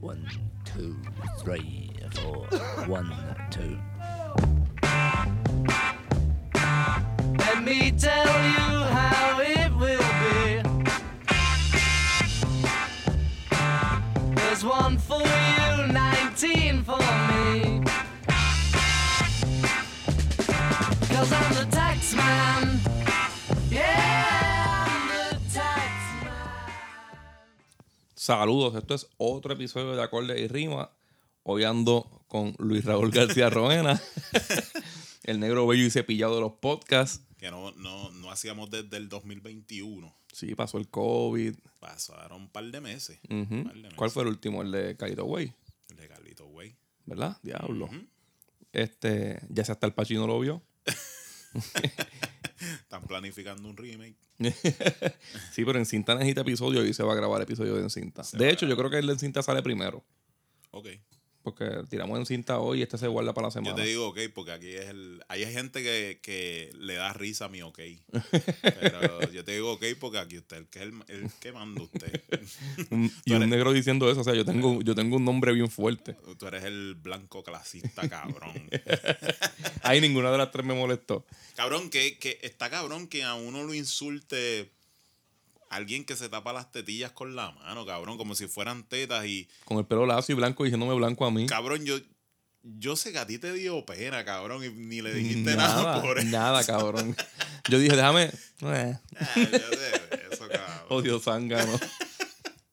One, two, three, four. One, two. Let me tell you how it will be. There's one for you, 19 for me. Saludos, esto es otro episodio de Acorde y Rima. Hoy ando con Luis Raúl García Roena, el negro bello y cepillado de los podcasts. que no, no, no hacíamos desde el 2021. Sí, pasó el COVID. Pasaron un par de meses. Ujú. Un par de meses. ¿Cuál fue el último? El de Calito Way, El de Carlito Way. ¿verdad? Diablo. Este, ya se hasta el Pachino lo vio. Están planificando un remake. sí, pero en cinta necesita episodio y se va a grabar episodio de en cinta. De hecho, yo creo que el de en cinta sale primero. Ok. Porque tiramos en cinta hoy y este se guarda para la Yo semana. te digo ok porque aquí es el... Hay gente que, que le da risa a mi ok. Pero yo te digo ok porque aquí usted, que, es el, el que manda usted. Y un negro diciendo eso. O sea, yo tengo, yo tengo un nombre bien fuerte. Tú eres el blanco clasista, cabrón. Ahí ninguna de las tres me molestó. cabrón, que, que está cabrón que a uno lo insulte alguien que se tapa las tetillas con la mano, cabrón, como si fueran tetas y... Con el pelo lacio y blanco diciéndome blanco a mí. Cabrón, yo, yo sé que a ti te dio pena, cabrón, y ni le dijiste nada, Nada, por eso. nada, cabrón. Yo dije, déjame. Eh, Ah, yo sé eso, cabrón. odio zángano.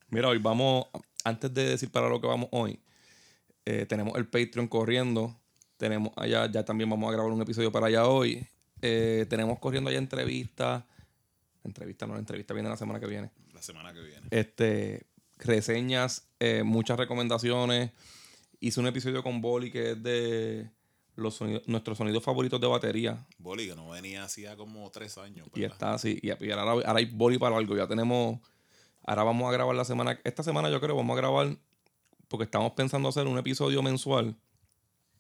Mira, hoy vamos. Antes de decir para lo que vamos hoy, eh, tenemos el Patreon corriendo. Tenemos allá, ya también vamos a grabar un episodio para allá hoy. Eh, tenemos corriendo allá entrevistas. Entrevista, no, la entrevista viene la semana que viene. La semana que viene. este, reseñas, eh, muchas recomendaciones. Hice un episodio con Boli que es de los sonidos, nuestros sonidos favoritos de batería. Boli, que no venía hacía como tres años. Y ¿verdad? está así. Y, y ahora, ahora hay Boli para algo. Ya tenemos. Ahora vamos a grabar la semana. Esta semana yo creo vamos a grabar. Porque estamos pensando hacer un episodio mensual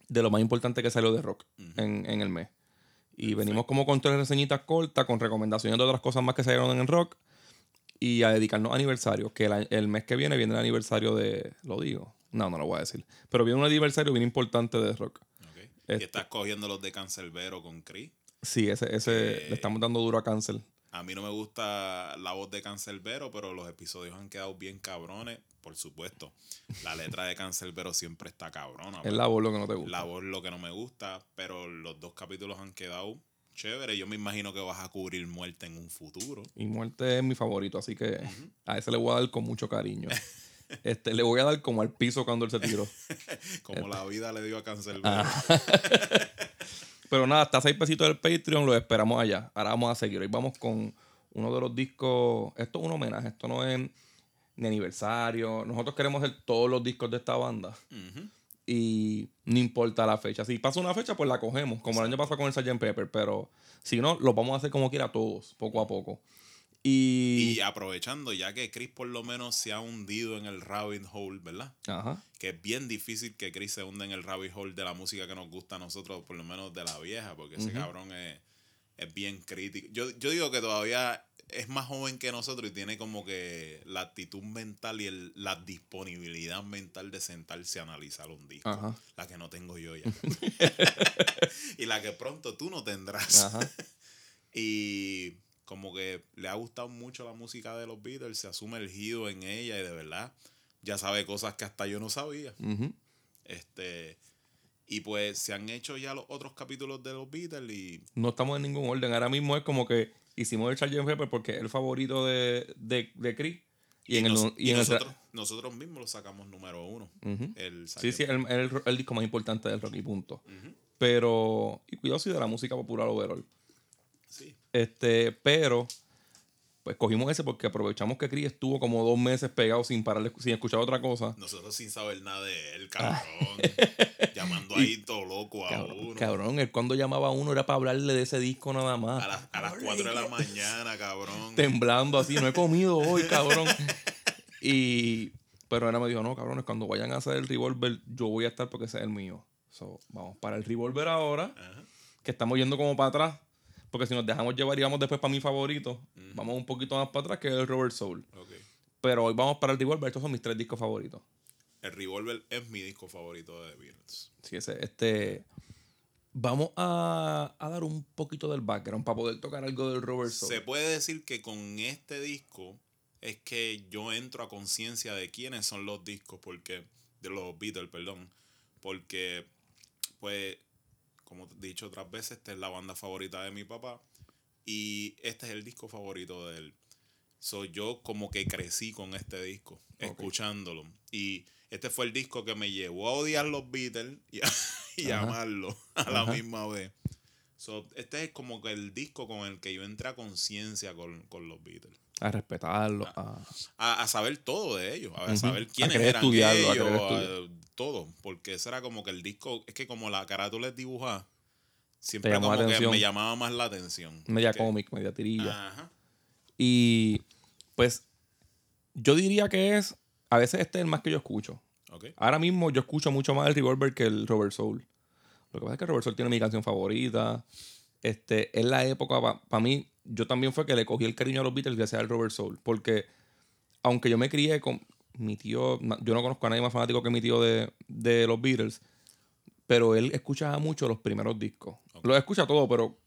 de lo más importante que salió de rock en, en el mes. Y venimos como con tres reseñitas cortas, con recomendaciones de otras cosas más que salieron en el rock. Y a dedicarnos a aniversarios. Que el, mes que viene viene el aniversario de. Lo digo. No, no lo voy a decir. Pero viene un aniversario bien importante de rock. Ok. Este- Y estás cogiendo los de Cancelbero con Chris. Sí, ese, ese Eh, le estamos dando duro a cancel. A mí no me gusta la voz de Cancelbero, pero los episodios han quedado bien cabrones. Por supuesto, la letra de Cancelbero siempre está cabrona. Es la voz lo que no te gusta. La voz lo que no me gusta, pero los dos capítulos han quedado chévere. Yo me imagino que vas a cubrir muerte en un futuro. Y muerte es mi favorito, así que a ese le voy a dar con mucho cariño. Este, le voy a dar como al piso cuando él se tiró. Como la vida le dio a Cancelbero. Ah. Pero nada, hasta seis pesitos del Patreon, lo esperamos allá. Ahora vamos a seguir. Hoy vamos con uno de los discos. Esto es un homenaje, esto no es ni aniversario. Nosotros queremos hacer todos los discos de esta banda. Y no importa la fecha. Si pasa una fecha, pues la cogemos, como el año pasado con el Sgt. Pepper. Pero si no, los vamos a hacer como quiera todos, poco a poco. Y. Y aprovechando, ya que Chris por lo menos se ha hundido en el rabbit hole, ¿verdad? Ajá. Que es bien difícil que Chris se hunda en el rabbit hole de la música que nos gusta a nosotros, por lo menos de la vieja, porque ese cabrón es, es bien crítico. Yo, yo digo que todavía es más joven que nosotros y tiene como que la actitud mental y el- la disponibilidad mental de sentarse a analizar un disco. Ajá. La que no tengo yo ya. y la que pronto tú no tendrás. Ajá. Y como que le ha gustado mucho la música de los Beatles, se ha sumergido en ella y de verdad ya sabe cosas que hasta yo no sabía. Este, y pues se han hecho ya los otros capítulos de los Beatles y No estamos en ningún orden. Ahora mismo es como que hicimos el Sgt. Pepper porque es el favorito de, de, de Chris. Y, en nos- el, y y en el- nosotros, nosotros mismos lo sacamos número uno. El Sí, sí, el, el, el disco más importante del rock y punto. Pero, y cuidado si de la música popular overall. Sí. Este, pero, pues cogimos ese porque aprovechamos que Chris estuvo como dos meses pegado sin parar, sin escuchar otra cosa. Nosotros sin saber nada de él, cabrón. llamando ahí todo loco a Ah. Cabrón, uno. cabrón, él cuando llamaba a uno era para hablarle de ese disco nada más. A, las- a las 4 de la mañana, cabrón. temblando así, no he comido hoy, cabrón. Y, pero él me dijo, no, cabrones, cuando vayan a hacer el revolver, yo voy a estar porque ese es el mío. So, vamos para el revolver ahora, Ajá. que estamos yendo como para atrás. Porque si nos dejamos llevar y vamos después para mi favorito, vamos un poquito más para atrás, que es el Robert Soul. Pero hoy vamos para el revolver, estos son mis tres discos favoritos. el Revolver es mi disco favorito de The Beatles. Sí, ese, este. Vamos a, a dar un poquito del background para poder tocar algo del Robert Soul. Se puede decir que con este disco es que yo entro a conciencia de quiénes son los discos, porque de los Beatles, perdón, porque pues como he dicho otras veces, esta es la banda favorita de mi papá y este es el disco favorito de él. Soy yo como que crecí con este disco, escuchándolo. Y este fue el disco que me llevó a odiar los Beatles y, a, y Ajá. amarlos a la Ajá. misma vez. So, este es como que el disco con el que yo entré a conciencia con, con los Beatles. A respetarlo. a- A, a saber todo de ellos, a saber A quiénes querer eran estudiarlo, a ellos, a- todo. Porque ese era como que el disco, es que como la carátula es dibujada, siempre como que me llamaba más la atención. media Que- cómic, media tirilla. Ajá. Y pues yo diría que es, a veces este es el más que yo escucho. Ahora mismo yo escucho mucho más el Revolver que el Robert Soul. Lo que pasa es que Robert Soul tiene mi canción favorita. Este, es la época, para mí, yo también fue que le cogí el cariño a los Beatles gracias al Robert Soul. Porque aunque yo me crié con mi tío, yo no conozco a nadie más fanático que mi tío de, de los Beatles, pero él escuchaba mucho los primeros discos. Ok. Los escucha todo, pero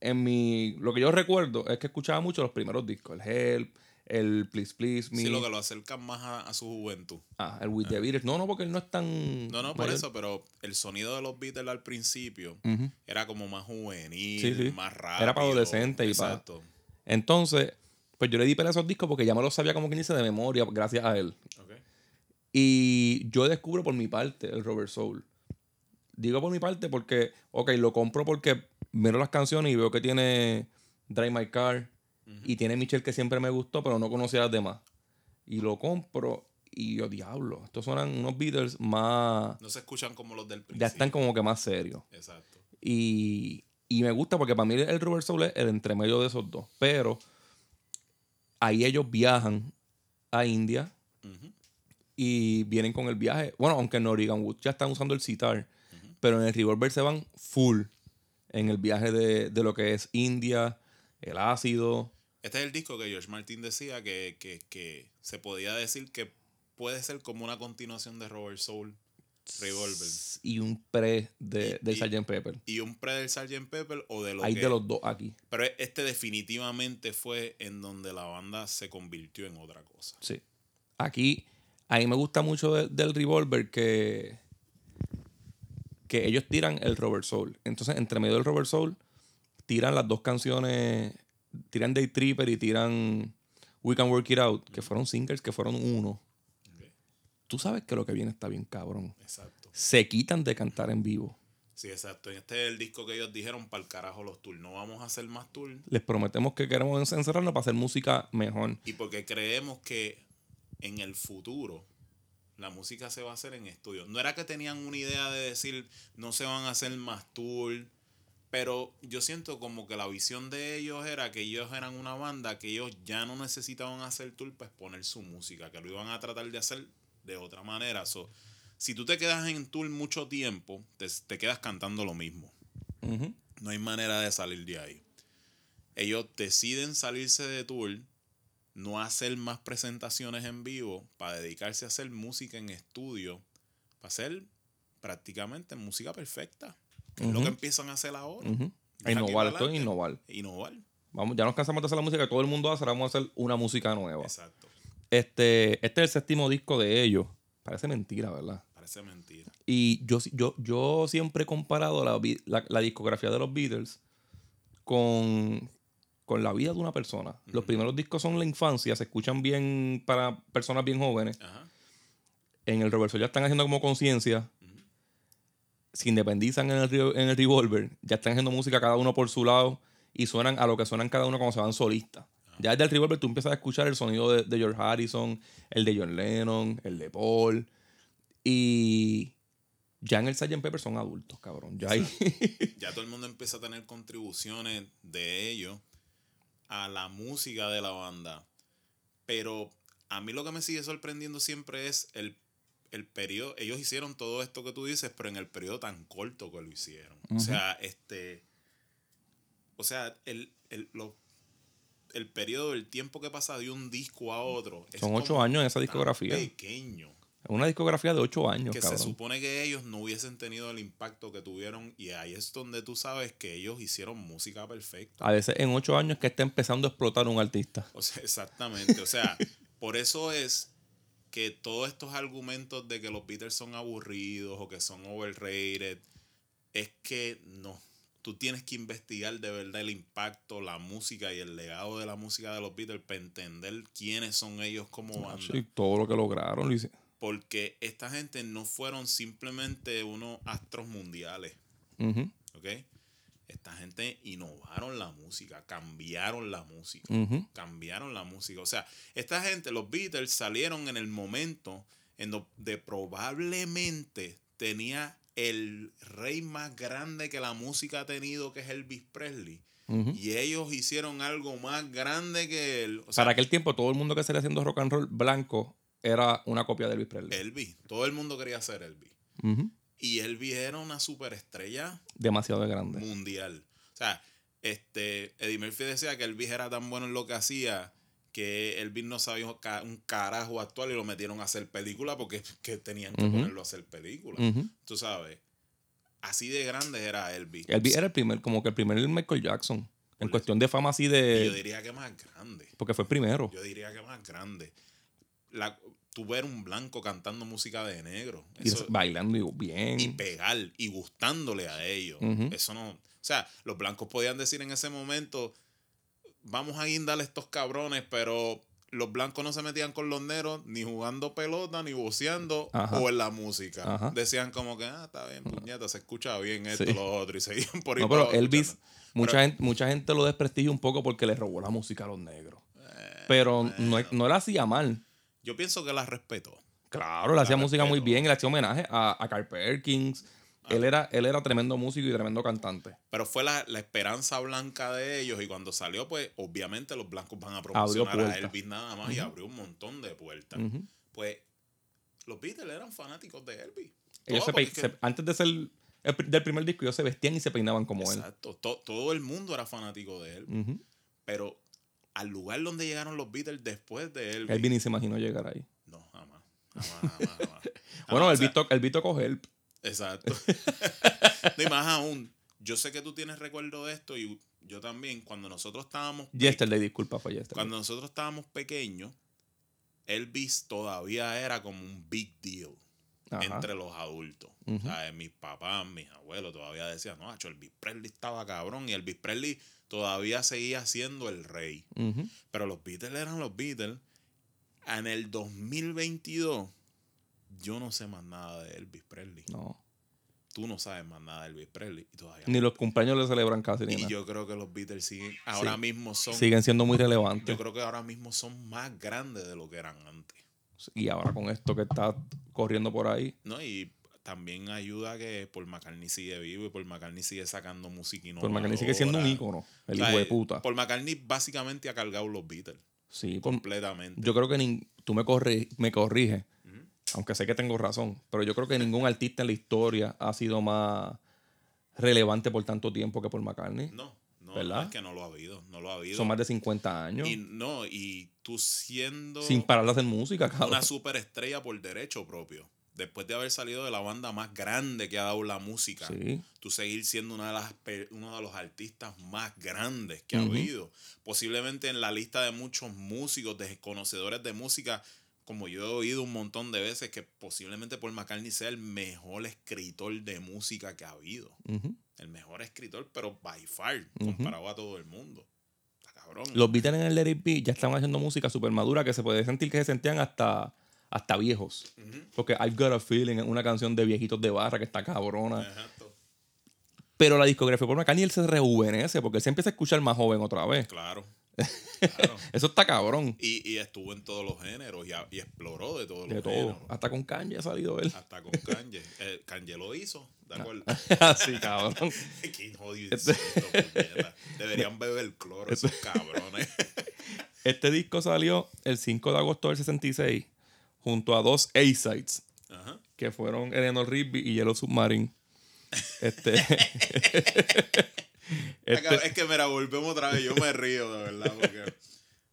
en mi, lo que yo recuerdo es que escuchaba mucho los primeros discos. El Help, el Please Please Me, Sí, lo que lo acercan más a, a su juventud. ah, el With the Beatles. No, no, porque él no es tan... No, no, por eso, pero el sonido de los Beatles al principio era como más juvenil, Sí, sí. más rápido. Era para adolescentes y para- Exacto. Entonces, pues yo le di pela a esos discos porque ya me los sabía como quien dice de memoria, gracias a él. Y yo descubro por mi parte el Robert Soul. Digo por mi parte porque, ok, lo compro porque miro las canciones y veo que tiene Drive My Car y tiene Michelle que siempre me gustó, pero no conocía las demás. Y lo compro y yo, diablo, estos son unos Beatles más... No se escuchan como los del principio. Ya están como que más serios. Exacto. Y, y me gusta porque para mí el Robert Soul es el entremedio de esos dos. Pero ahí ellos viajan a India y vienen con el viaje. Bueno, aunque en Oregon Wood ya están usando el sitar, pero en el Revolver se van full en el viaje de, de lo que es India, el ácido. Este es el disco que George Martin decía que, que, que se podía decir que puede ser como una continuación de Robert Soul Revolver. Y un pre de, Y- de y- Sgt. Pepper. Y un pre del Sgt. Pepper o de lo Hay que... de los dos aquí. Pero este definitivamente fue en donde la banda se convirtió en otra cosa. Sí. Aquí, a mí me gusta mucho de- del Revolver que, que ellos tiran el Robert Soul. Entonces, entre medio del Robert Soul, tiran las dos canciones, tiran Day Tripper y tiran We Can Work It Out, que fueron singles, que fueron uno. Tú sabes que lo que viene está bien cabrón. Exacto. Se quitan de cantar en vivo. Sí, exacto. Este es el disco que ellos dijeron para el carajo los tours. No vamos a hacer más tours. Les prometemos que queremos encerrarnos para hacer música mejor. Y porque creemos que en el futuro la música se va a hacer en estudio. No era que tenían una idea de decir no se van a hacer más tours, pero yo siento como que la visión de ellos era que ellos eran una banda que ellos ya no necesitaban hacer tour para exponer su música, que lo iban a tratar de hacer de otra manera. So, si tú te quedas en tour mucho tiempo, te, te quedas cantando lo mismo. No hay manera de salir de ahí. Ellos deciden salirse de tour, no hacer más presentaciones en vivo, para dedicarse a hacer música en estudio, para hacer prácticamente música perfecta. Que es lo que empiezan a hacer ahora. A aquí innovar, esto es innovar. Innovar. Vamos, ya nos cansamos de hacer la música que todo el mundo hace, ahora vamos a hacer una música nueva. Exacto. Este, este es el séptimo disco de ellos. Parece mentira, ¿verdad? Parece mentira. Y yo, yo, yo siempre he comparado la, la- la discografía de los Beatles con, con la vida de una persona. Los primeros discos son la infancia, se escuchan bien para personas bien jóvenes. Ajá. En el Reverso ya están haciendo como conciencia. Se independizan en el, en el Revolver. Ya están haciendo música cada uno por su lado. Y suenan a lo que suenan cada uno cuando se van solistas. Ya desde el Revolver tú empiezas a escuchar el sonido de, de George Harrison, el de John Lennon, el de Paul. Y ya en el Sgt. Pepper son adultos, cabrón. Ya hay. Ya todo el mundo empieza a tener contribuciones de ellos a la música de la banda. Pero a mí lo que me sigue sorprendiendo siempre es el, el periodo. Ellos hicieron todo esto que tú dices, pero en el periodo tan corto que lo hicieron. O sea, este. O sea, el, el, lo- el periodo, el tiempo que pasa de un disco a otro. Son ocho años en esa discografía. Pequeño. Una discografía de ocho años, que cabrón. se supone que ellos no hubiesen tenido el impacto que tuvieron y ahí es donde tú sabes que ellos hicieron música perfecta. A veces en ocho años que está empezando a explotar un artista. O sea, exactamente. O sea, por eso es que todos estos argumentos de que los Beatles son aburridos o que son overrated, es que no. Tú tienes que investigar de verdad el impacto, la música y el legado de la música de los Beatles para entender quiénes son ellos como banda. Sí, todo lo que lograron, lo hice- Porque esta gente no fueron simplemente unos astros mundiales. Ujú, ¿Ok? Esta gente innovaron la música, cambiaron la música. Cambiaron la música. O sea, esta gente, los Beatles, salieron en el momento en donde probablemente tenía el rey más grande que la música ha tenido, que es Elvis Presley. Y ellos hicieron algo más grande que él. O sea, Para aquel tiempo, todo el mundo que salía haciendo rock and roll blanco era una copia de Elvis Presley. Elvis. Todo el mundo quería ser Elvis. Ujú. Y Elvis era una superestrella Demasiado de grande. mundial. O sea, este, Eddie Murphy decía que Elvis era tan bueno en lo que hacía que Elvis no sabía un ca- un carajo actual y lo metieron a hacer película porque que tenían que ponerlo a hacer película. Ujú. Tú sabes, así de grande era Elvis. Elvis era el primer, como que el primer Michael Jackson. En cuestión de fama así Y yo de. diría que más grande. Porque fue el primero. Yo diría que más grande. La, tú ver un blanco cantando música de negro. Y bailando y bien. y pegar y gustándole a ellos. Eso no. O sea, los blancos podían decir en ese momento, vamos a guindarle a estos cabrones, pero los blancos no se metían con los negros ni jugando pelota, ni voceando Ajá. o en la música. Ajá. Decían como que, ah, está bien, puñeta, se escucha bien esto, Sí. lo otro, y seguían por ahí. No, pero Elvis, escuchando. mucha, Pero- gente, mucha gente lo desprestigia un poco porque le robó la música a los negros. Eh, Pero no, no la hacía mal. Yo pienso que la respetó. Claro, le hacía La música muy bien, y le hacía homenaje a, a Carl Perkins. Ah. Él, era, él era tremendo músico y tremendo cantante. Pero fue la, la esperanza blanca de ellos y cuando salió, pues obviamente los blancos van a promocionar a. Elvis nada más y abrió un montón de puertas. Pues los Beatles eran fanáticos de Elvis. Ellos Todo, se es que- se- antes de ser el del primer disco, ellos se vestían y se peinaban como Exacto. To- todo el mundo era fanático de él. él. Pero al lugar donde llegaron los Beatles después de Elvis. Elvis ni se imaginó llegar ahí. No, jamás. Jamás, jamás, jamás. Bueno, Jamás, o el sea, Vito, el Vito coge Help. Exacto. no, y más aún, yo sé que tú tienes recuerdo de esto y yo también, cuando nosotros estábamos Yesterday, disculpa, fue Yesterday. cuando nosotros estábamos pequeños, Elvis todavía era como un big deal Ajá. entre los adultos. O sea, mis papás, mis abuelos todavía decían, no, Elvis Presley estaba cabrón y Elvis Presley todavía seguía siendo el rey. Pero los Beatles eran los Beatles. En el 2022, yo no sé más nada de Elvis Presley. No. Tú no sabes más nada de Elvis Presley. Y todavía Ni los cumpleaños le celebran casi ni y nada. yo creo que los Beatles siguen, ahora mismo son, Siguen siendo muy relevantes. yo creo que ahora mismo son más grandes de lo que eran antes. Y ahora con esto que está corriendo por ahí. ¿no? Y también ayuda a que Paul McCartney sigue vivo y Paul McCartney sigue sacando música y Paul McCartney sigue siendo un ícono. El hijo de puta. Paul McCartney básicamente ha cargado los Beatles Sí, completamente. yo creo que nin- tú me, corri me corriges, aunque sé que tengo razón, pero yo creo que ningún artista en la historia ha sido más relevante por tanto tiempo que Paul McCartney. No, no, ¿Verdad? no, es que no lo ha habido, no lo ha habido. Son más de 50 años. Y no, y tú siendo sin parar de hacer música, cabrón. una superestrella por derecho propio, después de haber salido de la banda más grande que ha dado la música, Sí. tú seguir siendo una de las, uno de los artistas más grandes que ha habido. Posiblemente en la lista de muchos músicos, de conocedores de música, como yo he oído un montón de veces, que posiblemente Paul McCartney sea el mejor escritor de música que ha habido. El mejor escritor, pero by far, comparado a todo el mundo. Está cabrón. Los Beatles en el Let It Be ya estaban haciendo música súper madura que se puede sentir que se sentían hasta, hasta viejos. Porque I've Got a Feeling es una canción de viejitos de barra que está cabrona. Exacto. Pero la discografía Paul McCartney él se rejuvenece porque él se empieza a escuchar más joven otra vez. Claro. Claro. Eso está cabrón. Y, y estuvo en todos los géneros y, a- y exploró de todos De los todo. géneros. Hasta con Kanye ha salido él. Hasta con Kanye. Eh, Kanye lo hizo, ¿de acuerdo? Así, cabrón. Qué jodidito, puñeta. Deberían beber cloro esos cabrones. Este disco salió el 5 de agosto del 66 junto a dos A-Sides Ajá. que fueron Eleanor Rigby y Yellow Submarine. Este, este- Es que mira, volvemos otra vez. Yo me río, de verdad, porque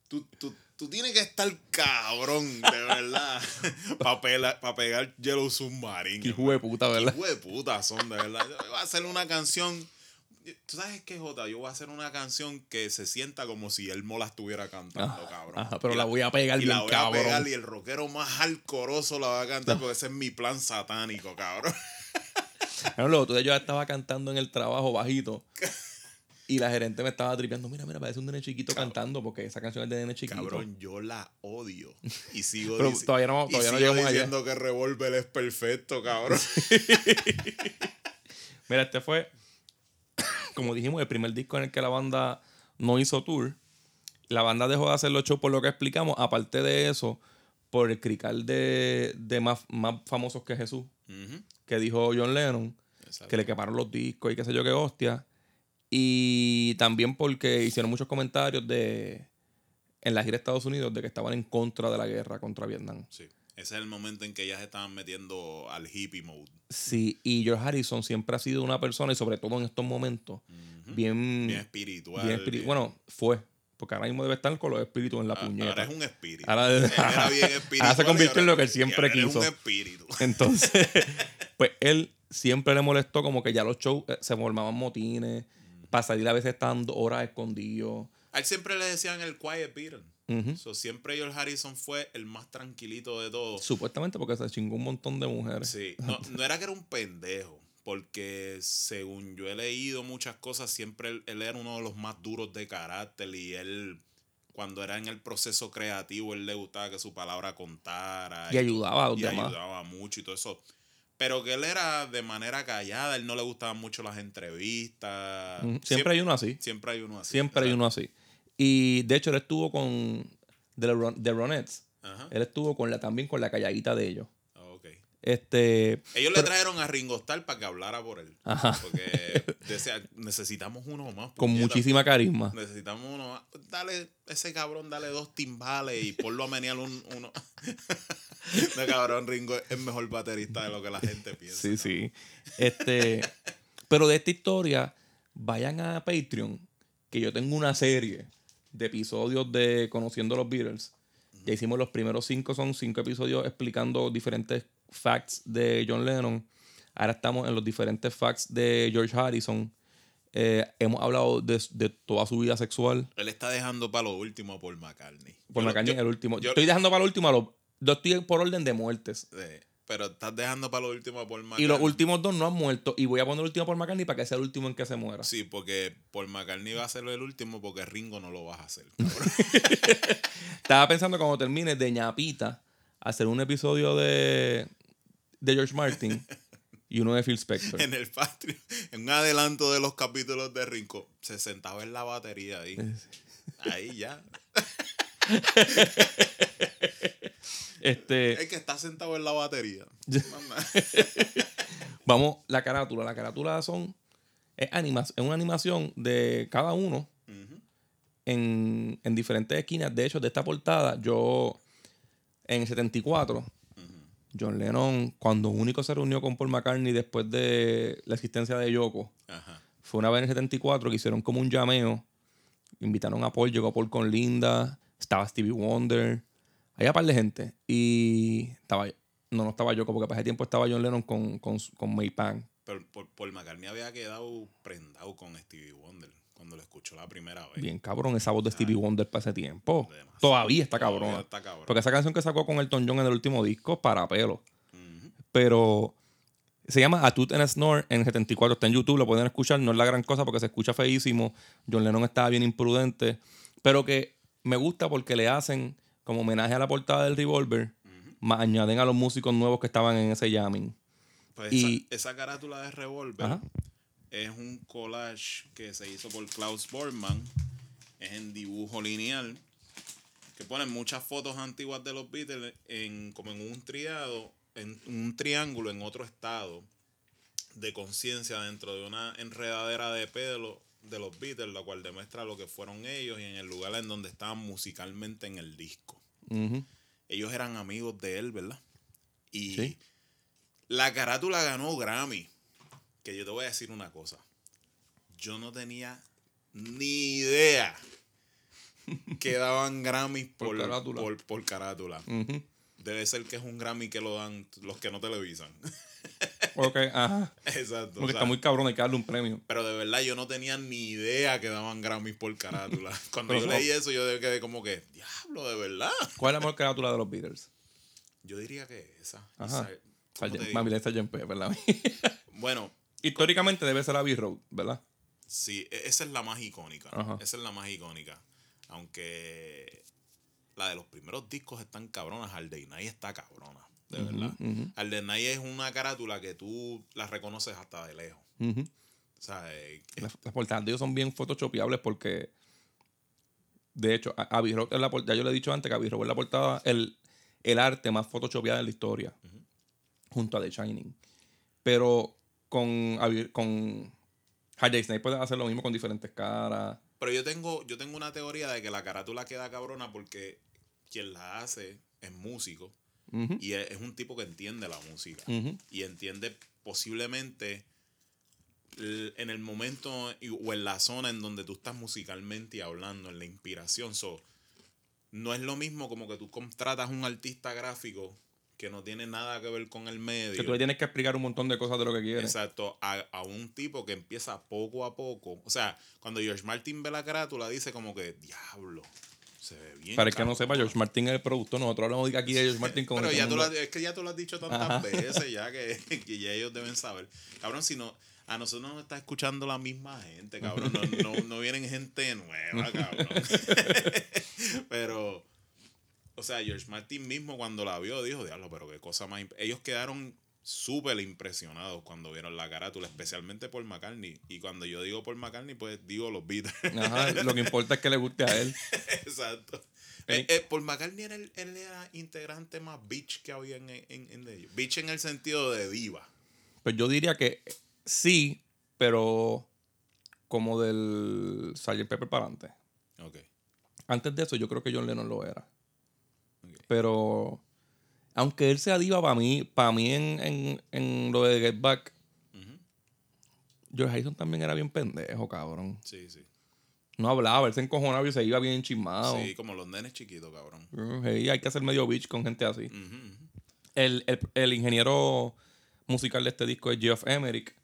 tú, tú, tú tienes que estar cabrón, de verdad, para pegar Yellow Submarine. Qué de puta, ¿verdad? De puta son, de verdad. Yo voy a hacer una canción. ¿Tú sabes qué, Jota? Yo voy a hacer una canción que se sienta como si él la estuviera cantando, Ajá, cabrón. ajá, pero Y la voy a pegar y bien la voy cabrón. a pegar y el rockero más alcoroso la va a cantar porque ese es mi plan satánico, cabrón. Luego tú yo estaba cantando en el trabajo bajito. Y la gerente me estaba tripeando. Mira, mira, parece un nene chiquito cantando porque esa canción es de nene chiquito. Cabrón, yo la odio. Y sigo, Pero todavía no- y todavía no sigo llegamos allá. diciendo que Revolver es perfecto, cabrón. Mira, este fue, como dijimos, el primer disco en el que la banda no hizo tour. La banda dejó de hacer los shows por lo que explicamos. Aparte de eso, por el crical de, de más, más famosos que Jesús, que dijo John Lennon, exacto. que le quemaron los discos y qué sé yo qué hostia. Y también porque hicieron muchos comentarios de en la gira de Estados Unidos de que estaban en contra de la guerra contra Vietnam. Sí. Ese es el momento en que ellas estaban metiendo al hippie mode. Sí, y George Harrison siempre ha sido una persona, y sobre todo en estos momentos, bien, Bien espiritual. bien espiri- bien- Bueno, fue. Porque ahora mismo debe estar con los espíritus en la Ah, puñeta. Ahora es un espíritu. Ahora- era bien Ahora se convirtió en lo que él siempre quiso. Es un espíritu. Entonces, pues él siempre le molestó como que ya los shows eh, se formaban motines, para salir a veces estaban dos horas escondidos. A él siempre le decían el quiet Beatle. Ujú. So, siempre George Harrison fue el más tranquilito de todos. Supuestamente porque se chingó un montón de mujeres. Sí, no, no era que era un pendejo, porque según yo he leído muchas cosas, siempre él, él era uno de los más duros de carácter y él, cuando era en el proceso creativo, él le gustaba que su palabra contara. Y ayudaba a los y demás. ayudaba mucho y todo eso. Pero que él era de manera callada, él no le gustaban mucho las entrevistas. Siempre hay uno así. Siempre hay uno así. Siempre hay uno así. Y de hecho, él estuvo con. Los Ron- Ronettes. Ajá. Él estuvo con la, también con la calladita de ellos. Ah. Este. Ellos le trajeron a Ringo Starr para que hablara por él. Ajá. Porque decía, necesitamos uno más. Con muchísima carisma. Necesitamos uno más. Dale, ese cabrón, dale dos timbales y ponlo a menear un, uno. no, cabrón, Ringo es mejor baterista de lo que la gente piensa. Sí, sí. Este. pero de esta historia, vayan a Patreon, que yo tengo una serie de episodios de Conociendo los Beatles. Ya hicimos los primeros cinco, son cinco episodios explicando diferentes facts de John Lennon. Ahora estamos en los diferentes facts de George Harrison. Eh, hemos hablado de, de toda su vida sexual. Él está dejando para lo último a Paul McCartney. Yo lo- McCartney, yo- el último. yo- estoy dejando para lo último a los. Yo estoy por orden de muertes. eh, pero estás dejando para lo último a Paul McCartney. Y los últimos dos no han muerto. Y voy a poner el último por McCartney para que sea el último en que se muera. Sí, porque Paul McCartney va a ser el último porque Ringo no lo vas a hacer. Estaba pensando cuando termine de ñapita hacer un episodio de, de George Martin y uno de Phil Spector. en el Patreon, en un adelanto de los capítulos de Ringo, se sentaba en la batería ahí. Ahí ya. Este, El que está sentado en la batería. Vamos, la carátula. La carátula son. Es, anima- es una animación de cada uno en, en diferentes esquinas. De hecho, de esta portada, yo en el 74, John Lennon, cuando único se reunió con Paul McCartney después de la existencia de Yoko, Ajá. fue una vez en el 74 que hicieron como un llameo. Invitaron a Paul, llegó Paul con Linda, estaba Stevie Wonder, había un par de gente. Y estaba, no, no estaba Yoko, porque para ese tiempo estaba John Lennon con, con, con May Pan. Pero Paul, Paul McCartney había quedado prendado con Stevie Wonder cuando lo escuchó la primera vez. Bien cabrón esa voz de Stevie Wonder para ese tiempo. Demasiado. Todavía está Todavía cabrona. está cabrón. Porque esa canción que sacó con Elton John en el último disco, para pelo. Pero se llama A Toot and a Snore en el 74. Está en YouTube, lo pueden escuchar. No es la gran cosa porque se escucha feísimo. John Lennon estaba bien imprudente. Pero que me gusta porque le hacen como homenaje a la portada del Revolver. Más añaden a los músicos nuevos que estaban en ese jamming. Pues Y- esa, esa carátula de Revolver Ajá. es un collage que se hizo por Klaus Bormann. Es en dibujo lineal. Que ponen muchas fotos antiguas de los Beatles en, como en un triado, en un triángulo en otro estado de conciencia dentro de una enredadera de pelo de los Beatles, la cual demuestra lo que fueron ellos y en el lugar en donde estaban musicalmente en el disco. Ellos eran amigos de él, ¿verdad? Y Sí. la carátula ganó Grammy. Que yo te voy a decir una cosa. Yo no tenía ni idea que daban Grammys Por por, carátula. por, por carátula. Ujú. Debe ser que es un Grammy que lo dan los que no televisan. Ok, ajá. Exacto. Porque o sea, está muy cabrón, hay que darle un premio. Pero de verdad yo no tenía ni idea que daban Grammys por carátula. Cuando yo leí eso, yo quedé como que, diablo, de verdad. ¿Cuál es la mejor carátula de los Beatles? Yo diría que esa. Ajá. Mami, la Sgt. Pepper, ¿verdad? Bueno, Históricamente debe ser Abbey Road, ¿verdad? sí, e- esa es la más icónica. Ajá. Esa es la más icónica. Aunque la de los primeros discos están cabronas. Hard Day Night está cabrona. De verdad. Hard Day Night es una carátula que tú la reconoces hasta de lejos. O sea, eh, Las, las portadas de ellos son bien photoshopeables porque, de hecho, a- es la portada. Ya yo le he dicho antes que Abbey Road es la portada, el, el arte más photoshopeado de la historia, junto a The Shining. Pero con, con Day's Night puedes hacer lo mismo con diferentes caras. Pero yo tengo, yo tengo una teoría de que la carátula queda cabrona porque quien la hace es músico Y es, un tipo que entiende la música y entiende posiblemente en el momento o en la zona en donde tú estás musicalmente y hablando, en la inspiración. So, no es lo mismo como que tú contratas un artista gráfico que no tiene nada que ver con el medio. Que tú le tienes que explicar un montón de cosas de lo que quieres. Exacto, a, a un tipo que empieza poco a poco. O sea, cuando George Martin ve la carátula, dice como que, diablo, se ve bien. Para el que no cabrón". sepa, George Martin es el productor. Nosotros hablamos de aquí de George Martin como Pero que ya tú lo, es que ya tú lo has dicho tantas Ajá. veces ya que, que ya ellos deben saber. Cabrón, si no, a nosotros nos está escuchando la misma gente, cabrón. No, no, no vienen gente nueva, cabrón. Pero, o sea, George Martin mismo cuando la vio dijo, diablo, pero qué cosa más... imp-". Ellos quedaron súper impresionados cuando vieron la carátula, especialmente por McCartney. Y cuando yo digo por McCartney, pues digo los Beatles. Ajá, lo que importa es que le guste a él. Exacto. Eh, Eh, Paul McCartney era el, él era integrante más bitch que había en, en, en ellos. Bitch en el sentido de diva. Pues yo diría que sí, pero como del Sgt. Pepper para adelante. Ok. Antes de eso, yo creo que John Lennon lo era. Pero aunque él sea diva, para mí, para mí en, en, en lo de Get Back. George Harrison también era bien pendejo, cabrón. Sí, sí. No hablaba, él se encojonaba y se iba bien chismado. Sí, como los nenes chiquitos, cabrón. Sí, hay que hacer medio bitch con gente así. El, el- el ingeniero musical de este disco es Geoff Emerick,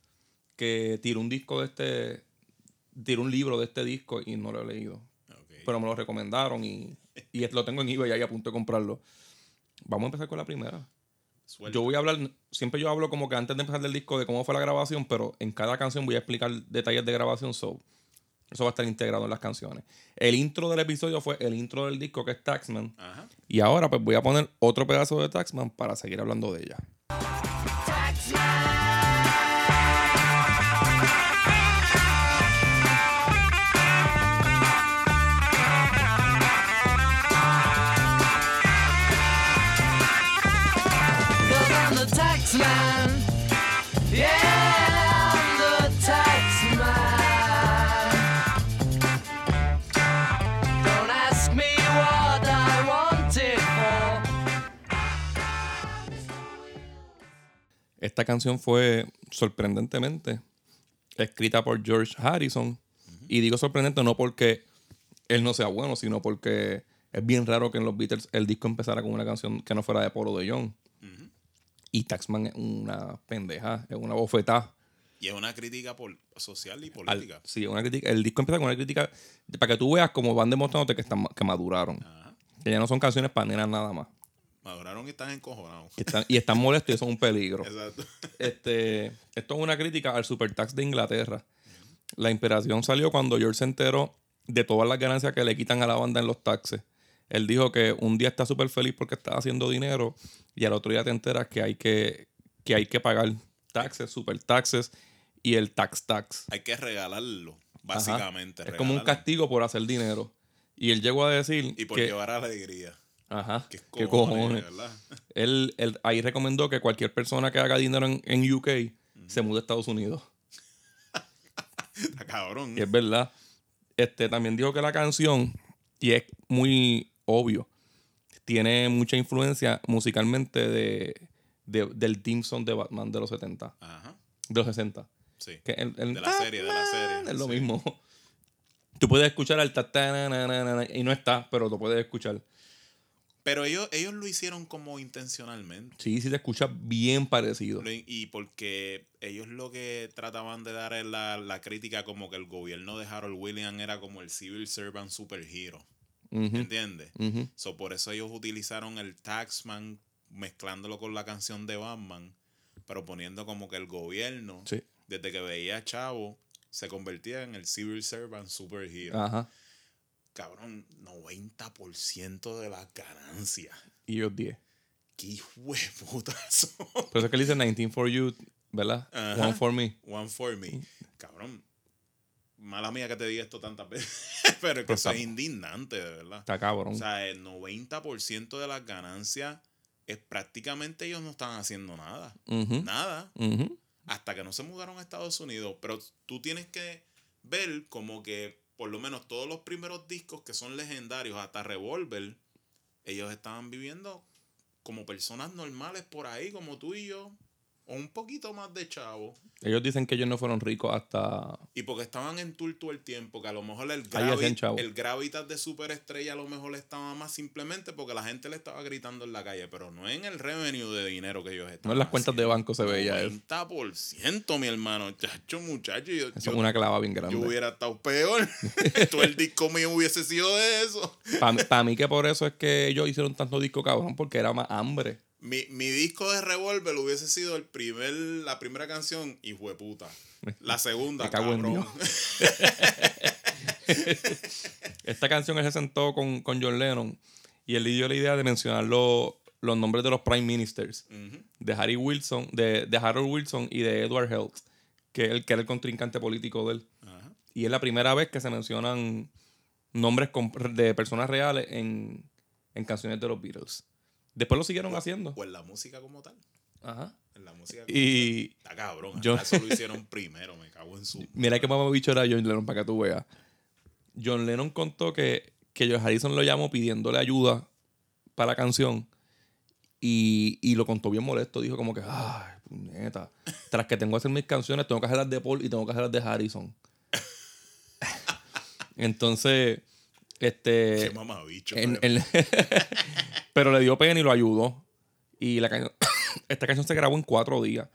que tiró un disco de este. Tiró un libro de este disco y no lo he leído. Pero me lo recomendaron y, y lo tengo en eBay ahí a punto de comprarlo. Vamos a empezar con la primera. Suelta. Yo voy a hablar, siempre yo hablo como que antes de empezar del disco de cómo fue la grabación, pero en cada canción voy a explicar detalles de grabación. So, eso va a estar integrado en las canciones. El intro del episodio fue el intro del disco que es Taxman. Ajá. Y ahora pues voy a poner otro pedazo de Taxman para seguir hablando de ella. Esta canción fue sorprendentemente escrita por George Harrison. Y digo sorprendente no porque él no sea bueno, sino porque es bien raro que en los Beatles el disco empezara con una canción que no fuera de Polo de John. Y Taxman es una pendeja, es una bofetada. Y es una crítica social y al- política. sí, una crítica. El disco empieza con una crítica para que tú veas cómo van demostrándote que, están, que maduraron. Ajá. Que ya no son canciones para nenas nada más. Maduraron y están encojonados. Que están- y están molestos y es un peligro. Exacto. Este, esto es una crítica al supertax de Inglaterra. La inspiración salió cuando George se enteró de todas las ganancias que le quitan a la banda en los taxes. Él dijo que un día está súper feliz porque está haciendo dinero y al otro día te enteras que hay que, que, hay que pagar taxes, super taxes y el tax tax. Hay que regalarlo, básicamente. Es como un castigo por hacer dinero. Y él llegó a decir Y por que... llevar alegría. Ajá, ¿Qué qué cojones, cojones. ¿verdad? Él, él ahí recomendó que cualquier persona que haga dinero en, en UK se mude a Estados Unidos. Está cabrón. Y es verdad. Este, también dijo que la canción, y es muy obvio, tiene mucha influencia musicalmente de, de- del theme song de Batman de los 70, Ajá. de los 60. Sí. Que el- el De la serie, de la serie, Es lo sí. mismo. Tú puedes escuchar al ta, ta, na, na, na, na, y no está, pero lo puedes escuchar. Pero ellos, ellos lo hicieron como intencionalmente. Sí, sí te escucha bien parecido. Y porque ellos lo que trataban de dar es la, la crítica como que el gobierno de Harold Williams era como el civil servant superhero. Ujú, ¿Entiendes? ujú. So, por eso ellos utilizaron el Taxman mezclándolo con la canción de Batman, pero poniendo como que el gobierno, Sí. desde que veía a Chavo, se convertía en el civil servant superhero. Ajá. Cabrón, 90% de las ganancias. Y ellos 10. ¡Qué hijo de putazo! Por eso es que él dice 19 for you, ¿verdad? Ajá. One for me. One for me. Cabrón, mala mía que te diga esto tantas veces, pero es que Pero eso es indignante, de verdad. Está cabrón. O sea, el 90% de las ganancias es prácticamente ellos no están haciendo nada. Nada. Hasta que no se mudaron a Estados Unidos. Pero tú tienes que ver como que por lo menos todos los primeros discos que son legendarios, hasta Revolver, ellos estaban viviendo como personas normales por ahí, como tú y yo. O un poquito más de chavo. Ellos dicen que ellos no fueron ricos hasta. Y porque estaban en tour todo el tiempo, que a lo mejor el, el gravitas de superestrella a lo mejor estaba más simplemente porque la gente le estaba gritando en la calle, pero no en el revenue de dinero que ellos estaban No en las cuentas de banco se veía eso. 90%, mi hermano. Chacho, muchacho. Yo, Eso yo- es una clava bien yo grande. hubiera estado peor. todo el disco mío hubiese sido de eso. Para mí que por eso es que ellos hicieron tanto disco cabrón, porque era más hambre. Mi, mi disco de Revolver hubiese sido el primer, la primera canción, hijo de puta. La segunda, cabrón. Esta canción él se sentó con, con John Lennon y él le dio la idea de mencionar lo- los nombres de los Prime Ministers. De Harry Wilson, de, de Harold Wilson y de Edward Health, que, él, que era el contrincante político de él. Y es la primera vez que se mencionan nombres de personas reales en, en canciones de los Beatles. Después lo siguieron haciendo. Pues la música como tal. Ajá. En la música como Y Está cabrón. Yo- eso lo hicieron primero, me cago en su. mira qué mamá bicho era John Lennon para que tú veas. John Lennon contó que, que George Harrison lo llamó pidiéndole ayuda para la canción y, y lo contó bien molesto. Dijo como que, ay, puñeta, tras que tengo que hacer mis canciones, tengo que hacer las de Paul y tengo que hacer las de Harrison. Entonces, este... Qué mamabicho. En- pero- en- pero le dio pena y lo ayudó. Y la canción, esta canción se grabó en cuatro días.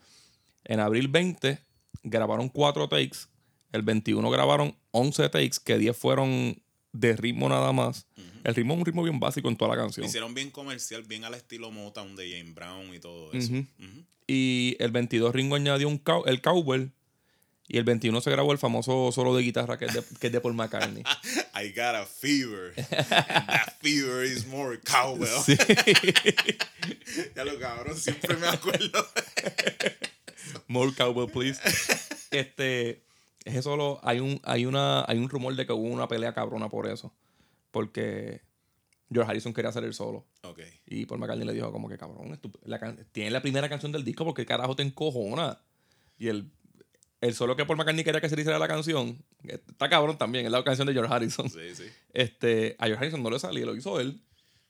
En abril 20 grabaron cuatro takes. El 21 grabaron 11 takes, que 10 fueron de ritmo nada más. El ritmo es un ritmo bien básico en toda la canción. hicieron bien comercial, bien al estilo Motown de James Brown y todo eso. Y el 22 Ringo añadió un cow- el cowbell. Y el 21 se grabó el famoso solo de guitarra que es de, que es de Paul McCartney. I got a fever. And that fever is more cowbell. Sí. Ya lo cabrón, siempre me acuerdo. More cowbell, please. Este, es solo, hay un, hay una, hay un rumor de que hubo una pelea cabrona por eso. Porque George Harrison quería hacer el solo. ok. Y Paul McCartney le dijo como que cabrón, la can- tiene la primera canción del disco porque carajo te encojona. Y el, el solo que Paul McCartney quería que se le hiciera la canción, está cabrón también, es la canción de George Harrison. Sí, sí. Este, a George Harrison no le salía, lo hizo él.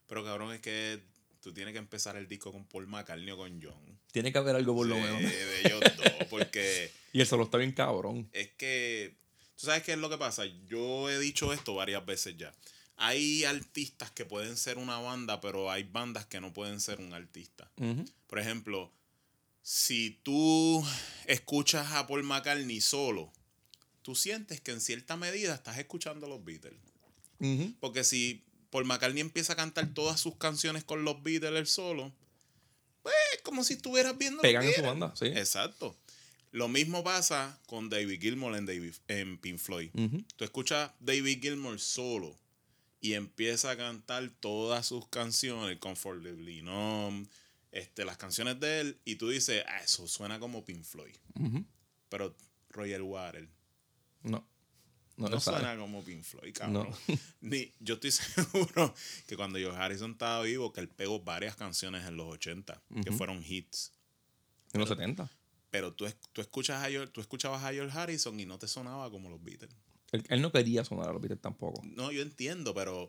Pero cabrón, es que tú tienes que empezar el disco con Paul McCartney o con John. Tiene que haber algo por lo menos. de ellos dos, porque Y el solo está bien cabrón. es que, tú sabes qué es lo que pasa. Yo he dicho esto varias veces ya. Hay artistas que pueden ser una banda, pero hay bandas que no pueden ser un artista. Por ejemplo, si tú escuchas a Paul McCartney solo, tú sientes que en cierta medida estás escuchando a los Beatles. Porque si Paul McCartney empieza a cantar todas sus canciones con los Beatles él solo, pues es como si estuvieras viendo los Pegan en su banda, sí. Exacto. Lo mismo pasa con David Gilmour en, David, en Pink Floyd. Tú escuchas David Gilmour solo y empieza a cantar todas sus canciones, Comfortably Numb, este, las canciones de él, y tú dices, ah, eso suena como Pink Floyd. Pero Roger Waters No. No, no sabe. suena como Pink Floyd, cabrón. Ni, yo estoy seguro que cuando George Harrison estaba vivo, que él pegó varias canciones en los 80, que fueron hits. En los 70. Pero tú, tú, escuchas a George- tú escuchabas a George Harrison y no te sonaba como los Beatles. Él, él no quería sonar a los Beatles tampoco. No, yo entiendo, pero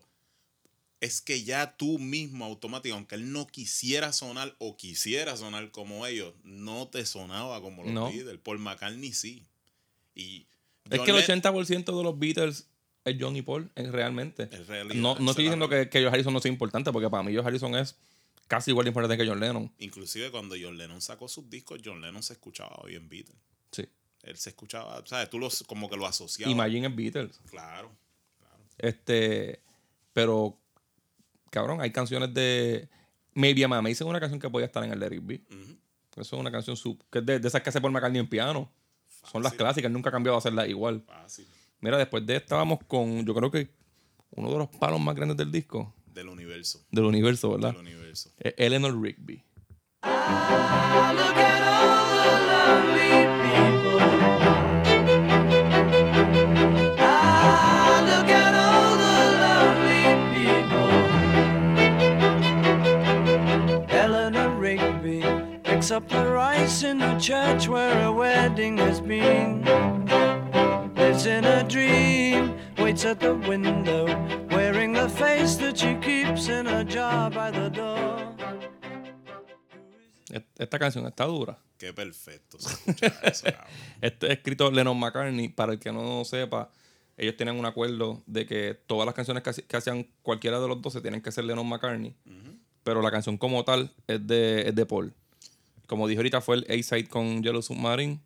es que ya tú mismo automático, aunque él no quisiera sonar o quisiera sonar como ellos, no te sonaba como los No. Beatles. Por McCartney sí. Y Es que el Len- 80% de los Beatles es John y Paul, es realmente. Es realidad, no, no estoy diciendo que, que George Harrison no sea importante, porque para mí George Harrison es casi igual de importante que John Lennon. Inclusive cuando John Lennon sacó sus discos, John Lennon se escuchaba bien Beatles. Sí. Él se escuchaba, ¿sabes? Tú los, como que lo asociabas. Imagine es Beatles. Claro, claro. Este, pero, cabrón, hay canciones de Maybe I'm Amazing, una canción que podía estar en el Let It Be. Ujú. Eso es una canción sub, que es de, de esas que hace por McCartney en piano. Son las clásicas, nunca ha cambiado a hacerlas igual. Fácil. Mira, después de esta vamos con, yo creo que uno de los palos más grandes del disco, Del universo. del universo, ¿verdad? Del universo. Es Eleanor Rigby. Look picks up the rice in the church where a wedding has been. Lives in a dream, waits at the window, wearing the face that she keeps in a jar by the door. Et- Esta canción está dura. Qué perfecto se escucha eso, cabrón. Este es escrito Lennon McCartney. Para el que no sepa, ellos tenían un acuerdo de que todas las canciones que hacían cualquiera de los dos se tienen que ser Lennon McCartney. Pero la canción como tal es de, es de Paul. Como dije ahorita, fue el A-side con Yellow Submarine.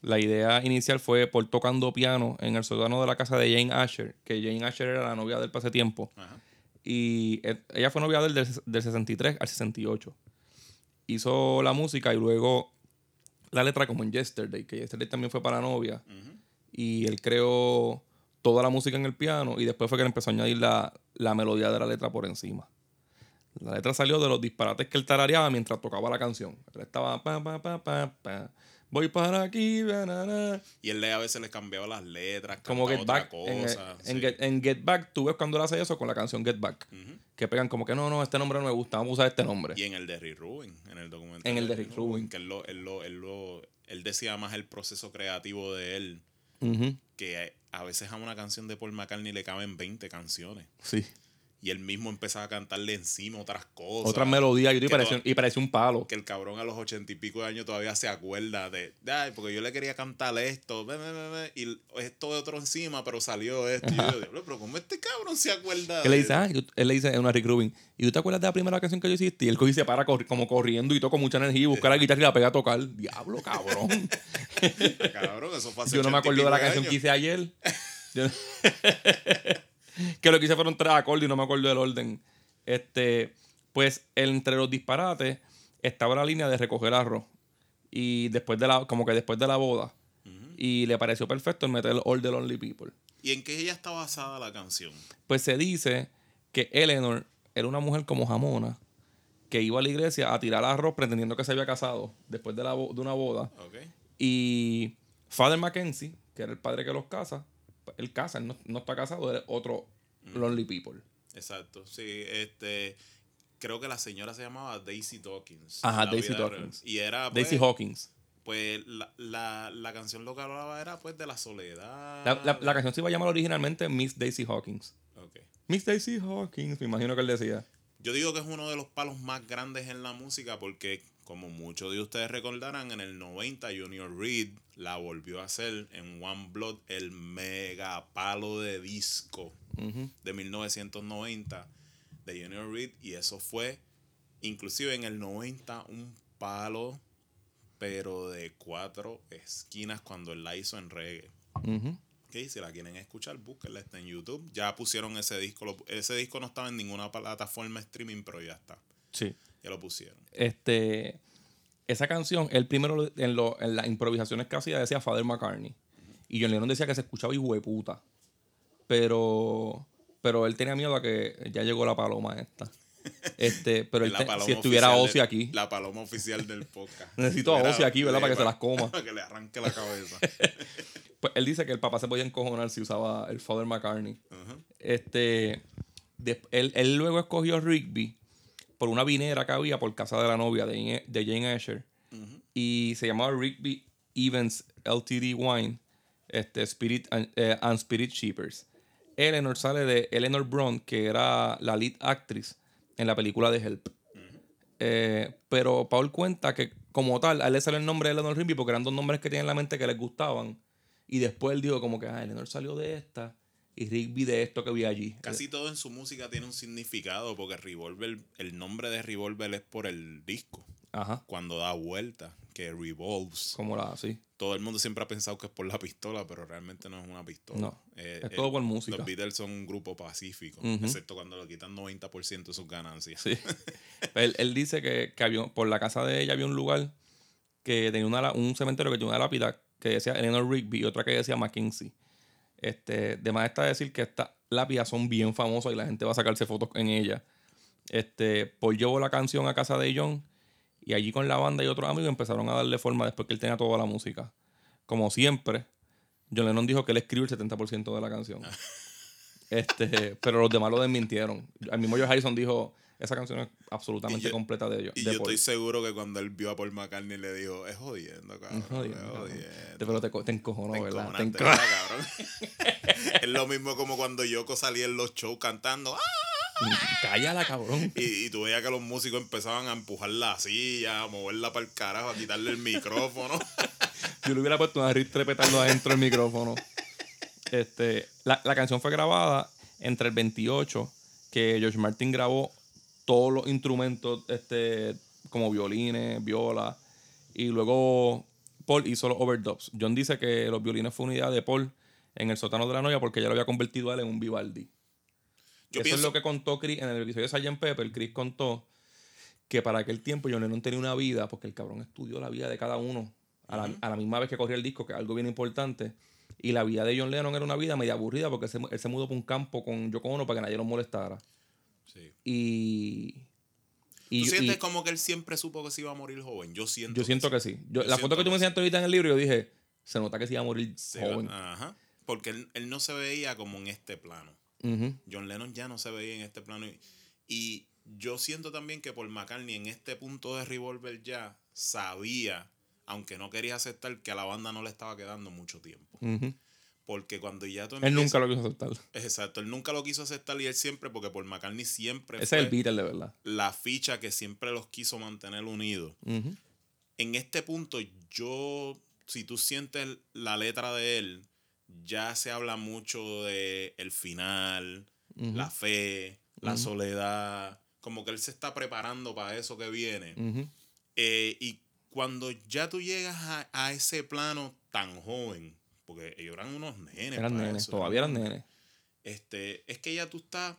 La idea inicial fue Paul tocando piano en el sótano de la casa de Jane Asher, que Jane Asher era la novia del ese tiempo. Ajá. Y eh, ella fue novia del, del, del 63 al 68. Hizo la música y luego la letra como en Yesterday, que Yesterday también fue para la novia. Y él creó toda la música en el piano y después fue que él empezó a añadir la, la melodía de la letra por encima. La letra salió de los disparates que él tarareaba mientras tocaba la canción. Él estaba pa, pa, pa, pa, pa. Voy para aquí. Y él a veces le cambiaba las letras, Como Get otra Back. En, cosa. en sí. Get, en Get Back, tú ves cuando él hace eso con la canción Get Back. Que pegan como que no, no, este nombre no me gusta, vamos a usar este nombre. Y en el de Rick Rubin, en el documental. En el de Rick Rubin. Que él, lo, él, lo, él, lo- él decía más el proceso creativo de él, que a veces a una canción de Paul McCartney le caben 20 canciones. Sí. Y él mismo empezaba a cantarle encima otras cosas. Otras melodías y, pareció, y pareció un palo. Que el cabrón a los ochenta y pico de años todavía se acuerda de, ay, porque yo le quería cantar esto, ve, ve, ve, ve", y esto de otro encima, pero salió esto. Y yo digo, "Diablo, pero ¿cómo este cabrón se acuerda Que le de dice, ah, él le dice a una Rick Rubin, ¿y tú te acuerdas de la primera canción que yo hiciste? Y él coge y se para corri- como corriendo y toca mucha energía y busca la guitarra y la pega a tocar. Diablo, cabrón. Cabrón, eso fue hace yo no me 80 y acuerdo de la canción que hice ayer. Yo- que lo que hice fueron tres acordes y no me acuerdo del orden. Este, pues entre los disparates estaba la línea de recoger arroz. Y después de la, como que después de la boda. Y le pareció perfecto el meter All the Lonely People. ¿Y en qué ella está basada la canción? Pues se dice que Eleanor era una mujer como jamona que iba a la iglesia a tirar arroz pretendiendo que se había casado después de, la de una boda. Y Father Mackenzie, que era el padre que los casa, él casa, él no, no está casado, él es otro Lonely People. Exacto, sí, este... Creo que la señora se llamaba Daisy Dawkins. Ajá, Daisy. Dawkins. Y era, pues, Daisy Hawkins. pues la, la, la canción lo que hablaba era pues de la soledad. La, la- canción se iba a llamar originalmente Miss Daisy Hawkins. Ok. Miss Daisy Hawkins, me imagino que él decía. Yo digo que es uno de los palos más grandes en la música porque, como muchos de ustedes recordarán, en el 90 Junior Reed la volvió a hacer en One Blood, el mega palo de disco de 1990 de Junior Reed. Y eso fue, inclusive en el 90, un palo, pero de cuatro esquinas cuando él la hizo en reggae. Ok, si la quieren escuchar, búsquenla, está en YouTube. Ya pusieron ese disco. ese disco no estaba en ninguna plataforma streaming, pero ya está. Sí. Ya lo pusieron. Este, esa canción, él primero en, lo- en las improvisaciones que hacía decía Father McCartney. Y John Lennon decía que se escuchaba hijo de puta. Pero, pero él tenía miedo a que ya llegó la paloma esta. Este, pero él te- si estuviera Ozzy aquí, La paloma oficial del podcast. Necesito a Ozzy aquí, ¿verdad? le- Para que se las coma. Para que le arranque la cabeza. pues él dice que el papá se podía encojonar si usaba el Father McCartney. Este, de- él, él luego escogió Rigby por una vinera que había por casa de la novia de, Jane- de Jane Asher. Y se llamaba Rigby Evans LTD Wine, este, Spirit and, eh, and Spirit Shippers. Eleanor sale de Eleanor Brown, que era la lead actriz en la película de Help. Eh, pero Paul cuenta que, como tal, a él le sale el nombre de Eleanor Rigby porque eran dos nombres que tienen en la mente que les gustaban. Y después él dijo, como que, ah, Eleanor salió de esta. Y Rigby de esto que vi allí. Casi todo en su música tiene un significado porque Revolver, el nombre de Revolver es por el disco. Ajá. Cuando da vuelta, que revolves. Como la, sí. Todo el mundo siempre ha pensado que es por la pistola, pero realmente no es una pistola. No, Eh, es todo por música. Los Beatles son un grupo pacífico, excepto cuando le quitan 90% de sus ganancias. Sí. él, él dice que, que había, por la casa de ella había un lugar que tenía una, un cementerio que tenía una lápida que decía Eleanor Rigby y otra que decía Mackenzie. Este, de más está decir que estas lápidas son bien famosas y la gente va a sacarse fotos en ellas. Este, Paul llevó la canción a casa de John y allí con la banda y otros amigos empezaron a darle forma después que él tenía toda la música. Como siempre, John Lennon dijo que él escribió el 70% de la canción. Este, pero los demás lo desmintieron. El mismo George Harrison dijo, esa canción es absolutamente yo- completa de ellos. Y de yo Paul". estoy seguro que cuando él vio a Paul McCartney le dijo, es jodiendo, cabrón. Es jodiendo, jodiendo. cabrón. Pero te, te encojonó, Te ¿verdad? Te encojonaste, enco- ¿verdad, cabrón? es lo mismo como cuando Yoko salía en los shows cantando ¡Ah! Cállala, cabrón. y, y tú veías que los músicos empezaban a empujar la silla, a moverla para el carajo, a quitarle el micrófono. Yo le hubiera puesto una trepetando adentro del micrófono. Este, la, la canción fue grabada entre el 28, que George Martin grabó todos los instrumentos, este, como violines, viola, y luego Paul hizo los overdubs. John dice que los violines fue una idea de Paul en el sótano de la novia porque ella lo había convertido a él en un Vivaldi. Yo Eso pienso, es lo que contó Chris en el episodio de Sgt. Pepper. Chris contó que para aquel tiempo John Lennon tenía una vida, porque el cabrón estudió la vida de cada uno a la, a la misma vez que corría el disco, que es algo bien importante. Y la vida de John Lennon era una vida media aburrida porque se- él se mudó para un campo con Yoko Ono para que nadie lo molestara. Sí. Y. y ¿Tú sientes y como que él siempre supo que se iba a morir joven? Yo siento yo siento sí. que sí. Yo- Yo la foto que tú que me sí. enseñaste ahorita en el libro, yo dije, se nota que se iba a morir Se va- joven. Ajá. Porque él, él no se veía como en este plano. John Lennon ya no se veía en este plano. Y, y yo siento también que Paul McCartney en este punto de Revolver ya sabía, aunque no quería aceptar, que a la banda no le estaba quedando mucho tiempo. Ujú. Porque cuando ya tú Él empiezas- nunca lo quiso aceptar. Exacto, él nunca lo quiso aceptar y él siempre, porque Paul McCartney siempre Ese fue es el Beatle de verdad. la ficha que siempre los quiso mantener unidos. En este punto, yo, si tú sientes la letra de él, ya se habla mucho de el final, la fe, la soledad, como que él se está preparando para eso que viene. Eh, y cuando ya tú llegas a, a ese plano tan joven, porque ellos eran unos nenes. Eran nenes, eso, todavía eran nenes. Este, es que ya tú estás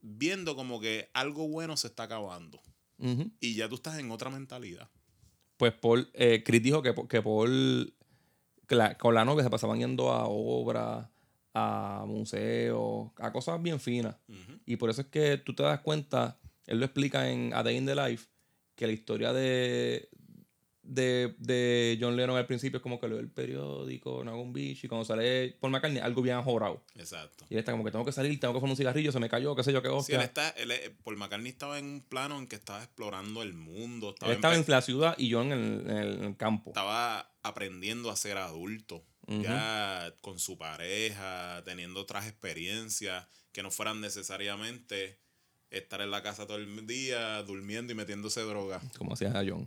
viendo como que algo bueno se está acabando. Y ya tú estás en otra mentalidad. Pues Paul, eh, Chris dijo que, que Paul, que la- con la novia se pasaban yendo a obras, a museos, a cosas bien finas. Y por eso es que tú te das cuenta, él lo explica en A Day in the Life, que la historia de, de, de John Lennon al principio es como que leo el periódico, no hago un bicho, y cuando sale Paul McCartney, algo bien ajorado. Exacto. Y él está como que tengo que salir, tengo que fumar un cigarrillo, se me cayó, qué sé yo, qué Sí, él hostia. está, él, Paul McCartney estaba en un plano en que estaba explorando el mundo. Estaba, él estaba en la ciudad y yo en el, en el- campo. estaba aprendiendo a ser adulto. Ya con su pareja, teniendo otras experiencias que no fueran necesariamente estar en la casa todo el día, durmiendo y metiéndose droga. Como hacía John.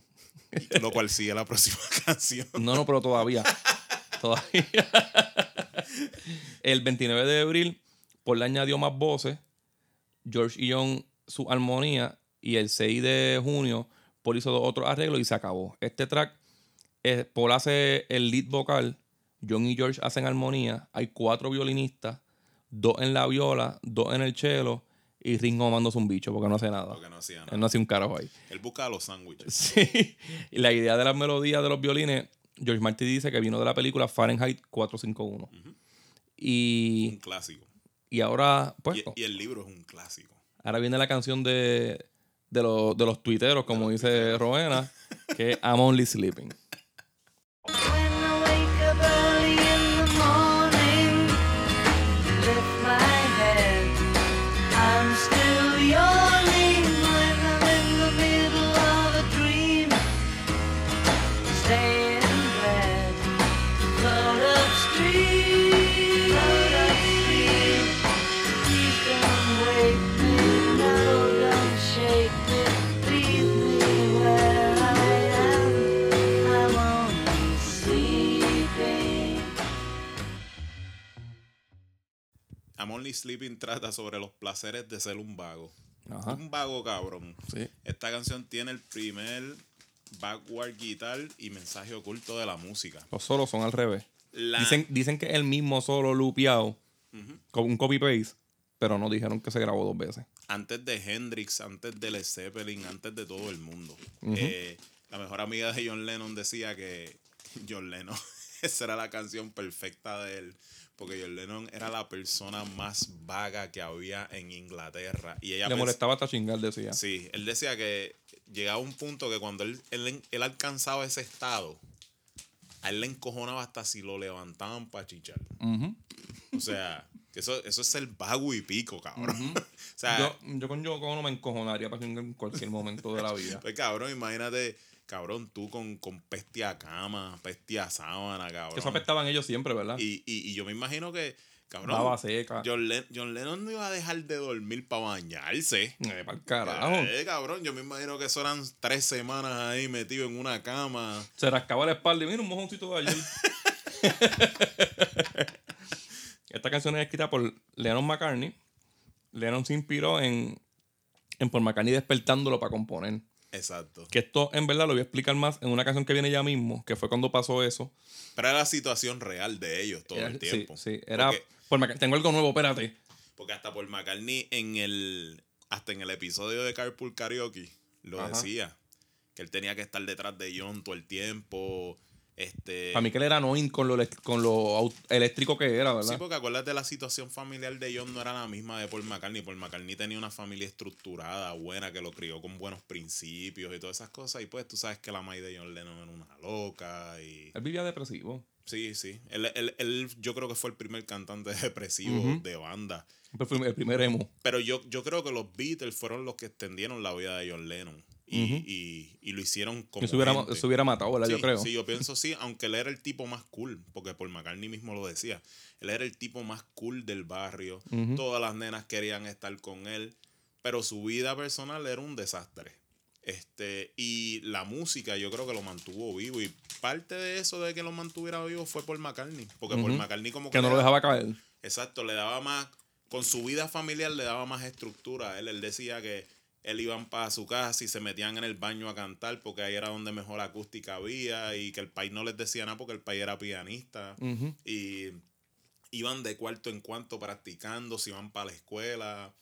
lo cual sigue la próxima canción. No, no, pero todavía. todavía. el 29 de abril, Paul le añadió más voces. George y John su armonía. Y el 6 de junio, Paul hizo dos otros arreglos y se acabó. Este track, eh, Paul hace el lead vocal. John y George hacen armonía. Hay cuatro violinistas. Dos en la viola, dos en el cello. Y Ringo mamándose un bicho porque no hace nada. Porque no hacía Él nada. no hace un carajo ahí. Él buscaba los sándwiches. Sí. Y la idea de las melodías de los violines, George Martin dice que vino de la película Fahrenheit 451. Ujú. Y, Un clásico. y ahora, pues, Y, y el libro es un clásico. ahora viene la canción de, de, los, de los tuiteros, como los dice Rowena, que es I'm Only Sleeping. sleeping. Only Sleeping trata sobre los placeres de ser un vago. Ajá. Un vago cabrón. Sí. Esta canción tiene el primer backward guitar y mensaje oculto de la música. Los solos son al revés. La- Dicen, dicen que es el mismo solo lupeado con un copy-paste, pero no dijeron que se grabó dos veces. antes de Hendrix, antes de Led Zeppelin, antes de todo el mundo. Eh, la mejor amiga de John Lennon decía que John Lennon, esa era la canción perfecta de él, porque John Lennon era la persona más vaga que había en Inglaterra. Y ella Le molestaba hasta chingar, decía. Sí, él decía que llegaba un punto que cuando él, él, él alcanzaba ese estado, a él le encojonaba hasta si lo levantaban para chichar. O sea, que eso, eso es el vago y pico, cabrón. o sea, yo, yo con Yoko no me encojonaría para chingar en cualquier momento de la vida. Pues cabrón, imagínate, cabrón, tú con, con peste a cama, peste a sábana, cabrón. Que eso apestaban ellos siempre, ¿verdad? y, y, y yo me imagino que, cabrón, Baba seca. John, Len- John Lennon no iba a dejar de dormir para bañarse. Eh, pa'l carajo. Eh, cabrón, yo me imagino que eso eran tres semanas ahí metido en una cama. Se rascaba la espalda y mira un mojoncito de ayer. Esta canción es escrita por Lennon McCartney. Lennon se inspiró en, en Paul McCartney despertándolo para componer. Exacto. Que esto en verdad lo voy a explicar más en una canción que viene ya mismo, que fue cuando pasó eso. Pero era la situación real de ellos todo Era- el tiempo. Sí, sí, era Porque, McCartney, tengo algo nuevo, espérate. porque hasta por McCartney en el. Hasta en el episodio de Carpool Karaoke lo Ajá. decía. Que él tenía que estar detrás de John todo el tiempo. Este. Para mí que él era annoying con lo, con lo eléctrico que era, Sí, ¿verdad? porque acuérdate, la situación familiar de John no era la misma de Paul McCartney. Paul McCartney tenía una familia estructurada, buena, que lo crió con buenos principios y todas esas cosas. Y pues tú sabes que la madre de John Lennon era una loca. Y Él vivía depresivo. sí, sí. Él, él- él- yo creo que fue el primer cantante depresivo de banda. Siempre fue el primer emo. Pero yo, yo creo que los Beatles fueron los que extendieron la vida de John Lennon. Y, y- y lo hicieron como. Que se hubiera, gente. hubiera matado, ¿verdad? yo creo. Sí, yo pienso sí, aunque él era el tipo más cool, porque Paul McCartney mismo lo decía. Él era el tipo más cool del barrio. Todas las nenas querían estar con él, pero su vida personal era un desastre. Este, y la música yo creo que lo mantuvo vivo. Y parte de eso de que lo mantuviera vivo fue Paul McCartney. Porque Paul Ujú. McCartney como Que no le lo dejaba caer. Exacto, le daba más, con su vida familiar le daba más estructura. a Él, él decía que él iban para su casa y se metían en el baño a cantar porque ahí era donde mejor acústica había y que el país no les decía nada porque el país era pianista. Y iban de cuarto en cuarto practicando, se iban para la escuela.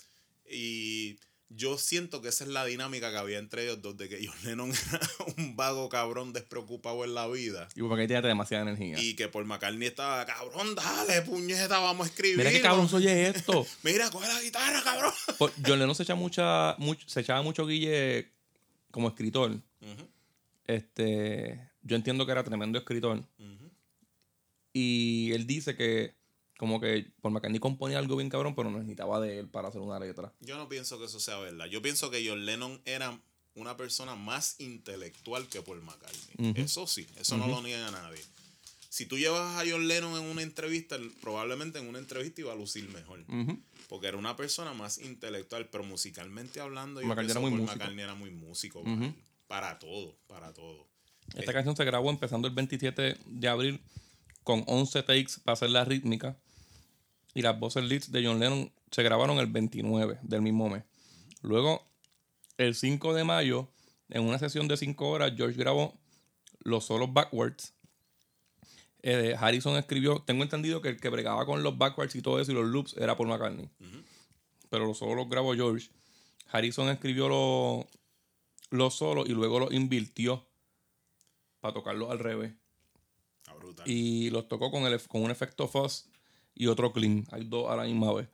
Y yo siento que esa es la dinámica que había entre ellos dos, de que John Lennon era un vago cabrón despreocupado en la vida. Y porque tenía demasiada energía. Y que por McCartney estaba, cabrón, dale, puñeta, vamos a escribir. Mira qué cabrón soy esto. Mira, coge la guitarra, cabrón. Por- John Lennon se, echa mucha, mucho, se echaba mucho guille como escritor. Este, yo entiendo que era tremendo escritor. Y él dice que como que por McCartney componía algo bien cabrón, pero no necesitaba de él para hacer una letra. Yo no pienso que eso sea verdad. Yo pienso que John Lennon era una persona más intelectual que Paul McCartney. Eso sí, eso no lo niega nadie. Si tú llevas a John Lennon en una entrevista, probablemente en una entrevista iba a lucir mejor. Porque era una persona más intelectual, pero musicalmente hablando, yo McCartney era muy Paul músico. McCartney era muy músico. Para todo, para todo. Esta Eh, canción se grabó empezando el 27 de abril con 11 takes para hacer la rítmica. Y las voces leads de John Lennon se grabaron el 29 del mismo mes. Luego, el 5 de mayo, en una sesión de 5 horas, George grabó los solos backwards. Eh, Harrison escribió, tengo entendido que el que bregaba con los backwards y todo eso y los loops era Paul McCartney. Pero los solos los grabó George. Harrison escribió los los solos y luego los invirtió para tocarlos al revés. Brutal. Y los tocó con, el, con un efecto fuzz y otro clean. Hay dos a la misma vez.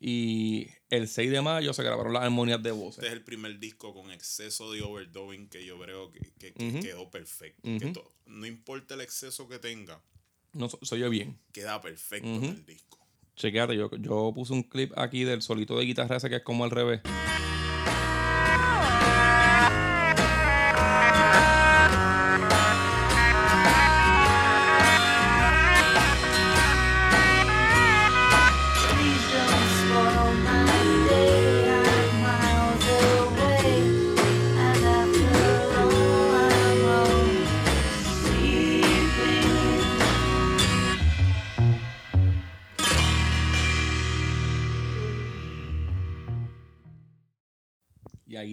Y el 6 de mayo se grabaron las armonías de Este voces. es el primer disco con exceso de overdubbing que yo creo que, que- que Ujú. quedó perfecto. Que no importa el exceso que tenga, No, se oye bien. queda perfecto en el disco. Chequeate, yo, yo puse un clip aquí del solito de guitarra ese que es como al revés.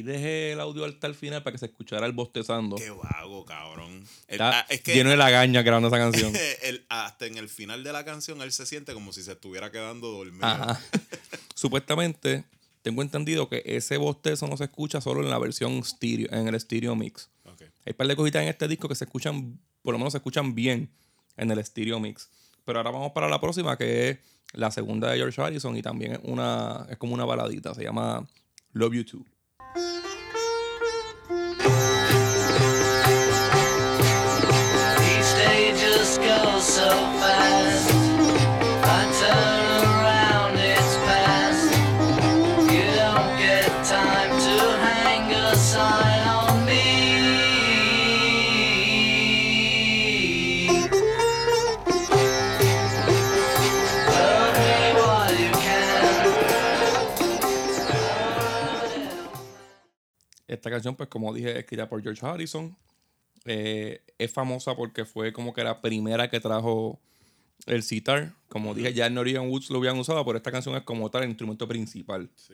Ahí dejé el audio hasta el final para que se escuchara el bostezando. Qué vago, cabrón. El- Está ah, es que lleno de lagaña grabando esa canción. el- hasta en el final de la canción él se siente como si se estuviera quedando dormido. Ajá. Supuestamente, tengo entendido que ese bostezo no se escucha solo en la versión stereo, en el stereo mix. Hay un par de cositas en este disco que se escuchan, por lo menos se escuchan bien en el stereo mix. Pero ahora vamos para la próxima, que es la segunda de George Harrison y también es, una, es como una baladita. Se llama Love You Too. Each day just goes so Esta canción, pues como dije, es escrita por George Harrison. Eh, es famosa porque fue como que la primera que trajo el sitar. Como dije, ya en Norwegian Woods lo habían usado, pero esta canción es como tal el instrumento principal. Sí.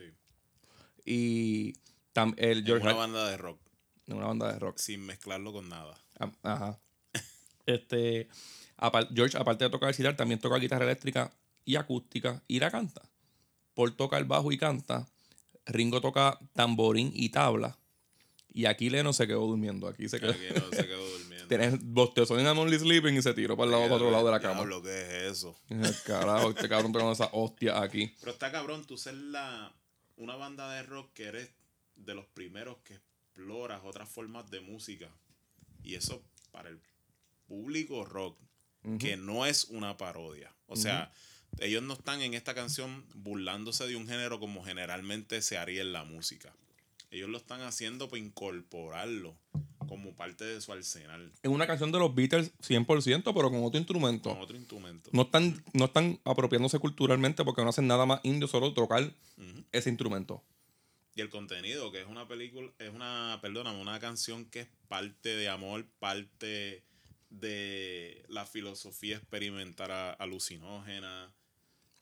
Y tam- el George una Har- banda de rock, una banda de rock. sin mezclarlo con nada. Ah, Ajá. Este, George, aparte de tocar el sitar, también toca guitarra eléctrica y acústica y la canta. Paul toca el bajo y canta. Ringo toca tamborín y tabla. Y aquí Leno se quedó durmiendo. Aquí se quedó. Aquí no se quedó durmiendo. Tienes bostezó en I'm Only Sleeping y se tiró para el lado, para otro lado de la cama. Diablo, ¿qué es eso? Carajo, este cabrón tocando esa hostia aquí. Pero está cabrón, tú ser la, una banda de rock que eres de los primeros que exploras otras formas de música. Y eso para el público rock, que no es una parodia. O sea, ellos no están en esta canción burlándose de un género como generalmente se haría en la música. Ellos lo están haciendo para incorporarlo como parte de su arsenal Es una canción de los Beatles 100%, pero con otro instrumento. con otro instrumento. No están, no están apropiándose culturalmente porque no hacen nada más indio, solo tocar ese instrumento. Y el contenido, que es una película, es una, perdóname, una canción que es parte de amor, parte de la filosofía experimental alucinógena,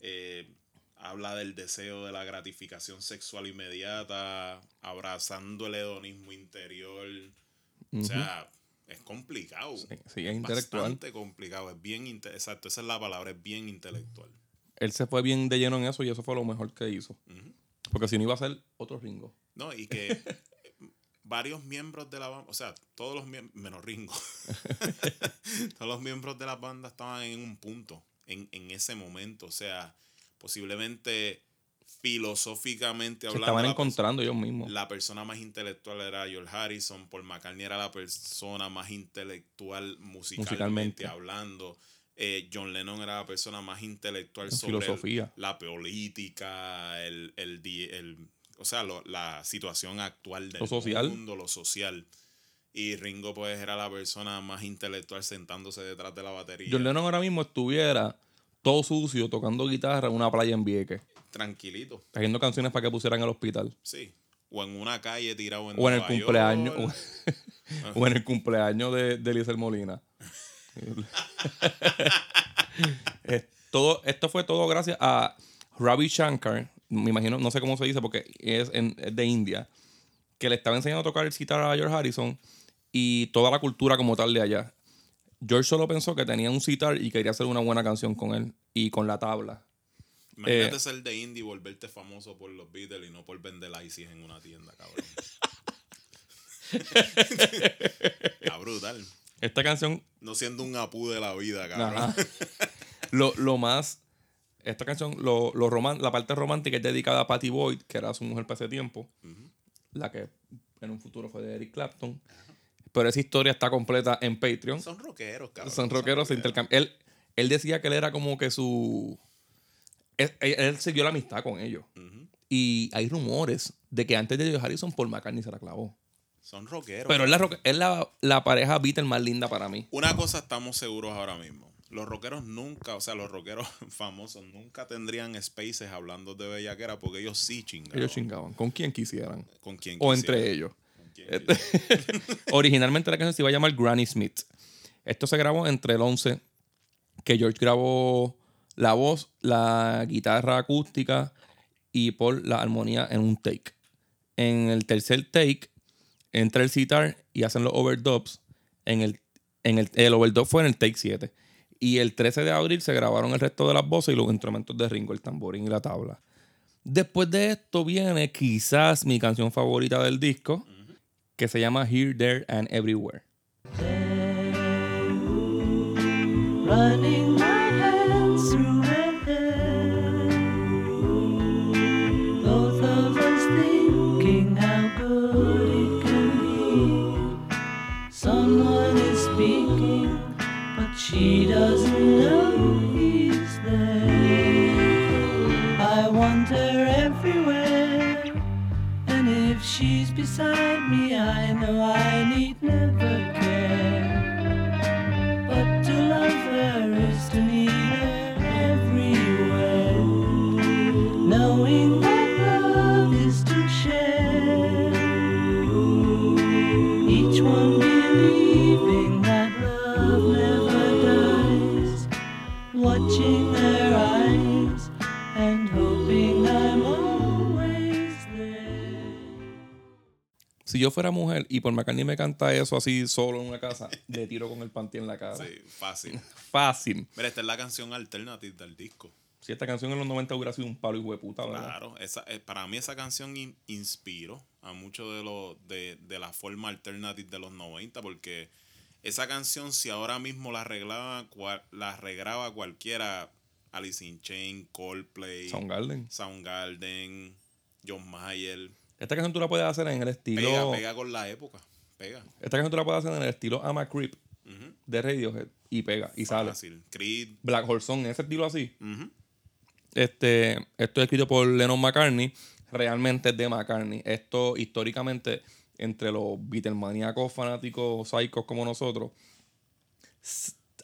eh, habla del deseo de la gratificación sexual inmediata, abrazando el hedonismo interior. O sea, es complicado. Sí, sí, es intelectual. Bastante complicado, es bien, exacto, esa es la palabra, es bien intelectual. Él se fue bien de lleno en eso y eso fue lo mejor que hizo. Porque si no iba a ser otro Ringo. No, y que varios miembros de la banda, o sea, todos los miembros, menos Ringo, todos los miembros de la banda estaban en un punto, en, en ese momento, o sea, posiblemente filosóficamente Se hablando, estaban la, encontrando ellos mismos. la persona más intelectual era George Harrison, Paul McCartney era la persona más intelectual musicalmente, Musicalmente. hablando. eh, John Lennon era la persona más intelectual sobre el- la política, el, el, el- o sea, lo- la situación actual del Lo social. mundo, lo social. Y Ringo pues era la persona más intelectual sentándose detrás de la batería. John Lennon ahora mismo estuviera todo sucio tocando guitarra en una playa en Vieques, Tranquilito, haciendo canciones para que pusieran al hospital. sí. O en una calle tirado en O en el Nueva cumpleaños. York. o en el cumpleaños de, de Molina. Todo, esto fue todo gracias a Ravi Shankar. Me imagino, no sé cómo se dice porque es, en- es de India. Que le estaba enseñando a tocar el sitar a George Harrison y toda la cultura como tal de allá. George solo pensó que tenía un sitar y quería hacer una buena canción con él y con la tabla. Imagínate Eh, ser de indie y volverte famoso por los Beatles y no por vender ICs en una tienda, cabrón. Está brutal. Esta canción No siendo un apú de la vida, cabrón. Lo, lo más. Esta canción, lo, lo roman- la parte romántica es dedicada a Patty Boyd, que era su mujer para ese tiempo. La que en un futuro fue de Eric Clapton. Pero esa historia está completa en Patreon. Son rockeros, cabrón. Son rockeros, se intercambian. Él, él decía que él era como que su. Él, él, siguió la amistad con ellos. Ujú. Y hay rumores de que antes de George Harrison, Paul McCartney se la clavó. Son rockeros. Pero es la, rock- es la, la pareja Beatle más linda para mí. Una cosa estamos seguros ahora mismo. Los rockeros nunca, o sea, los rockeros famosos nunca tendrían spaces hablando de bellaquera porque ellos sí chingaban. Ellos chingaban. Con quien quisieran. Con quien O quisieran. entre ellos. Este-. Originalmente la canción se iba a llamar Granny Smith. Esto se grabó entre el 11, que George grabó la voz, la guitarra acústica y Paul la armonía en un take. En el tercer take, entra el sitar y hacen los overdubs. En el, en el, el overdub fue en el take 7. Y el 13 de abril se grabaron el resto de las voces y los instrumentos de Ringo, el tamborín y la tabla. Después de esto viene quizás mi canción favorita del disco, que se llama Here, There and Everywhere. Beside me, I know I need never yo fuera mujer y por McCartney me canta eso así solo en una casa, le tiro con el panty en la cara. Sí, fácil. Fácil. Mira, esta es la canción alternative del disco. Si esta canción en los 90 hubiera sido un palo y de puta, ¿verdad? Claro, esa, eh, para mí esa canción in- inspiró a mucho de, lo, de, de la forma alternative de los 90 porque esa canción si ahora mismo la arreglaba, cual- la regraba cualquiera, Alice in Chains, Coldplay, Soundgarden. Soundgarden, John Mayer, Esta canción tú la puedes hacer en el estilo. pega, pega con la época, pega. Esta canción tú la puedes hacer en el estilo I'm a Creep de Radiohead y pega y sale. Creed, Black Hole Song, ese estilo así. Este, esto es escrito por Lennon McCartney. Realmente es de McCartney. Esto históricamente, entre los Beatlemaníacos fanáticos psicos como nosotros,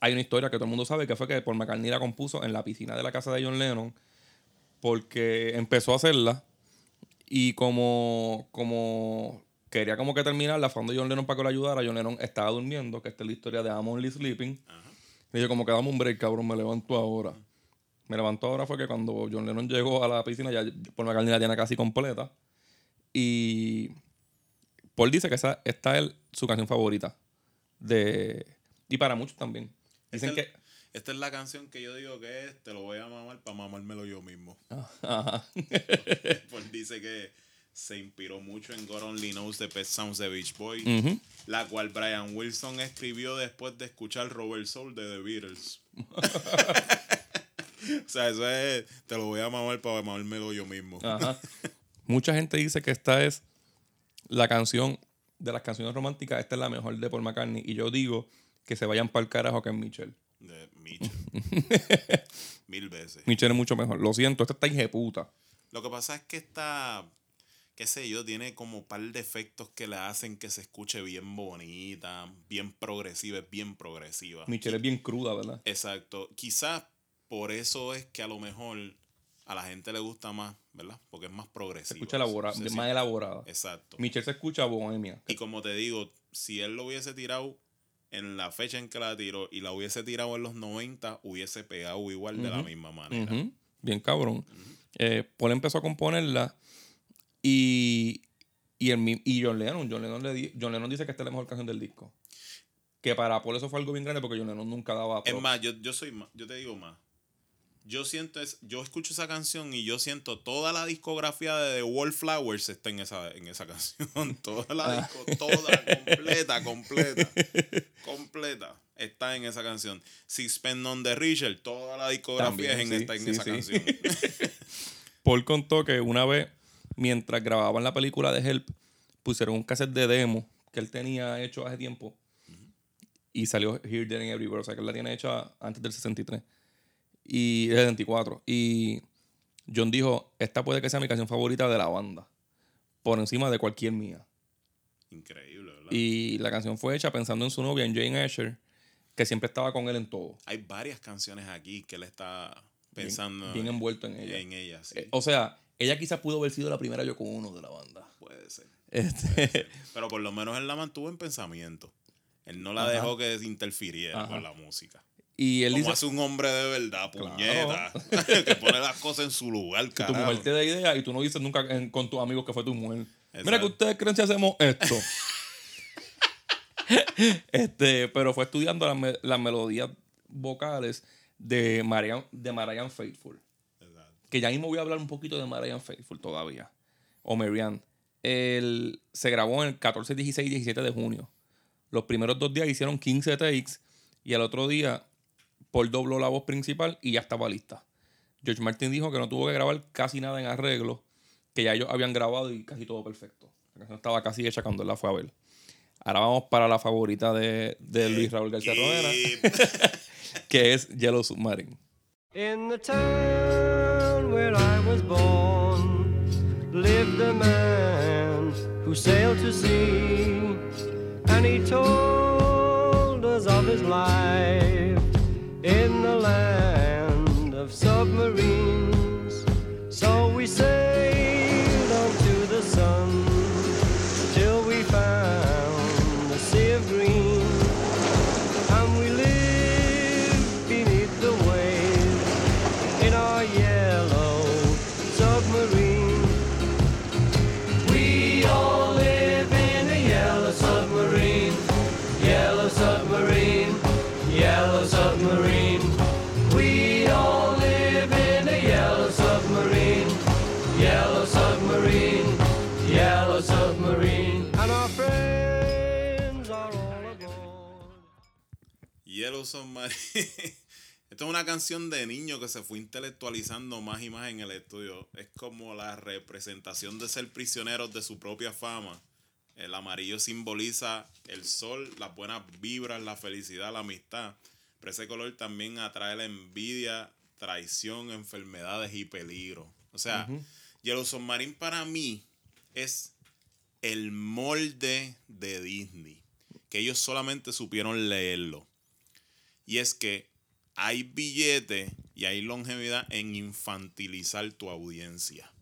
hay una historia que todo el mundo sabe que fue que Paul McCartney la compuso en la piscina de la casa de John Lennon porque empezó a hacerla y como, como quería como que terminarla, fue donde John Lennon para que lo ayudara. John Lennon estaba durmiendo, que esta es la historia de I'm Only Sleeping. Y yo como que dame un break, cabrón, me levanto ahora. Me levantó ahora fue que cuando John Lennon llegó a la piscina, ya Paul McCartney la tiene casi completa. Y Paul dice que esa, esta es su canción favorita. De, y para muchos también. Dicen Esta, que... es- esta es la canción que yo digo que es, te lo voy a mamar para mamármelo yo mismo. Ajá. Paul dice que se inspiró mucho en God Only Knows the Pet Sounds de Beach Boy, la cual Brian Wilson escribió después de escuchar Robert Soul de The Beatles. o sea, eso es, te lo voy a mamar para mamármelo yo mismo. Ajá. Mucha gente dice que esta es la canción de las canciones románticas, esta es la mejor de Paul McCartney. Y yo digo que se vayan para el carajo que es Mitchell. De Mitchell. Mil veces. Mitchell es mucho mejor. Lo siento, esta está puta. Lo que pasa es que esta, qué sé yo, tiene como par de efectos que le hacen que se escuche bien bonita, bien progresiva, es bien progresiva. Mitchell es bien cruda, ¿verdad? Exacto. Quizás por eso es que a lo mejor a la gente le gusta más, ¿verdad? Porque es más progresiva. Se escucha Se- se- más elaborada. Exacto. Mitchell se escucha bohemia. Y como te digo, si él lo hubiese tirado en la fecha en que la tiró y la hubiese tirado en los 90, hubiese pegado igual de la misma manera. Bien cabrón. Eh, Paul empezó a componerla y, y, el, y John Lennon, John Lennon, le di- John Lennon dice que esta es la mejor canción del disco. Que para Paul eso fue algo bien grande porque John Lennon nunca daba Es más, yo, yo soy más, yo te digo más. Yo siento es, yo escucho esa canción y yo siento toda la discografía de The Wallflowers está en esa, en esa canción. Toda la Ah. disco, toda, completa, completa. completa. Está en esa canción. Sixpence on the Richard, toda la discografía También, en, está en sí, esa sí. canción. Paul contó que una vez, mientras grababan la película de Help, pusieron un cassette de demo que él tenía hecho hace tiempo y salió Here, There and Everywhere. O sea, que él la tiene hecha antes del 63 y del 74. Y John dijo: Esta puede que sea mi canción favorita de la banda, por encima de cualquier mía. Increíble, ¿verdad? Y la canción fue hecha pensando en su novia, en Jane Asher, que siempre estaba con él en todo. Hay varias canciones aquí que él está pensando bien envuelto en ella. En ella, sí. Eh, o sea, ella quizás pudo haber sido la primera yo con uno de la banda. Puede ser. Este, Pero por lo menos él la mantuvo en pensamiento. Él no la Ajá. dejó que interfiriera Ajá. con la música. Y él Como dice: hace un hombre de verdad, Claro. puñeta. que pone las cosas en su lugar, que tu carajo. mujer te da idea y tú no dices nunca en- con tus amigos que fue tu mujer. Mira que ustedes creen si hacemos esto. este, pero fue estudiando las, me- las melodías vocales de Marianne, de Marianne Faithful. Exacto. Que ya mismo voy a hablar un poquito de Marianne Faithful todavía. O Marianne. El, se grabó en el 14, 16 y 17 de junio. Los primeros dos días hicieron 15 takes y al otro día Paul dobló la voz principal y ya estaba lista. George Martin dijo que no tuvo que grabar casi nada en arreglo, que ya ellos habían grabado y casi todo perfecto. La canción estaba casi hecha cuando él la fue a ver. Ahora vamos para la favorita de, de Luis Raúl García Rodera, Y- que es Yellow Submarine. In the town where I was born lived a man who sailed to sea, and he told us of his life in the land of submarines. So we sailed Submarine. Esto es una canción de niño que se fue intelectualizando más y más en el estudio. Es como la representación de ser prisioneros de su propia fama. El amarillo simboliza el sol, las buenas vibras, la felicidad, la amistad. Pero ese color también atrae la envidia, traición, enfermedades y peligro. O sea, Yellow Submarine para mí es el molde de Disney. Que ellos solamente supieron leerlo. Y es que hay billete y hay longevidad en infantilizar tu audiencia.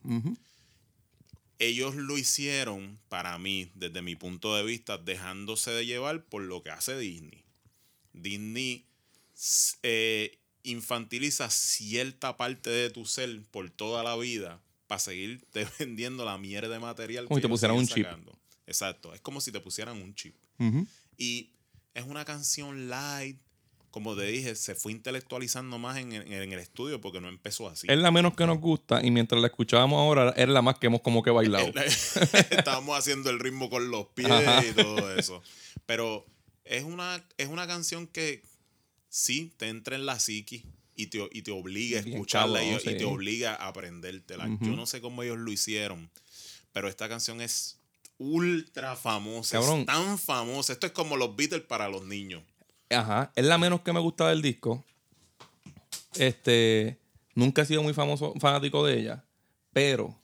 Ellos lo hicieron, para mí, desde mi punto de vista, dejándose de llevar por lo que hace Disney. Disney eh, infantiliza cierta parte de tu ser por toda la vida para seguirte vendiendo la mierda de material. Como si te pusieran un chip. Exacto. Es como si te pusieran un chip. Ujú. Y es una canción light. Como te dije, se fue intelectualizando más en, en- en el estudio porque no empezó así. Es la menos que nos gusta y mientras la escuchábamos ahora era la más que hemos como que bailado. Estábamos haciendo el ritmo con los pies Ajá. y todo eso. Pero es una, es una canción que sí te entra en la psiqui y te, y te obliga a escucharla y- cabrón, y, sí. te obliga a aprendértela. Ujú. Yo no sé cómo ellos lo hicieron, pero esta canción es ultra famosa. Cabrón. Es tan famosa. Esto es como los Beatles para los niños. Ajá, es la menos que me gusta del disco. Este, nunca he sido muy famoso, fanático de ella, pero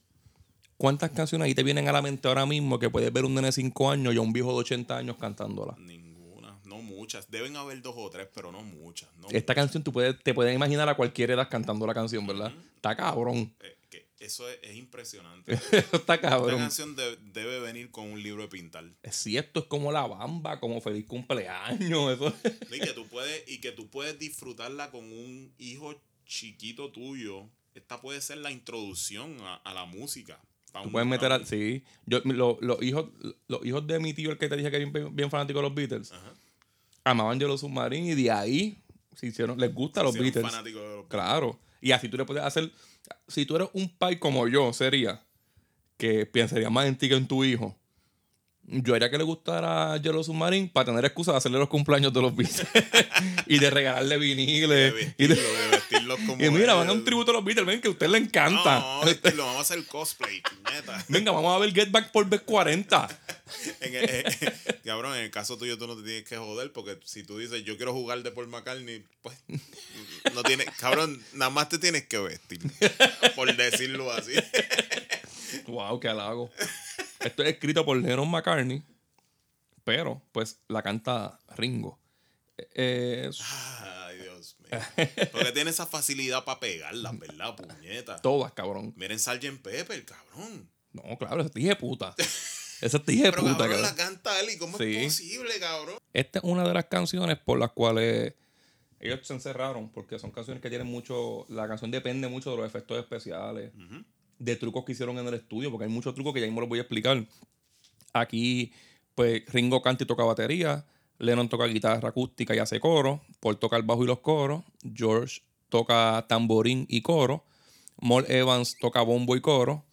¿cuántas canciones ahí te vienen a la mente ahora mismo que puedes ver un nene de 5 años y a un viejo de 80 años cantándola? Ninguna, no muchas. Deben haber dos o tres, pero no muchas. No Esta canción tú puedes, te puedes imaginar a cualquier edad cantando la canción, ¿verdad? Está cabrón. Eh, eso es, es impresionante. Está Esta cabrón. canción de- debe venir con un libro de pintar. Si esto es como la bamba, como feliz cumpleaños, eso. Y que tú puedes, y que tú puedes disfrutarla con un hijo chiquito tuyo. Esta puede ser la introducción a, a la música. Tú puedes meter un- Sí. Yo, lo- los, hijos, los hijos de mi tío, el que te dije que es bien, bien fanático de los Beatles, Ajá. amaban Yellow Submarine y de ahí se hicieron, les gusta los eres un Beatles. de los Claro. Y así tú le puedes hacer. Si tú eres un pai como yo, sería que pensaría más en ti que en tu hijo. Yo haría que le gustara Yellow Submarine para tener excusa de hacerle los cumpleaños de los Beatles y de regalarle viniles. Y, de- como y mira, él. van a un tributo a los Beatles, ven que a usted le encanta. No, vestirlo, vamos a hacer cosplay, neta. Venga, vamos a ver Get Back por vez 40. En el- eh, eh, cabrón, en el caso tuyo tú no te tienes que joder porque si tú dices yo quiero jugar de Paul McCartney, pues no tienes, cabrón, nada más te tienes que vestir, por decirlo así. Wow, qué halago. Esto es escrito por Lennon McCartney, pero pues la canta Ringo. Eh, Dios mío. Porque tiene esa facilidad para pegarla, ¿verdad, puñeta? todas, cabrón. Miren Sgt. Pepper, cabrón. No, claro, ese dije puta. Dije Pero puta, cabrón, cabrón. la canta él y cómo Sí. es posible, cabrón. Esta es una de las canciones por las cuales ellos se encerraron, porque son canciones que tienen mucho. La canción depende mucho de los efectos especiales. de trucos que hicieron en el estudio, porque hay muchos trucos que ya mismo los voy a explicar. Aquí, pues Ringo canta y toca batería, Lennon toca guitarra acústica y hace coro, Paul toca el bajo y los coros, George toca tamborín y coro, Mol Evans toca bombo y coro,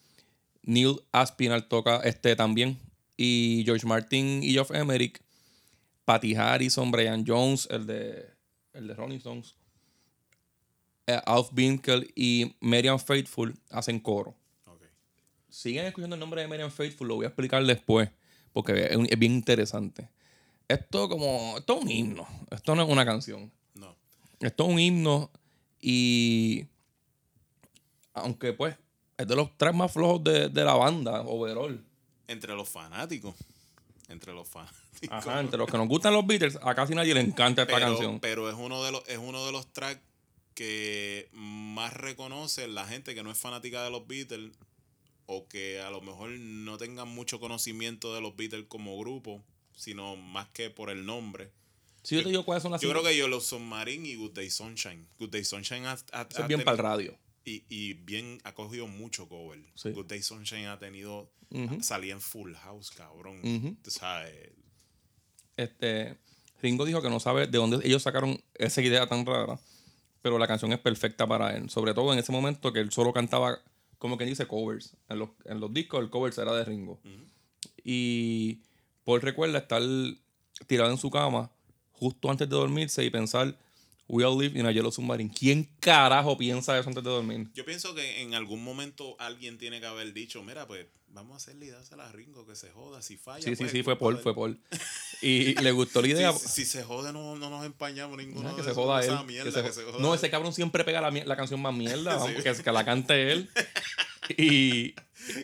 Neil Aspinall toca este también, y George Martin y Geoff Emerick, Patty Harrison, Brian Jones, el de, el de Rolling Stones, eh, Alf Binkel y Marian Faithful hacen coro. Ok. Siguen escuchando el nombre de Marian Faithful, lo voy a explicar después, porque es, un- es bien interesante. Esto como, esto es un himno, esto no es una canción. No. Esto es un himno y aunque pues es de los tres más flojos de, de la banda, overall. Entre los fanáticos. Entre los fanáticos. Ajá, entre los que nos gustan los Beatles, a casi nadie le encanta esta pero, canción. pero es uno de los es uno de los tracks que más reconoce la gente que no es fanática de los Beatles o que a lo mejor no tengan mucho conocimiento de los Beatles como grupo, sino más que por el nombre. Si yo te digo cuáles son las Yo cinco- creo que yo los Submarine y Good Day Sunshine. Good Day Sunshine ha, ha- eso ha es bien para el radio. y, y bien ha cogido mucho cover. Sí. Good Day Sunshine ha tenido Ujú. salía en Full House, cabrón. Tú sabes, Este, Ringo dijo que no sabe de dónde ellos sacaron esa idea tan rara, pero la canción es perfecta para él. Sobre todo en ese momento que él solo cantaba, como quien dice, covers. En los, en los discos el covers era de Ringo. Y Paul recuerda estar tirado en su cama justo antes de dormirse y pensar, We all live in a yellow submarine. ¿Quién carajo piensa eso antes de dormir? Yo pienso que en algún momento alguien tiene que haber dicho, mira, pues vamos a hacerle y dársela a Ringo, que se joda, si falla. Sí, sí, pues, sí, es fue Paul, de él". fue Paul. Y le gustó la idea. Si, si se jode, no, no nos empañamos ninguno. Que de se esos- joda él. esa que mierda, se que jo- se joda no, él. ese cabrón siempre pega la, la canción más mierda. Sí. vamos, que, que la cante él. Y.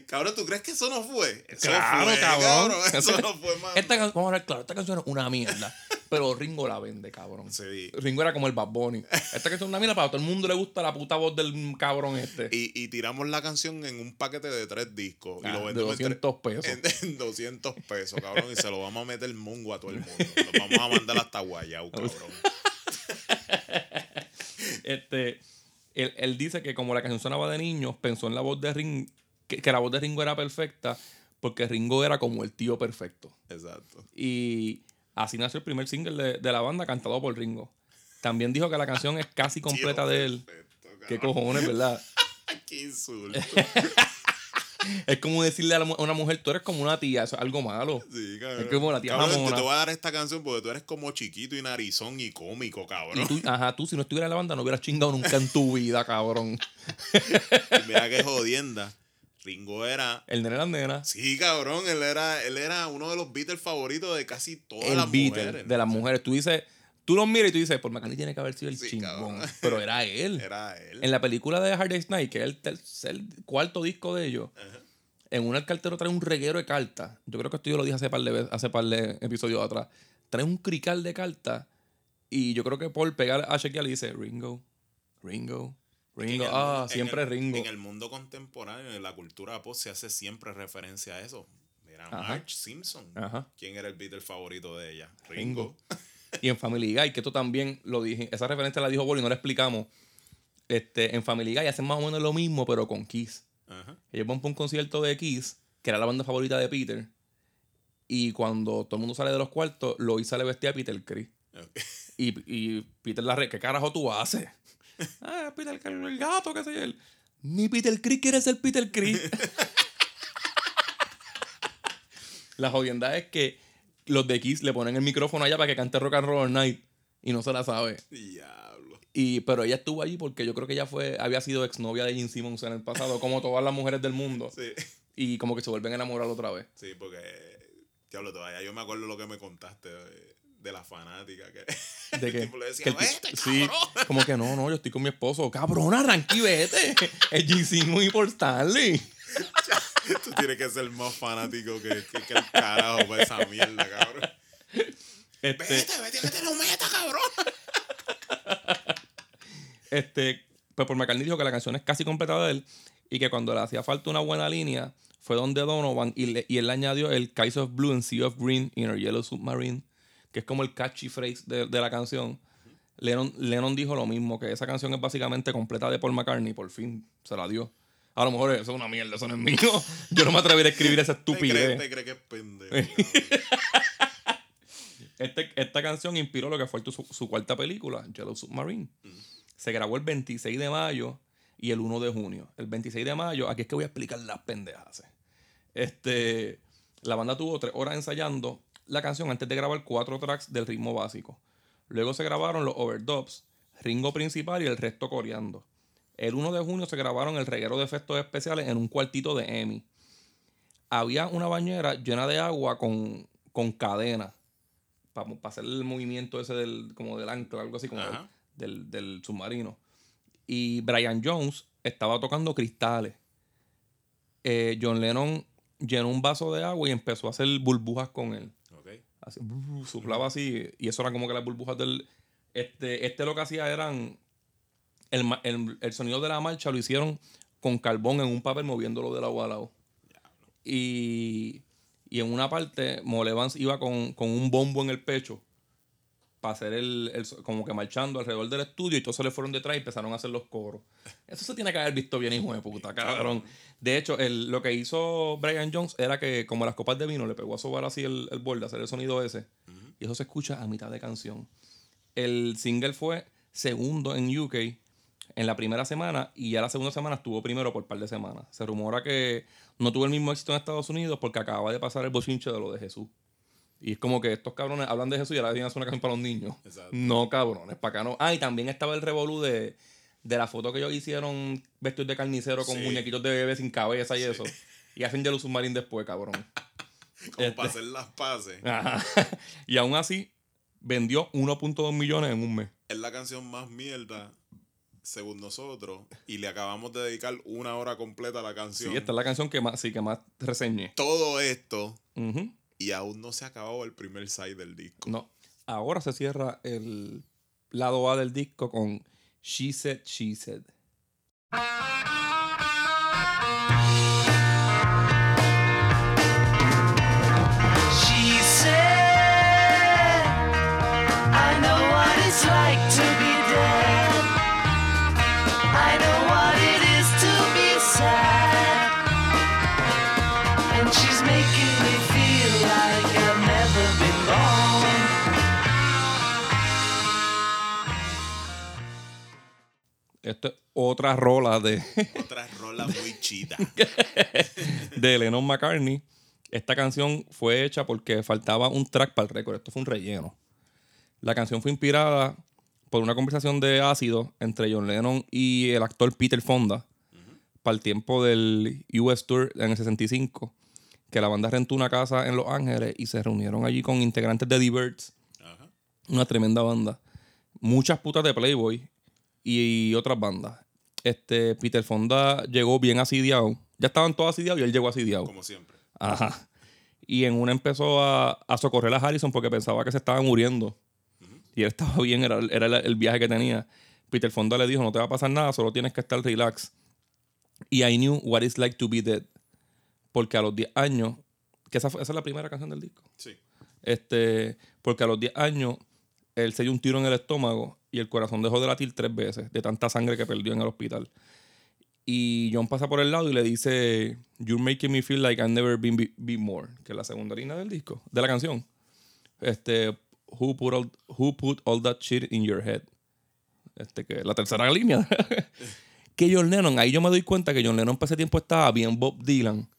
Cabrón, ¿tú crees que eso no fue? Eso Claro, fue, cabrón. Eso no fue. Esta, can- vamos a hablar claro, esta canción es una mierda. Pero Ringo la vende, cabrón. Sí. Ringo era como el Bad Bunny. Esta canción es una mierda, para todo el mundo le gusta la puta voz del cabrón este. Y, y tiramos la canción en un paquete de tres discos. Ah, y lo de vendemos en 200 pesos. En, en 200 pesos, cabrón. Y se lo vamos a meter mongo a todo el mundo. Lo vamos a mandar hasta Guayau, cabrón. Este, él, él dice que como la canción sonaba de niños, pensó en la voz de Ringo, que, que la voz de Ringo era perfecta, porque Ringo era como el tío perfecto. Exacto. Y así nació el primer single de, de la banda cantado por Ringo. También dijo que la canción es casi completa Tío, de él. perfecto, Qué cojones, ¿verdad? Qué insulto. Es como decirle a, una mujer, tú eres como una tía, eso es algo malo. Sí, cabrón. Es como la tía Cabrón, mamona. Te voy a dar esta canción porque tú eres como chiquito y narizón y cómico, Y cabrón. tú, ajá, tú si no estuvieras en la banda no hubieras chingado nunca en tu vida, cabrón. Mira qué jodienda. Ringo era. El nene de las nenas, Sí, cabrón. Él era, él era uno de los Beatles favoritos de casi todas el las mujeres. de las mujeres. Tú dices, tú los miras y tú dices, por McCartney tiene que haber sido el Sí, chingón. cabrón. Pero era él. Era él. En la película de Hard Day's Night, que es el tercer, cuarto disco de ellos, en una el cartero trae un reguero de cartas. Yo creo que esto yo lo dije hace par de, hace par de episodios atrás. Trae un crical de cartas y yo creo que Paul pega a chequear y dice, Ringo, Ringo, Ringo. el Ah, siempre el- Ringo. En el mundo contemporáneo, en la cultura pop, se hace siempre referencia a eso. Mira, Ajá. Marge Simpson. Ajá. ¿Quién era el Beatle favorito de ella? Ringo. Ringo. Y en Family Guy, que esto también lo dije, esa referencia la dijo Paul y no la explicamos. Este, en Family Guy hacen más o menos lo mismo, pero con Kiss. Ajá. Ellos van por un concierto de Kiss, que era la banda favorita de Peter. Y cuando todo el mundo sale de los cuartos, Lois sale vestida de Peter Chris. Ok. Y, y Peter la re, ¿qué carajo tú haces? Ah, Peter el gato, qué sé yo. Ni Peter Chris quiere ser Peter Chris. la jodienda es que los de Kiss le ponen el micrófono allá para que cante Rock and Roll All Night y no se la sabe. Diablo. Y, pero ella estuvo allí porque yo creo que ella fue, había sido exnovia de Gene Simmons en el pasado, como todas las mujeres del mundo. Sí. Y como que se vuelven a enamorar otra vez. Sí, porque. Diablo, todavía yo me acuerdo lo que me contaste de, de la fanática. Que De el que, tipo le decía, que el vete, sí, como que no, no, yo estoy con mi esposo. Cabrón, arranque y vete. Es Gene Simmons y por Stanley. Tú tienes que ser más fanático que, que, que el carajo para esa mierda, cabrón. Este, Vete, vete, que te lo meta, cabrón. este, pues por McCartney dijo que la canción es casi completa de él y que cuando le hacía falta una buena línea fue donde Donovan y, le- y él le añadió el Skies of Blue and Sea of Green in a Yellow Submarine, que es como el catchy phrase de, de la canción. Lennon, Lennon dijo lo mismo, que esa canción es básicamente completa de Paul McCartney, por fin se la dio. A lo mejor eso es una mierda, eso no es mío. Yo no me atrevería a escribir esa ¿Te crees, estupidez. te crees que es pendejo? Este- esta canción inspiró lo que fue su, su cuarta película, Yellow Submarine. Se grabó el 26 de mayo y el 1 de junio. El 26 de mayo, aquí es que voy a explicar las pendejas. Este, la banda tuvo tres horas ensayando la canción antes de grabar cuatro tracks del ritmo básico. Luego se grabaron los overdubs, Ringo principal y el resto coreando. El 1 de junio se grabaron el reguero de efectos especiales en un cuartito de Emmy. Había una bañera llena de agua con, con cadena para hacer el movimiento ese del, como del ancla, algo así como del, del submarino. Y Brian Jones estaba tocando cristales. Eh, John Lennon llenó un vaso de agua y empezó a hacer burbujas con él. Así, brr, soplaba así. Y eso era como que las burbujas del. Este, este lo que hacía eran. El, el- el sonido de la marcha lo hicieron con carbón en un papel moviéndolo de lado a lado. Y, y en una parte, Mole Evans iba con, con un bombo en el pecho para hacer el, el como que marchando alrededor del estudio y todos se le fueron detrás y empezaron a hacer los coros. Eso se tiene que haber visto bien, hijo de puta, cabrón. De hecho, el- lo que hizo Brian Jones era que, como las copas de vino, le pegó a sobar así el, el borde, hacer el sonido ese. Y eso se escucha a mitad de canción. El single fue segundo en UK en la primera semana y ya la segunda semana estuvo primero por par de semanas. Se rumora que no tuvo el mismo éxito en Estados Unidos porque acaba de pasar el bochinche de lo de Jesús. Y es como que estos cabrones hablan de Jesús y ahora vienen a hacer una canción para los niños. Exacto. No, cabrones, para acá no. Ah, y también estaba el revolú de, de la foto que ellos hicieron vestidos de carnicero con Sí. muñequitos de bebé sin cabeza y eso. Y hacen Yellow Submarine después, cabrón. Como Este. para hacer las paces. Ajá. y aún así, vendió 1.2 millones en un mes. Es la canción más mierda, según nosotros, y le acabamos de dedicar una hora completa a la canción. Sí, esta es la canción que más, sí, que más reseñé. Todo esto, Ujú. Y aún no se ha acabado el primer side del disco. No. Ahora se cierra el lado A del disco con She Said, She Said. She said, I know what it's like to be dead. Esto es otra rola de, Otra rola muy chida. de Lennon McCartney. Esta canción fue hecha porque faltaba un track para el récord. Esto fue un relleno. La canción fue inspirada por una conversación de ácido entre John Lennon y el actor Peter Fonda para el tiempo del US Tour en el 65, que la banda rentó una casa en Los Ángeles y se reunieron allí con integrantes de The Birds, una tremenda banda. Muchas putas de Playboy y otras bandas. Este, Peter Fonda llegó bien asidiado. Ya estaban todos asidiados y él llegó asidiado. Como siempre. Ajá. Y en una empezó a, a socorrer a Harrison porque pensaba que se estaba muriendo. Y él estaba bien, era, era el, el viaje que tenía. Peter Fonda le dijo, no te va a pasar nada, solo tienes que estar relax. Y I knew what it's like to be dead. Porque a los 10 años, que esa, fue- esa es la primera canción del disco. Sí. Este, porque a los 10 años él se dio un tiro en el estómago y el corazón dejó de latir tres veces de tanta sangre que perdió en el hospital. Y John pasa por el lado y le dice, You're making me feel like I've never been be, be more, que es la segunda línea del disco, de la canción. Este, who put all, who put all that shit in your head? Este, que es la tercera línea. que John Lennon, ahí yo me doy cuenta que John Lennon para ese tiempo estaba bien Bob Dylan,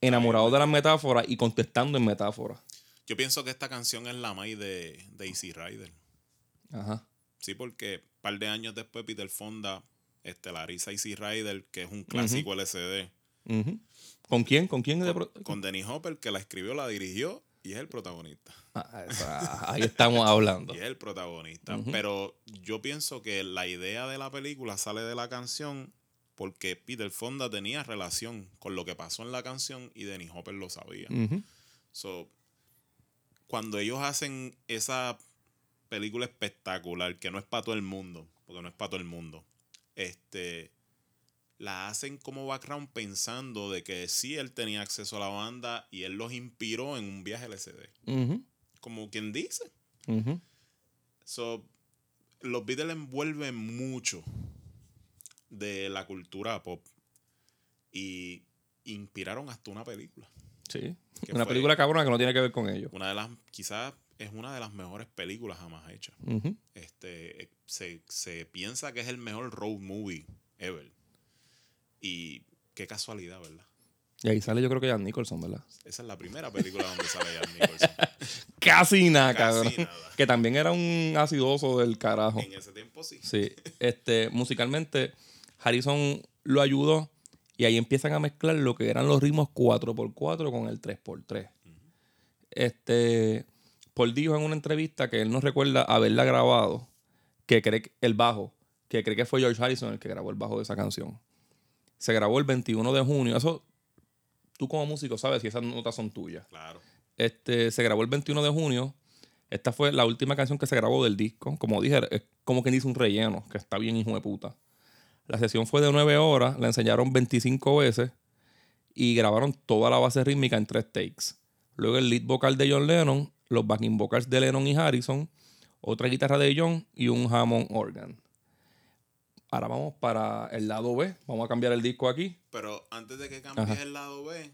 enamorado de las metáforas y contestando en metáforas. Yo pienso que esta canción es la más de, de Easy Rider. Ajá. Sí, porque un par de años después Peter Fonda estelariza Easy Rider, que es un clásico LCD. Ujú. ¿Con quién? ¿Con quién? de pro- Con Denny Hopper, que la escribió, la dirigió y es el protagonista. Ah, esa- ahí estamos hablando. Y es el protagonista. Pero yo pienso que la idea de la película sale de la canción porque Peter Fonda tenía relación con lo que pasó en la canción y Denny Hopper lo sabía. So, cuando ellos hacen esa película espectacular, que no es para todo el mundo, porque no es para todo el mundo, este, la hacen como background pensando de que sí él tenía acceso a la banda y él los inspiró en un viaje LCD. Ujú. Como quien dice. Ujú. So, los Beatles envuelven mucho de la cultura pop. y inspiraron hasta una película. Sí. ¿Qué Una fue? película cabrona que no tiene que ver con ellos. Una de las, quizás es una de las mejores películas jamás hechas. Este, se, se piensa que es el mejor road movie ever. Y qué casualidad, ¿verdad? Y ahí sale yo creo que Jan Nicholson, ¿verdad? Esa es la primera película donde sale Jack Nicholson. Casi nada, Casi cabrón. nada. Que también era un acidoso del carajo. En ese tiempo sí. Sí. Este, musicalmente, Harrison lo ayudó y ahí empiezan a mezclar lo que eran los ritmos 4x4 con el 3x3. Este, Paul dijo en una entrevista que él no recuerda haberla grabado, que cree que- el bajo, que cree que fue George Harrison el que grabó el bajo de esa canción. Se grabó el 21 de junio. Eso, tú como músico sabes si esas notas son tuyas. Claro. Este, se grabó el 21 de junio. Esta fue la última canción que se grabó del disco. Como dije, es como quien dice un relleno, que está bien hijo de puta. La sesión fue de 9 horas, la enseñaron 25 veces y grabaron toda la base rítmica en tres takes. Luego el lead vocal de John Lennon, los backing vocals de Lennon y Harrison, otra guitarra de John y un Hammond organ. Ahora vamos para el lado B. Vamos a cambiar el disco aquí. Pero antes de que cambies Ajá. el lado B,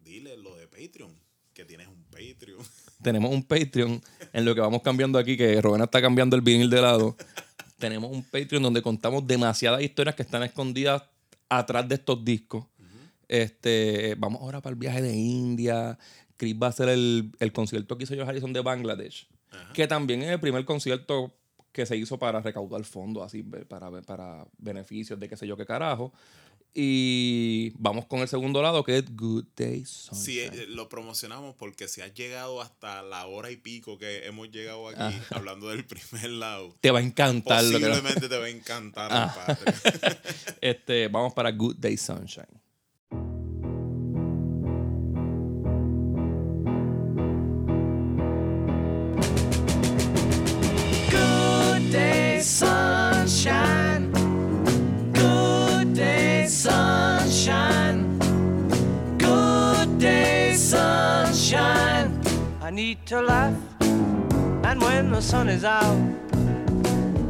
dile lo de Patreon. Que tienes un Patreon. tenemos un Patreon en lo que vamos cambiando aquí, que Rowena está cambiando el vinil de lado. tenemos un Patreon donde contamos demasiadas historias que están escondidas atrás de estos discos. Este, vamos ahora para el viaje de India. Chris va a hacer el, el concierto que hizo George Harrison de Bangladesh, que también es el primer concierto que se hizo para recaudar fondos, así, para, para beneficios de qué sé yo qué carajo. Y vamos con el segundo lado, que es Good Day Sunshine. Sí, eh, lo promocionamos porque si has llegado hasta la hora y pico que hemos llegado aquí Ah. hablando del primer lado, Te va a encantar lo que posiblemente te va a encantar Ah. Este, vamos para Good Day Sunshine. Good day, sunshine. To laugh, and when the sun is out,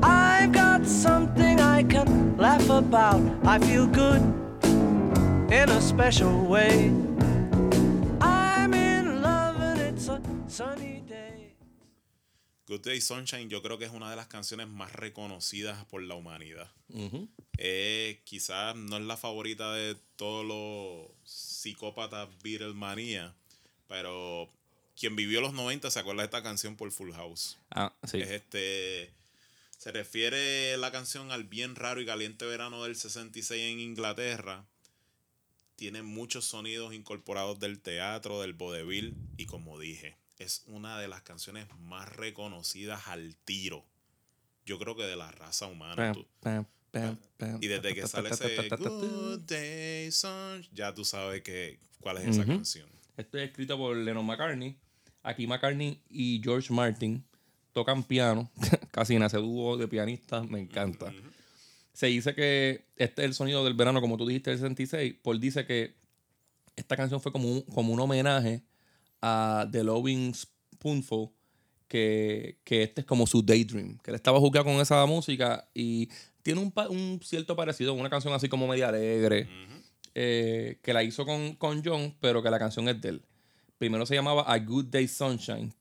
I've got something I can laugh about. I feel good in a special way. I'm in love, and it's a sunny day. Good Day Sunshine yo creo que es una de las canciones más reconocidas por la humanidad. Ujú. Eh, quizás no es la favorita de todos los psicópatas Beatlemanía, pero quien vivió los 90 se acuerda de esta canción por Full House. Ah, sí. Es este. Se refiere la canción al bien raro y caliente verano del 66 en Inglaterra. Tiene muchos sonidos incorporados del teatro, del vodevil y como dije, es una de las canciones más reconocidas al tiro. Yo creo que de la raza humana. Pam, tú- pam, pam, pam, y desde que sale ese Good Day Sun, ya tú sabes que, cuál es esa canción. Esto es escrito por Lennon McCartney. Aquí McCartney y George Martin tocan piano. Casi en ese dúo de pianistas. Me encanta. Se dice que este es el sonido del verano, como tú dijiste, del 66. Paul dice que esta canción fue como un, como un homenaje a The Loving Spoonful, que, que este es como su daydream, que él estaba jugando con esa música y tiene un, un cierto parecido, una canción así como media alegre, eh, que la hizo con, con John, pero que la canción es de él. Primero se llamaba A Good Day Sunshine,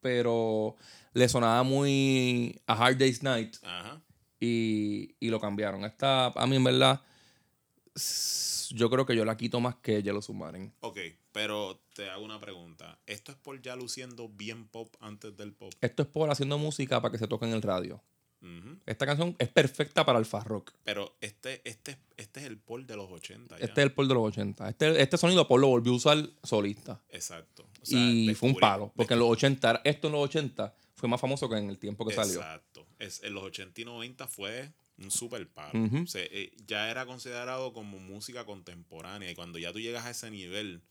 pero le sonaba muy A Hard Day's Night Ajá. y, y lo cambiaron. Esta, a mí en verdad, yo creo que yo la quito más que Yellow Submarine. Ok, pero te hago una pregunta. ¿Esto es por ya luciendo bien pop antes del pop? Esto es por haciendo música para que se toque en el radio. Esta canción es perfecta para el fast rock. Pero este, este, este es el pop de los 80. ya. Este es el Paul de los 80. Este, este sonido Paul lo volvió a usar solista. Exacto. O sea, y fue un palo. Porque en los 80, esto en los 80 fue más famoso que en el tiempo que salió. Exacto. En los 80 y 90 fue un super palo. O sea, eh, ya era considerado como música contemporánea. Y cuando ya tú llegas a ese nivel,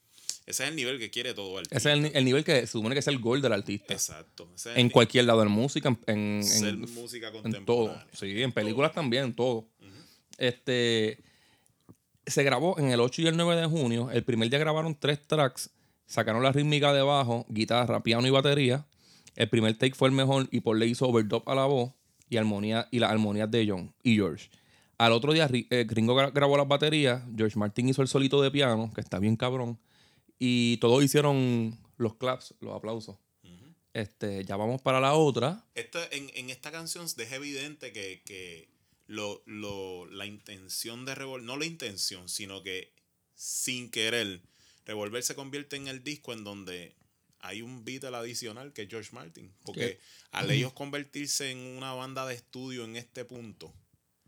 ese es el nivel que quiere todo el Ese es el, ni- el nivel que se supone que es el gol del artista. Exacto. Es En cualquier lado, en música, en, en, ser en- música en todo. contemporánea. Sí, en películas también, en todo. Este se grabó en el 8 y el 9 de junio. El primer día grabaron tres tracks. Sacaron la rítmica de bajo, guitarra, piano y batería. El primer take fue el mejor y Paul le hizo overdub a la voz y armonía y las armonías de John y George. Al otro día, eh, Gringo gra- grabó las baterías, George Martin hizo el solito de piano, que está bien cabrón, y todos hicieron los claps, los aplausos. Este, ya vamos para la otra. Esto, en, en esta canción deja evidente que, que lo, lo- la intención de Revolver, no la intención, sino que sin querer, Revolver se convierte en el disco en donde hay un beat adicional que es George Martin. Porque ¿Qué? al ellos convertirse en una banda de estudio en este punto,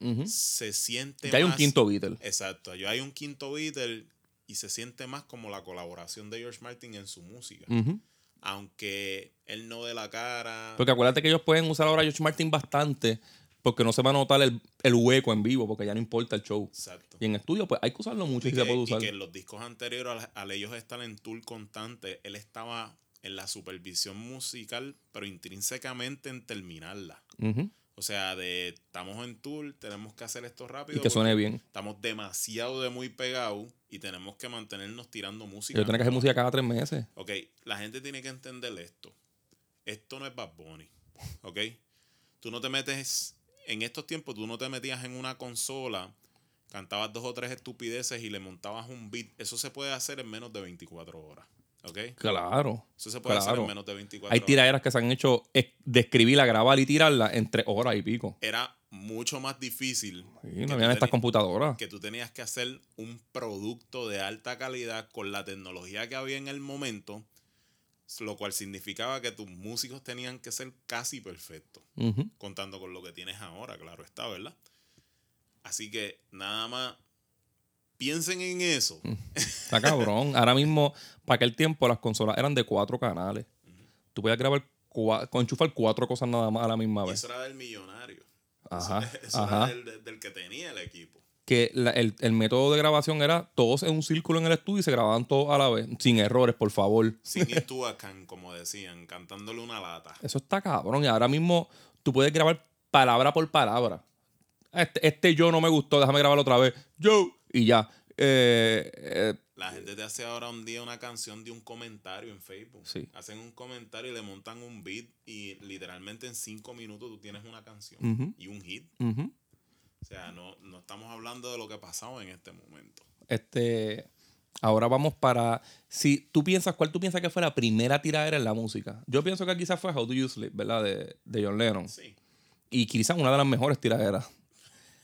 Ujú. se siente Ya hay un más- quinto Beatle. Exacto, yo hay un quinto Beatle y se siente más como la colaboración de George Martin en su música. Aunque él no dé la cara. Porque acuérdate que ellos pueden usar ahora a George Martin bastante, porque no se va a notar el, el hueco en vivo, porque ya no importa el show. Exacto. Y en estudio, pues hay que usarlo mucho Y y, que, se puede y usar. que en los discos anteriores, al, al ellos estar en tour constante, él estaba en la supervisión musical, pero intrínsecamente en terminarla. Ujú. O sea, de estamos en tour, tenemos que hacer esto rápido. Y que suene bien. Estamos demasiado de muy pegados y tenemos que mantenernos tirando música. Yo tengo que hacer música cada tres meses. Ok, la gente tiene que entender esto. Esto no es Bad Bunny. Ok. Tú no te metes. En estos tiempos, tú no te metías en una consola, cantabas dos o tres estupideces y le montabas un beat. Eso se puede hacer en menos de 24 horas. ¿Ok? Claro. Eso se puede hacer en menos de 24 Hay horas. tiraderas que se han hecho de escribirla, grabar y tirarla en tres horas y pico. Era mucho más difícil. Sí, que no habían estas computadoras. que tú tenías que hacer un producto de alta calidad con la tecnología que había en el momento, lo cual significaba que tus músicos tenían que ser casi perfectos, contando con lo que tienes ahora, claro está, ¿verdad? Así que nada más piensen en eso. Está cabrón. Ahora mismo, para aquel tiempo, las consolas eran de cuatro canales. Tú podías grabar, cua- enchufar cuatro cosas nada más a la misma Y vez. eso era del millonario. Ajá. Eso Ajá. era del, del que tenía el equipo. Que la- el, el método de grabación era todos en un círculo en el estudio y se grababan todos a la vez. Sin errores, por favor. Sin can, como decían, cantándole una lata. Eso está cabrón. Y ahora mismo tú puedes grabar palabra por palabra. Este, este yo no me gustó, déjame grabarlo otra vez. Yo. Y ya. Eh, eh, La gente te hace ahora un día una canción de un comentario en Facebook. Sí. Hacen un comentario y le montan un beat y literalmente en cinco minutos tú tienes una canción y un hit. O sea, no, no estamos hablando de lo que ha pasado en este momento. Este. Ahora vamos para. Si tú piensas, ¿cuál tú piensas que fue la primera tiradera en la música? Yo pienso que quizás fue How Do You Sleep, ¿verdad? De, de John Lennon. Sí. Y quizás una de las mejores tiraderas.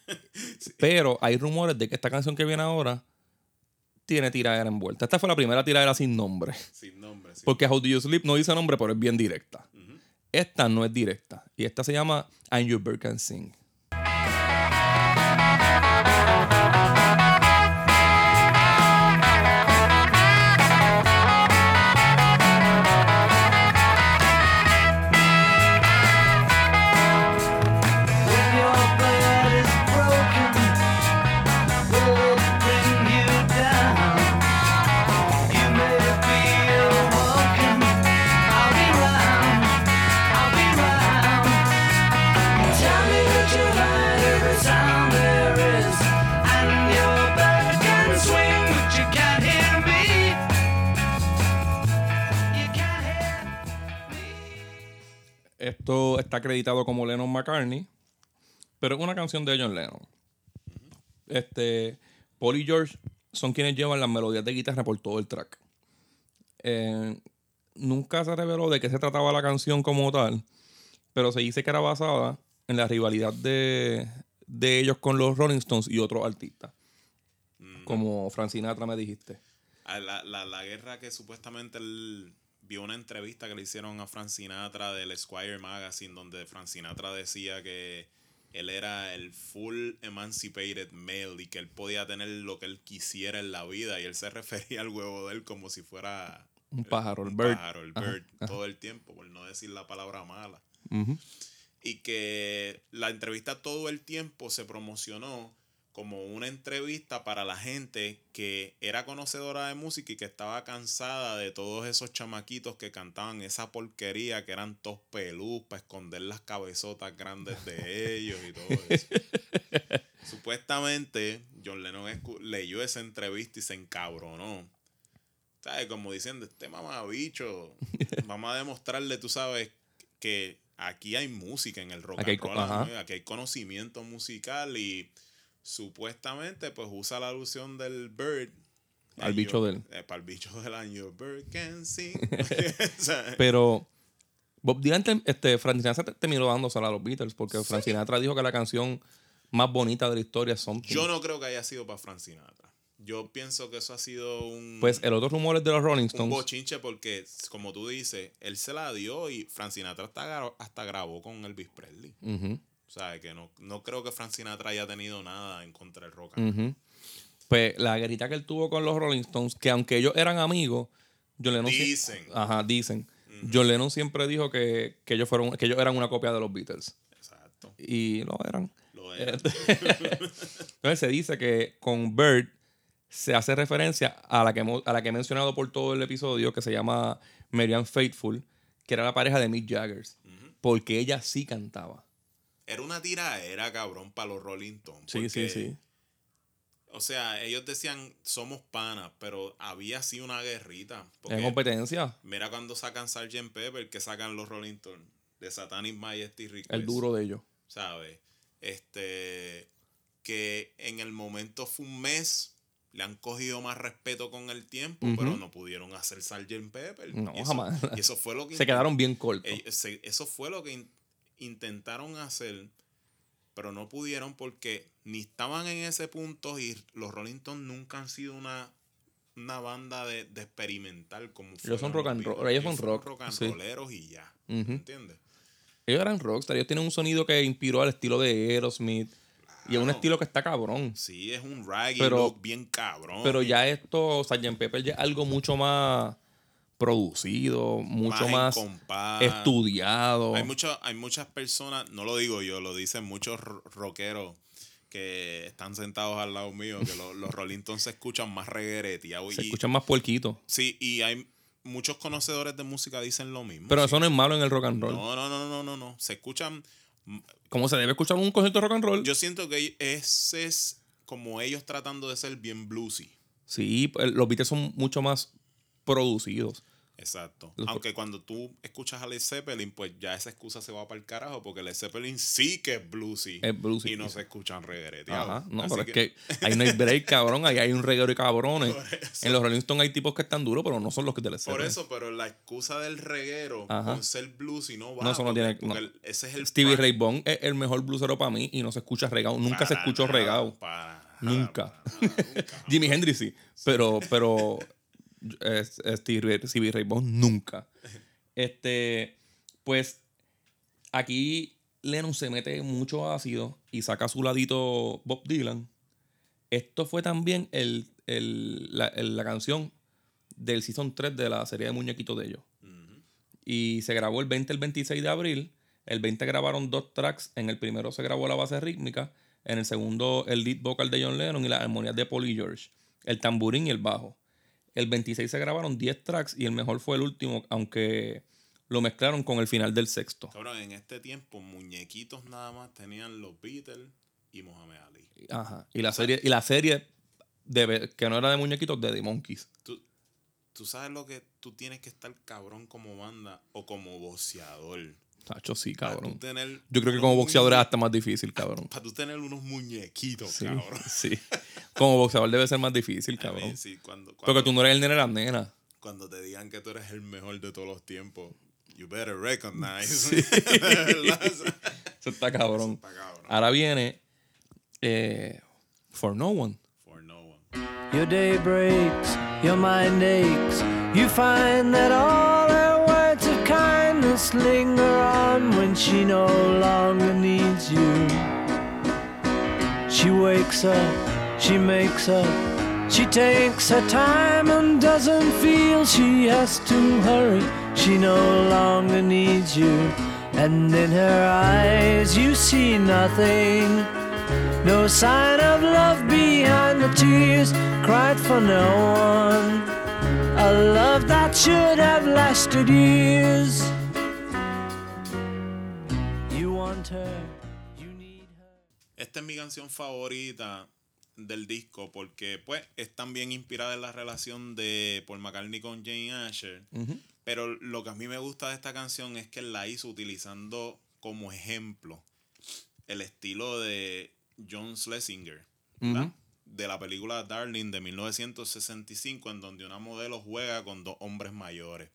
Pero hay rumores de que esta canción que viene ahora tiene tiradera envuelta. Esta fue la primera tiradera sin nombre. Sin nombre. sin- Porque How Do You Sleep no dice nombre, pero es bien directa. Esta no es directa. Y esta se llama I'm Your Bird Can Sing. Esto está acreditado como Lennon McCartney, pero es una canción de John Lennon. Este, Paul y George son quienes llevan las melodías de guitarra por todo el track. Eh, nunca se reveló de qué se trataba la canción como tal, pero se dice que era basada en la rivalidad de, de ellos con los Rolling Stones y otros artistas. Como Frank Sinatra me dijiste. Ah, La, la, la guerra que supuestamente él vio una entrevista que le hicieron a Frank Sinatra del Esquire Magazine, donde Frank Sinatra decía que él era el full emancipated male y que él podía tener lo que él quisiera en la vida y él se refería al huevo de él como si fuera Un pájaro, el un bird. pájaro, el Ajá, bird, todo el tiempo, por no decir la palabra mala. Y que la entrevista todo el tiempo se promocionó como una entrevista para la gente que era conocedora de música y que estaba cansada de todos esos chamaquitos que cantaban esa porquería que eran tos pelús para esconder las cabezotas grandes de ellos y todo eso. Supuestamente John Lennon leyó esa entrevista y se encabronó. ¿Sabes? Como diciendo, este mamabicho, vamos a demostrarle, tú sabes, que aquí hay música en el rock Aquí hay and roll, ajá. ¿no? aquí hay conocimiento musical y supuestamente pues usa la alusión del bird. Al bicho your- de él. eh, para el bicho del año. Bird can sing. Pero Bob Dylan, te- este, Frank Sinatra te- terminó dándosela a los Beatles porque Frank Sinatra dijo que la canción más bonita de la historia es Something. yo no creo que haya sido para Frank Sinatra. Yo pienso que eso ha sido un, Pues el otro rumor es de los Rolling un Stones. bochinche porque, como tú dices, él se la dio y Frank Sinatra hasta, hasta grabó con Elvis Presley. Ujú, O sea, que no, no creo que Frank Sinatra haya tenido nada en contra del rock. Pues la guerrita que él tuvo con los Rolling Stones, que aunque ellos eran amigos, John Lennon Dicen. Ajá, dicen. John Lennon siempre dijo que, que ellos fueron, que ellos eran una copia de los Beatles. Exacto. Y lo eran. Lo era. Entonces se dice que con Bird se hace referencia a la que, hemos- a la que he mencionado por todo el episodio, que se llama Marianne Faithful, que era la pareja de Mick Jagger. Porque ella sí cantaba. Era una tiraera, cabrón, para los Rolling Stones. Sí, sí, sí. O sea, ellos decían, somos panas, pero había sí una guerrita. En competencia, mira cuando sacan Sgt. Pepper, que sacan los Rolling Stones, de Satanic Majesty Request. el duro de ellos. ¿Sabes? Este, que en el momento fue un mes, le han cogido más respeto con el tiempo, pero no pudieron hacer Sgt. Pepper. No, Y eso- jamás. Y eso fue lo que Se quedaron bien cortos. se- eso fue lo que intentaron hacer, pero no pudieron porque ni estaban en ese punto y los Rolling Stones nunca han sido una, una banda de, de experimental como Ellos son rock and roll, ellos son rock, rock and sí. rolleros y ya. Ujú. ¿Entiendes? Ellos eran rockstar. Ellos tienen un sonido que inspiró al estilo de Aerosmith. Y es un estilo que está cabrón. Sí, es un raggy Pero- look bien cabrón. Pero ya esto, Sgt. Pepper ya es algo mucho más producido, mucho más compás. estudiado. Hay, mucho- hay muchas personas, no lo digo yo, lo dicen muchos ro- rockeros que están sentados al lado mío, que lo- los Rolling Stones se escuchan más reguereteados. Se y- escuchan más puerquitos. Sí, y hay muchos conocedores de música dicen lo mismo. Pero sí. eso no es malo en el rock and roll. No, no, no, no, no, no. Se escuchan. ¿Cómo se debe escuchar un concierto de rock and roll? Yo siento que ese es como ellos tratando de ser bien bluesy. Sí, pues, los Beatles son mucho más producidos. Exacto. Los- Aunque cuando tú escuchas a Led Zeppelin, pues ya esa excusa se va para el carajo, porque Led Zeppelin sí que es bluesy. Es bluesy. Y no se escuchan reguereteados. Ajá, no, Así pero es que ahí no hay break, cabrón. Ahí hay un reguero de cabrones. En los Rolling Stones hay tipos que están duros, pero no son los que te les Por eso, pero la excusa del reguero Ajá. con ser bluesy no va. No, eso no tiene- no. el- ese es el Stevie Ray Vaughan es el mejor bluesero para mí y no se escucha regado. Nunca se Para escuchó nada, regado. para nada, Nunca. para nada, nunca. Jimi Hendrix sí, pero, pero eh, Stevie, Ray- Stevie Ray Vaughan nunca. Este, pues aquí Lennon se mete mucho ácido y saca a su ladito Bob Dylan. Esto fue también el, el- la, el- la canción del Season 3 de la serie de muñequitos de ellos. Y se grabó el 20 el 26 de abril. El 20 grabaron dos tracks. En el primero se grabó la base rítmica. En el segundo, el lead vocal de John Lennon y las armonías de Paul y George. El tamborín y el bajo. El 26 se grabaron 10 tracks y el mejor fue el último, aunque lo mezclaron con el final del sexto. Cabrón, en este tiempo, muñequitos nada más tenían los Beatles y Muhammad Ali. Ajá. Y la serie, y la serie de, que no era de muñequitos, de The Monkeys. Tú, tú sabes lo que tú tienes que estar cabrón como banda o como boxeador. Tacho, sí, cabrón. tener Yo creo que como boxeador es hasta más difícil, cabrón. Para tú tener unos muñequitos, Sí, cabrón. sí. Como boxeador debe ser más difícil, cabrón. sí, cuando, Porque tú no eres el nene de las nenas. cuando te digan que tú eres el mejor de todos los tiempos, you better recognize. Sí. Eso está cabrón. está cabrón. Ahora viene eh, For No One. For no one. Your day breaks, your mind aches. You find that all kindness linger on when she no longer needs you. She wakes up, she makes up, she takes her time and doesn't feel she has to hurry. She no longer needs you. And in her eyes, you see nothing. No sign of love behind the tears cried for no one. A love that should have lasted years. Want her, you need her. Esta es mi canción favorita del disco porque pues es también inspirada en la relación de Paul McCartney con Jane Asher. Pero lo que a mí me gusta de esta canción es que él la hizo utilizando como ejemplo el estilo de John Schlesinger. ¿verdad? de la película Darling de 1965, en donde una modelo juega con dos hombres mayores.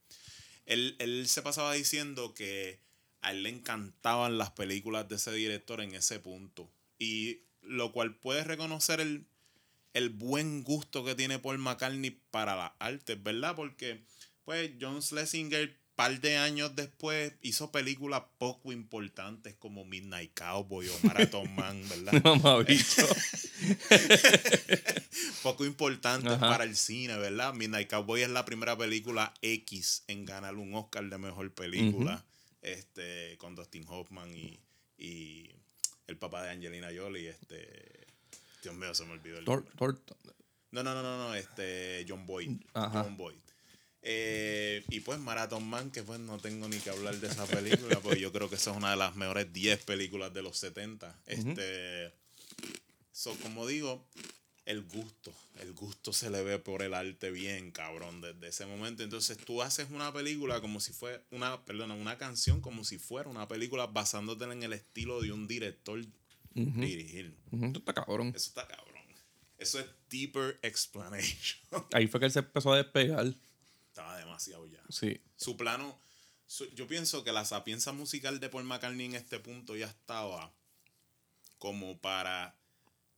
Él, él se pasaba diciendo que a él le encantaban las películas de ese director en ese punto. Y lo cual puede reconocer el, el buen gusto que tiene Paul McCartney para las artes, ¿verdad? Porque, pues, John Schlesinger, par de años después, hizo películas poco importantes como Midnight Cowboy o Marathon Man, ¿verdad? Mamabicho. poco importantes Ajá. para el cine, ¿verdad? Midnight Cowboy es la primera película X en ganar un Oscar de mejor película, este, con Dustin Hoffman y, y el papá de Angelina Jolie, este, Dios mío, se me olvidó el. Thor- No, no, no, no, no, este, John Boyd. Ajá. John Boyd. Eh, y pues Marathon Man, que pues no tengo ni que hablar de esa película, porque yo creo que esa es una de las mejores 10 películas de los 70. Este, so, como digo, el gusto, el gusto se le ve por el arte bien, cabrón, desde ese momento. Entonces tú haces una película como si fuera, una, perdona, una canción como si fuera una película basándote en el estilo de un director dirigir. Esto está cabrón. Eso está cabrón. Eso es deeper explanation. Ahí fue que él se empezó a despegar. Estaba demasiado ya. Sí. Su plano, su- yo pienso que la sapienza musical de Paul McCartney en este punto ya estaba como para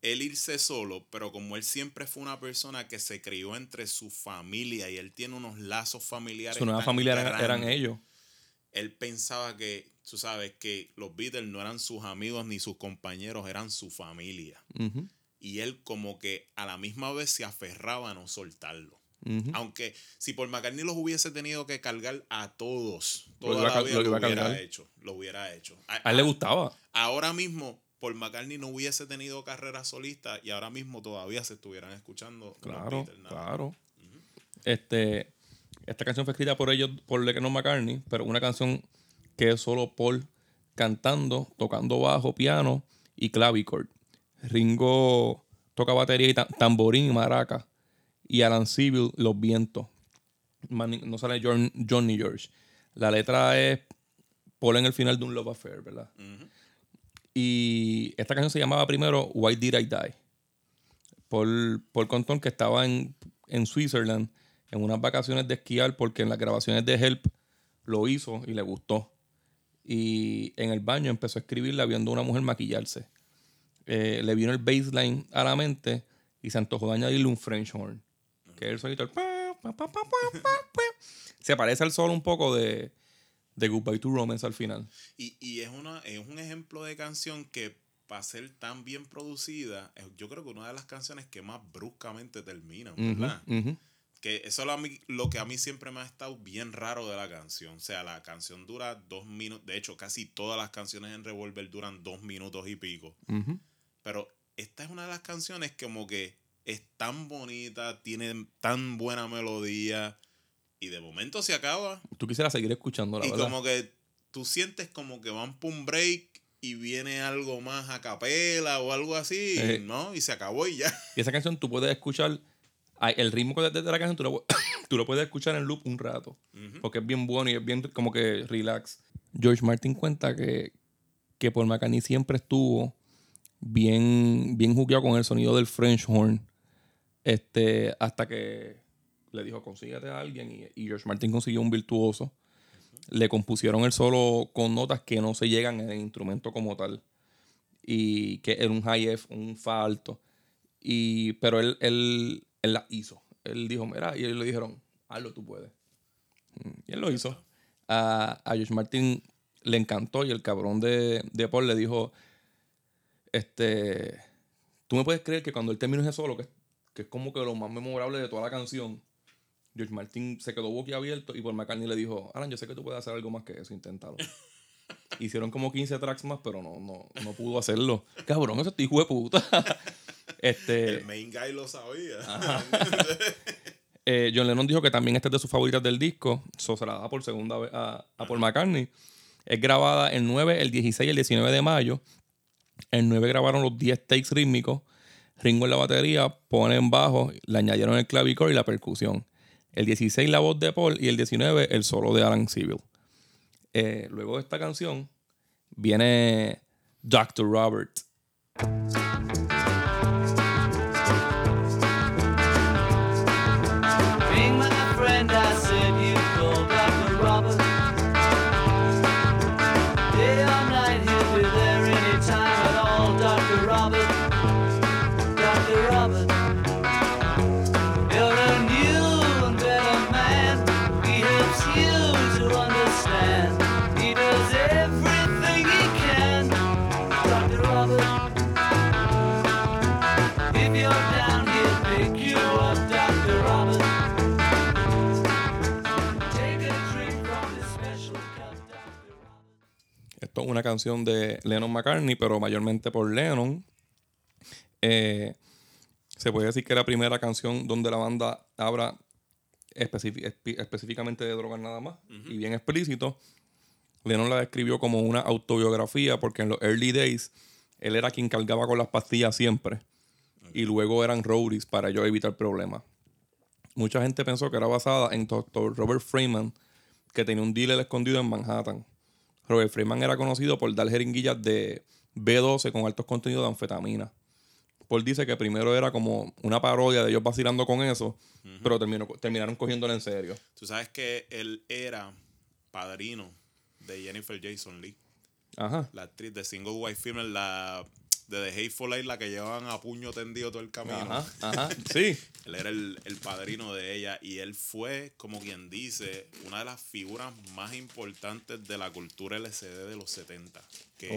él irse solo, pero como él siempre fue una persona que se crió entre su familia y él tiene unos lazos familiares. Su nueva familia eran, eran ellos. Él pensaba que, tú sabes, que los Beatles no eran sus amigos ni sus compañeros, eran su familia. Y él como que a la misma vez se aferraba a no soltarlo. Aunque si por McCartney los hubiese tenido que cargar a todos, Lo toda a la vida lo lo, hubiera hecho. Lo hubiera hecho. A, A él le gustaba. ahora mismo, por McCartney no hubiese tenido carrera solista y ahora mismo todavía se estuvieran escuchando Claro, claro. Este, esta canción fue escrita por ellos, por Lennon McCartney, pero una canción que es solo Paul cantando, tocando bajo, piano y clavichord. Ringo toca batería y ta- tamborín y maraca. Y Alan Civil los vientos. No sale John, John ni George. La letra es Paul en el final de un Love Affair, ¿verdad? Y esta canción se llamaba primero Why Did I Die? Paul, Paul contó que estaba en, en Switzerland en unas vacaciones de esquiar porque en las grabaciones de Help lo hizo y le gustó. Y en el baño empezó a escribirla viendo a una mujer maquillarse. Eh, le vino el baseline a la mente y se antojó de añadirle un French horn. Que es el sonito. el. Se parece al solo un poco de, de Goodbye to Romance al final. Y, y es, una, es un ejemplo de canción que para ser tan bien producida, yo creo que una de las canciones que más bruscamente terminan, ¿verdad? Que eso es lo, a mí- lo que a mí siempre me ha estado bien raro de la canción. O sea, la canción dura dos minutos. De hecho, casi todas las canciones en Revolver duran dos minutos y pico. Pero esta es una de las canciones que como que es tan bonita, tiene tan buena melodía. Y de momento se acaba. Tú quisieras seguir escuchando, la y verdad. como que tú sientes como que van por un break y viene algo más a capela o algo así. Eh. ¿No? Y se acabó y ya. Y esa canción tú puedes escuchar, el ritmo de, la canción tú lo, tú lo puedes escuchar en loop un rato. Porque es bien bueno y es bien como que relax. George Martin cuenta que, que Paul McCartney siempre estuvo bien, bien jugueado con el sonido del French horn. Este, hasta que le dijo, consíguete a alguien. Y, y George Martin consiguió un virtuoso. Le compusieron el solo con notas que no se llegan en el instrumento como tal. Y que era un high F, un fa alto. Y, pero él, él, él la hizo. Él dijo, mira, y ellos le dijeron, hazlo, tú puedes. Mm, Y él lo hizo. A, a George Martin le encantó y el cabrón de, de Paul le dijo, este, tú me puedes creer que cuando él terminó ese solo, que, que es como que lo más memorable de toda la canción, George Martin se quedó boquiabierto y Paul McCartney le dijo, Alan, yo sé que tú puedes hacer algo más que eso, inténtalo. Hicieron como 15 tracks más, pero no, no, no pudo hacerlo. Cabrón, ese hijo de puta. este, El main guy lo sabía. eh, John Lennon dijo que también esta es de sus favoritas del disco. So, se la da por segunda vez a, a Paul McCartney. Es grabada el 9, el 16 y el 19 de mayo. El 9 grabaron los 10 takes rítmicos. Ringo en la batería, pone en bajo, le añadieron el clavichord y la percusión. El 16 la voz de Paul y el 19 el solo de Alan Civil. Eh, luego de esta canción viene Dr. Robert. Una canción de Lennon McCartney, pero mayormente por Lennon. Eh, se puede decir que es la primera canción donde la banda habla específic- espe- específicamente de drogas nada más y bien explícito. Lennon la describió como una autobiografía porque en los early days él era quien cargaba con las pastillas siempre y luego eran roadies para yo evitar problemas. Mucha gente pensó que era basada en Dr. Robert Freeman, que tenía un dealer escondido en Manhattan. Robert Freeman era conocido por dar jeringuillas de B12 con altos contenidos de anfetamina. Paul dice que primero era como una parodia de ellos vacilando con eso, pero terminó, terminaron cogiéndolo en serio. Tú sabes que él era padrino de Jennifer Jason Lee, Ajá. la actriz de Single White Female, la de The Hateful Eight, la que llevaban a puño tendido todo el camino. Ajá, ajá, sí. Él era el, el padrino de ella y él fue, como quien dice, una de las figuras más importantes de la cultura LCD de los 70, que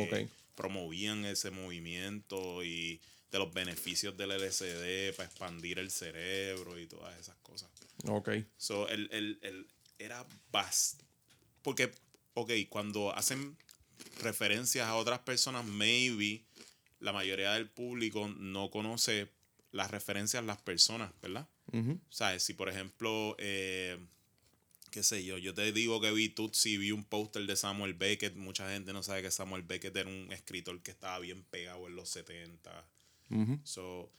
promovían ese movimiento y de los beneficios del LCD para expandir el cerebro y todas esas cosas. Ok. So, él, él- él era bast... Porque, ok, cuando hacen referencias a otras personas, maybe la mayoría del público no conoce las referencias las personas, ¿verdad? Ujú. ¿Sabes? Si, por ejemplo, eh, qué sé yo, yo te digo que vi Tutsi, vi un póster de Samuel Beckett, mucha gente no sabe que Samuel Beckett era un escritor que estaba bien pegado en los 70. Ujú. So,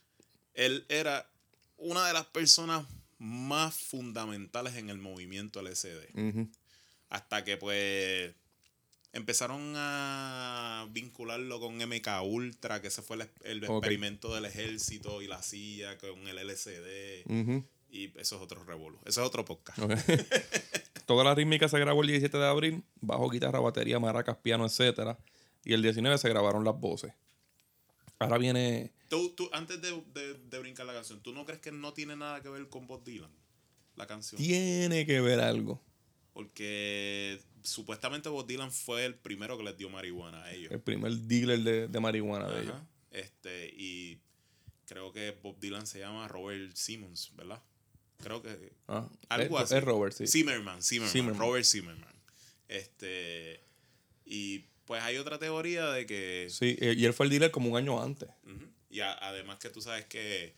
él era una de las personas más fundamentales en el movimiento LCD. Ujú. Hasta que pues empezaron a vincularlo con MK Ultra, que ese fue el, el experimento del ejército y la CIA con el LCD. Y eso es otro revolú. Eso es otro podcast. Ok. Toda la rítmica se grabó el 17 de abril, bajo, guitarra, batería, maracas, piano, etc. Y el 19 se grabaron las voces. Ahora viene. Tú, tú, antes de, de- de brincar la canción, ¿tú no crees que no tiene nada que ver con Bob Dylan? La canción. Tiene que ver algo. Porque supuestamente Bob Dylan fue el primero que les dio marihuana a ellos. El primer dealer de, de marihuana de ellos. Este, y creo que Bob Dylan se llama Robert Simmons, ¿verdad? Creo que. Ah, Algo es, así. es Robert, sí. Zimmerman, Zimmerman, Zimmerman. Robert Zimmerman. Este. Y pues hay otra teoría de que. Sí, eh, y él fue el dealer como un año antes. Y a- además que tú sabes que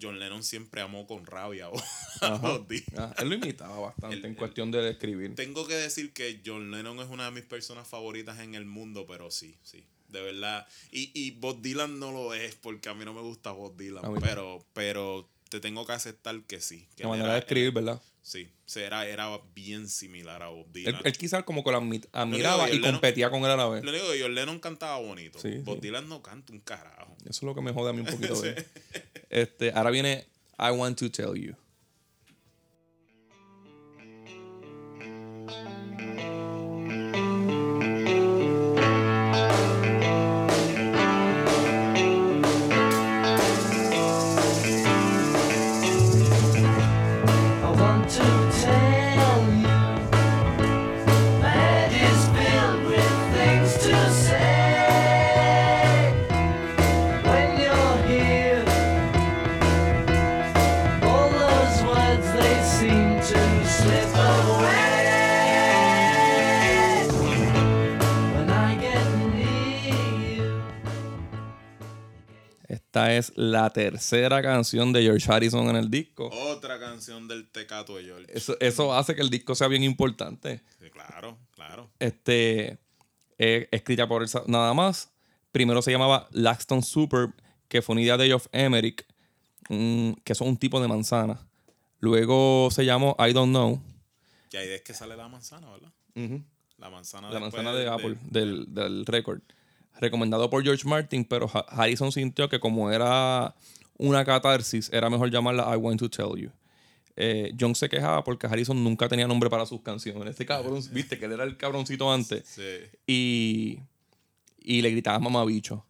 John Lennon siempre amó con rabia a Dylan. Ah, él lo imitaba bastante El- en cuestión de describir. Tengo que decir que John Lennon es una de mis personas favoritas en el mundo, pero sí, sí, de verdad. Y, y Bob Dylan no lo es, porque a mí no me gusta Bob Dylan, pero, pero te tengo que aceptar que sí. Que La manera era- de escribir, ¿verdad? Sí, sí, era, era bien similar a Bob Él, Dylan. él quizás como que lo admi- admiraba y Lennon- competía con él a la vez. Lo único que John Lennon cantaba bonito. Sí, Bob sí. Dylan no canta un carajo. Eso es lo que me jode a mí un poquito él. Este, ahora viene I Want to Tell You. Esta es la tercera canción de George Harrison en el disco. Otra canción del Tecato de George. Eso, eso hace que el disco sea bien importante. Sí, claro, claro. Este, eh, escrita por él nada más. Primero se llamaba Laxton Superb, que fue una idea de Geoff Emerick, mm, que es un tipo de manzana. Luego se llamó I Don't Know, Y ahí es que sale la manzana, ¿verdad? Ujú. La manzana, la manzana de Apple, del, del récord. Recomendado por George Martin, pero Ha- Harrison sintió que como era una catarsis, era mejor llamarla I Want to Tell You. Eh, John se quejaba porque Harrison nunca tenía nombre para sus canciones. Este cabrón, viste que él era el cabroncito antes. Sí. Y, y le gritaba mamabicho.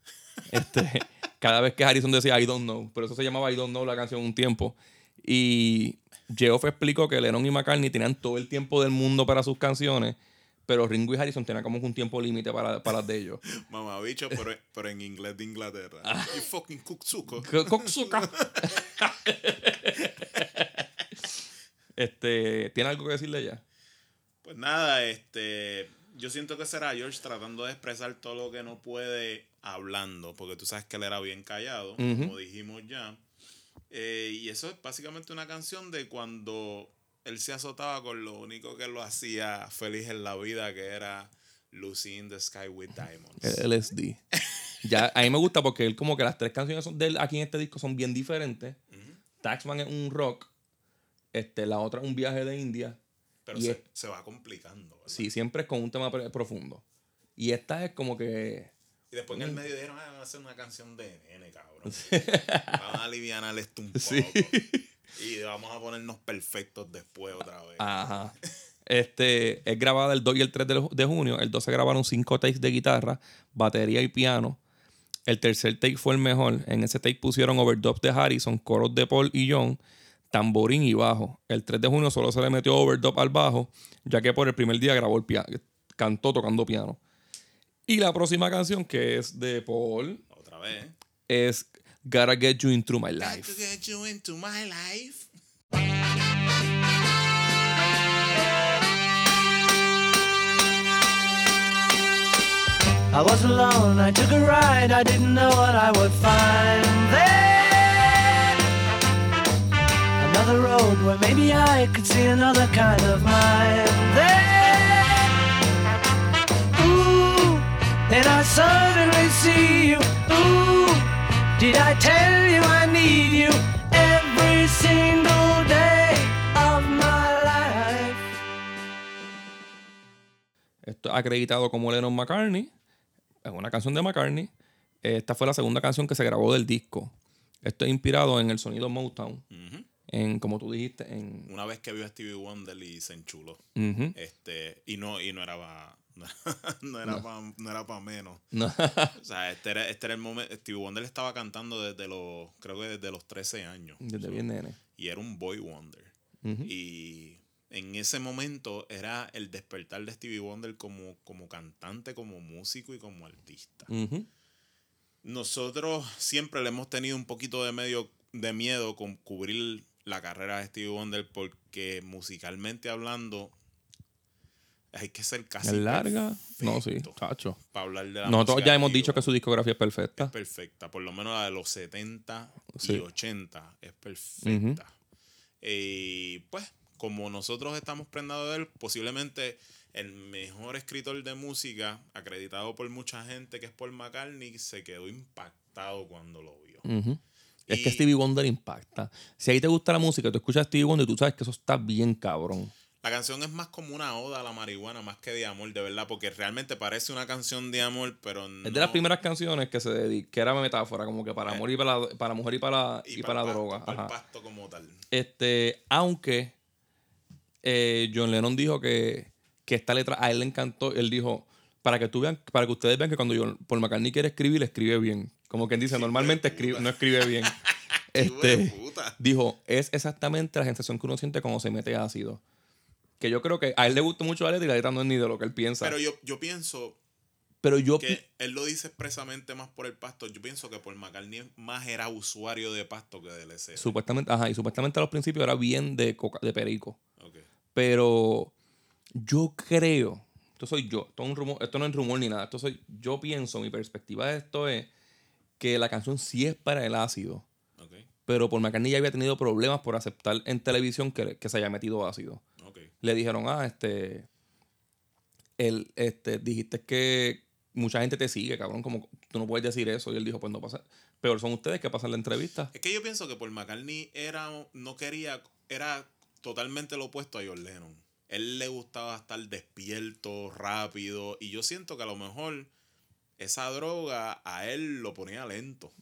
Este, cada vez que Harrison decía I don't know, pero eso se llamaba I don't know la canción un tiempo. Y Geoff explicó que Lennon y McCartney tenían todo el tiempo del mundo para sus canciones, pero Ringo y Harrison tenían como un tiempo límite para, para las de ellos. Mamabicho, pero, pero en inglés de Inglaterra. Ah. Y fucking Kuksuko. Coxuca. este, ¿tiene algo que decirle ya? Pues nada, este. Yo siento que será George tratando de expresar todo lo que no puede hablando, porque tú sabes que él era bien callado, como dijimos ya. Eh, y eso es básicamente una canción de cuando él se azotaba con lo único que lo hacía feliz en la vida, que era Lucy in the Sky with Diamonds. El LSD. ya, a mí me gusta porque él como que las tres canciones son de él aquí en este disco son bien diferentes. Taxman es un rock, este, la otra es un viaje de India. Pero se, es- se va complicando. ¿verdad? Sí, siempre es con un tema profundo. Y esta es como que... Y después en el medio dijeron, ah, vamos a hacer una canción de nene, cabrón. Vamos a aliviar esto un poco. Sí. Y vamos a ponernos perfectos después otra vez. Ajá. Este, es grabada el 2 y el 3 de, de junio. El 2 se grabaron 5 takes de guitarra, batería y piano. El tercer take fue el mejor. En ese take pusieron overdubs de Harrison, coros de Paul y John, tamborín y bajo. El 3 de junio solo se le metió overdub al bajo, ya que por el primer día grabó el piano, cantó tocando piano. Y la próxima canción, que es de Paul, Otra vez. es Gotta Get You Into My Got Life. to get you into my life. I was alone, I took a ride, I didn't know what I would find there. Another road where maybe I could see another kind of mind there. Then I suddenly see you. Ooh, did I tell you I need you every single day of my life? Esto es acreditado como Lennon McCartney. Es una canción de McCartney. Esta fue la segunda canción que se grabó del disco. Esto es inspirado en el sonido Motown. En, como tú dijiste, en. Una vez que vio a Stevie Wonder y se enchuló. Ujú. Este, y no, y no era no era no era pa menos. No. O sea, este era, este era el momento. Stevie Wonder estaba cantando desde los, creo que desde los 13 años. Desde bien nene. Y era un boy wonder. Y en ese momento era el despertar de Stevie Wonder como, como cantante, como músico y como artista. Nosotros siempre le hemos tenido un poquito de medio de miedo con cubrir la carrera de Stevie Wonder porque musicalmente hablando hay que ser casi ¿Es larga? No, sí, chacho. para hablar de la Nosotros ya hemos dicho que su discografía es perfecta. es perfecta, por lo menos la de los 70 Sí. y 80 es perfecta. Y pues, como nosotros estamos prendados de él, posiblemente el mejor escritor de música, acreditado por mucha gente, que es Paul McCartney, se quedó impactado cuando lo vio. Es que Stevie Wonder impacta. Si ahí te gusta la música, tú escuchas a Stevie Wonder y tú sabes que eso está bien cabrón. La canción es más como una oda a la marihuana, más que de amor, de verdad, porque realmente parece una canción de amor, pero no. Es de las primeras canciones que se dedica, que era metáfora, como que para Eh. amor y para, para mujer y para, y para pasto, droga. para el pasto como tal. Este, aunque eh, John Lennon dijo que, que esta letra a él le encantó, él dijo, para que tú vean, para que ustedes vean que cuando John, Paul McCartney quiere escribir, escribe bien. Como quien dice, normalmente escribe, no escribe bien. Este, dijo, es exactamente la sensación que uno siente cuando se mete ácido. Que yo creo que a él le gustó mucho la letra y la letra no es ni de lo que él piensa. Pero Pero, yo, yo pienso yo, pi- que él lo dice expresamente más por el pasto. Yo pienso que por McCartney más era usuario de pasto que de LSD. supuestamente, ajá, y supuestamente a los principios era bien de, coca, de perico. Ok. Pero yo creo, esto soy yo, esto, es un rumor, esto no es rumor ni nada, esto soy, yo pienso, mi perspectiva de esto es que la canción sí es para el ácido, Ok. pero por McCartney ya había tenido problemas por aceptar en televisión que, que se haya metido ácido. Le dijeron, ah, este, el, este, dijiste que mucha gente te sigue, cabrón, como tú no puedes decir eso. Y él dijo, pues no pasa, peor son ustedes que pasan la entrevista. Es que yo pienso que por McCartney era, no quería, era totalmente lo opuesto a John Lennon. Él le gustaba estar despierto, rápido, y yo siento que a lo mejor esa droga a él lo ponía lento.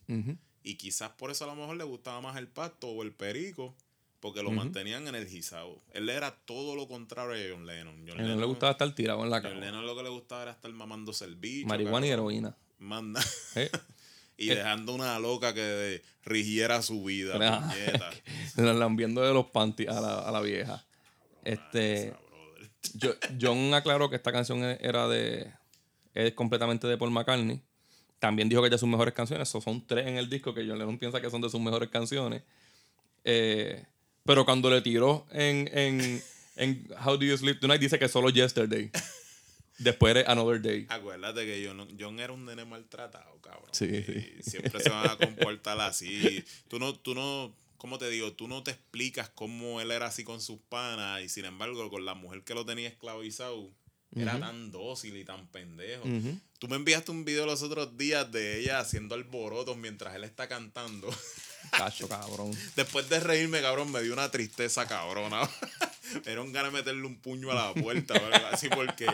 Y quizás por eso a lo mejor le gustaba más el pasto o el perico, porque lo mantenían energizado. Él era todo lo contrario a John Lennon. John A él no le gustaba estar tirado en la John cama. Lennon lo que le gustaba era estar mamándose el bicho. Marihuana y heroína. Manda. ¿eh? y Eh. dejando una loca que rigiera su vida. Ah, puñeta. Lambiendo de los panties a la, a la vieja. Este, Esa, brother. yo, John aclaró que esta canción e- era de. Es completamente de Paul McCartney. También dijo que es de sus mejores canciones. So, son tres en el disco que John Lennon piensa que son de sus mejores canciones. Eh, pero cuando le tiró en, en, en How Do You Sleep Tonight, dice que solo Yesterday. Después de Another Day. Acuérdate que John, John era un nene maltratado, cabrón. Sí, Y sí. Siempre se van a comportar así. Tú no, tú no, ¿cómo te digo? Tú no te explicas cómo él era así con sus panas y sin embargo con la mujer que lo tenía esclavizado era tan dócil y tan pendejo. Ujú. Tú me enviaste un video los otros días de ella haciendo alborotos mientras él está cantando. Cacho, cabrón. Después de reírme, cabrón, me dio una tristeza cabrona. me dieron ganas de meterle un puño a la puerta algo así porque,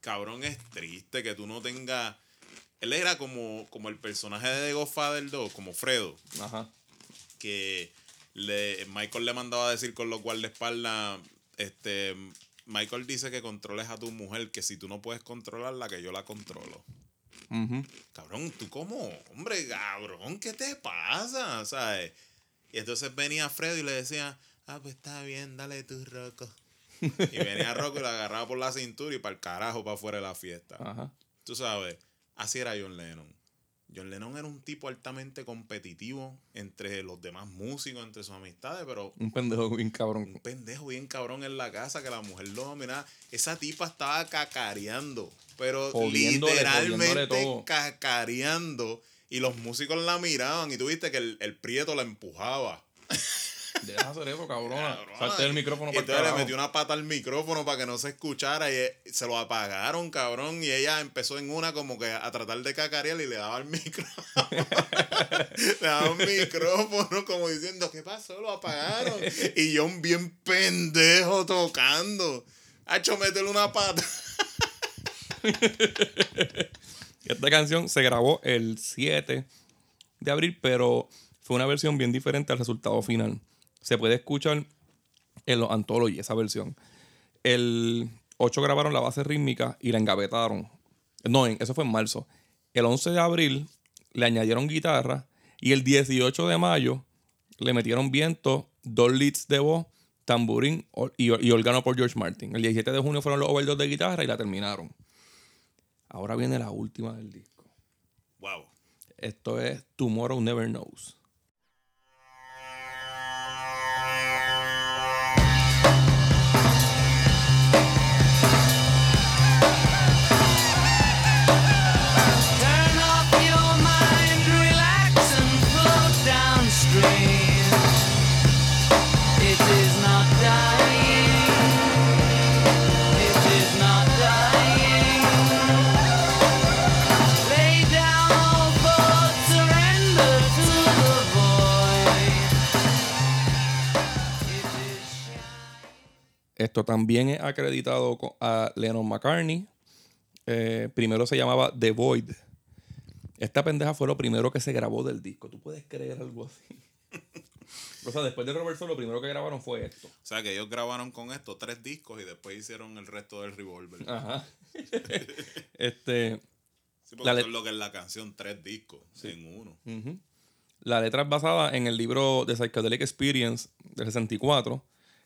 cabrón, es triste que tú no tengas... Él era como, como el personaje de The Godfather 2, como Fredo, Ajá. que le, Michael le mandaba a decir con los guardaespaldas, este, Michael dice que controles a tu mujer, que si tú no puedes controlarla, que yo la controlo. Ujú. Cabrón, tú como, hombre, cabrón, ¿qué te pasa? ¿Sabes? Y entonces venía Fredo y le decía, ah, pues está bien, dale tu roco. Y venía Rocco y lo agarraba por la cintura y para el carajo, para afuera de la fiesta. Ajá. Tú sabes, así era John Lennon. John Lennon era un tipo altamente competitivo entre los demás músicos, entre sus amistades, pero Un pendejo bien cabrón. un pendejo bien cabrón en la casa que la mujer lo dominaba. Esa tipa estaba cacareando, pero Jodiéndole, literalmente cacareando. Y los músicos la miraban y tú viste que el, el prieto la empujaba. Deja de hacer eso, cabrona. Cabrona. Salte el micrófono y para entonces le metió una pata al micrófono para que no se escuchara y eh, se lo apagaron, cabrón. Y ella empezó en una como que a tratar de cacarear y le daba el micrófono. le daba un micrófono como diciendo, ¿qué pasó? Lo apagaron. Y John bien pendejo tocando. Hacho, métele una pata. Esta canción se grabó el 7 de abril, pero fue una versión bien diferente al resultado final. Se puede escuchar en los Anthology, esa versión. El 8 grabaron la base rítmica y la engavetaron. No, eso fue en marzo. El 11 de abril le añadieron guitarra y el 18 de mayo le metieron viento, dos leads de voz, tamborín o- y, órgano por George Martin. El 17 de junio fueron los overdubs de guitarra y la terminaron. Ahora viene la última del disco. Wow. Esto es Tomorrow Never Knows. También es acreditado a Lennon McCartney. Eh, primero se llamaba The Void. Esta pendeja fue lo primero que se grabó del disco. ¿Tú puedes creer algo así? o sea, después de Robert Soul, lo primero que grabaron fue esto. O sea que ellos grabaron con esto tres discos y después hicieron el resto del revolver. Ajá. este, Sí, porque eso es lo que es la canción, tres discos en uno. La letra es basada en el libro The Psychedelic Experience del 64,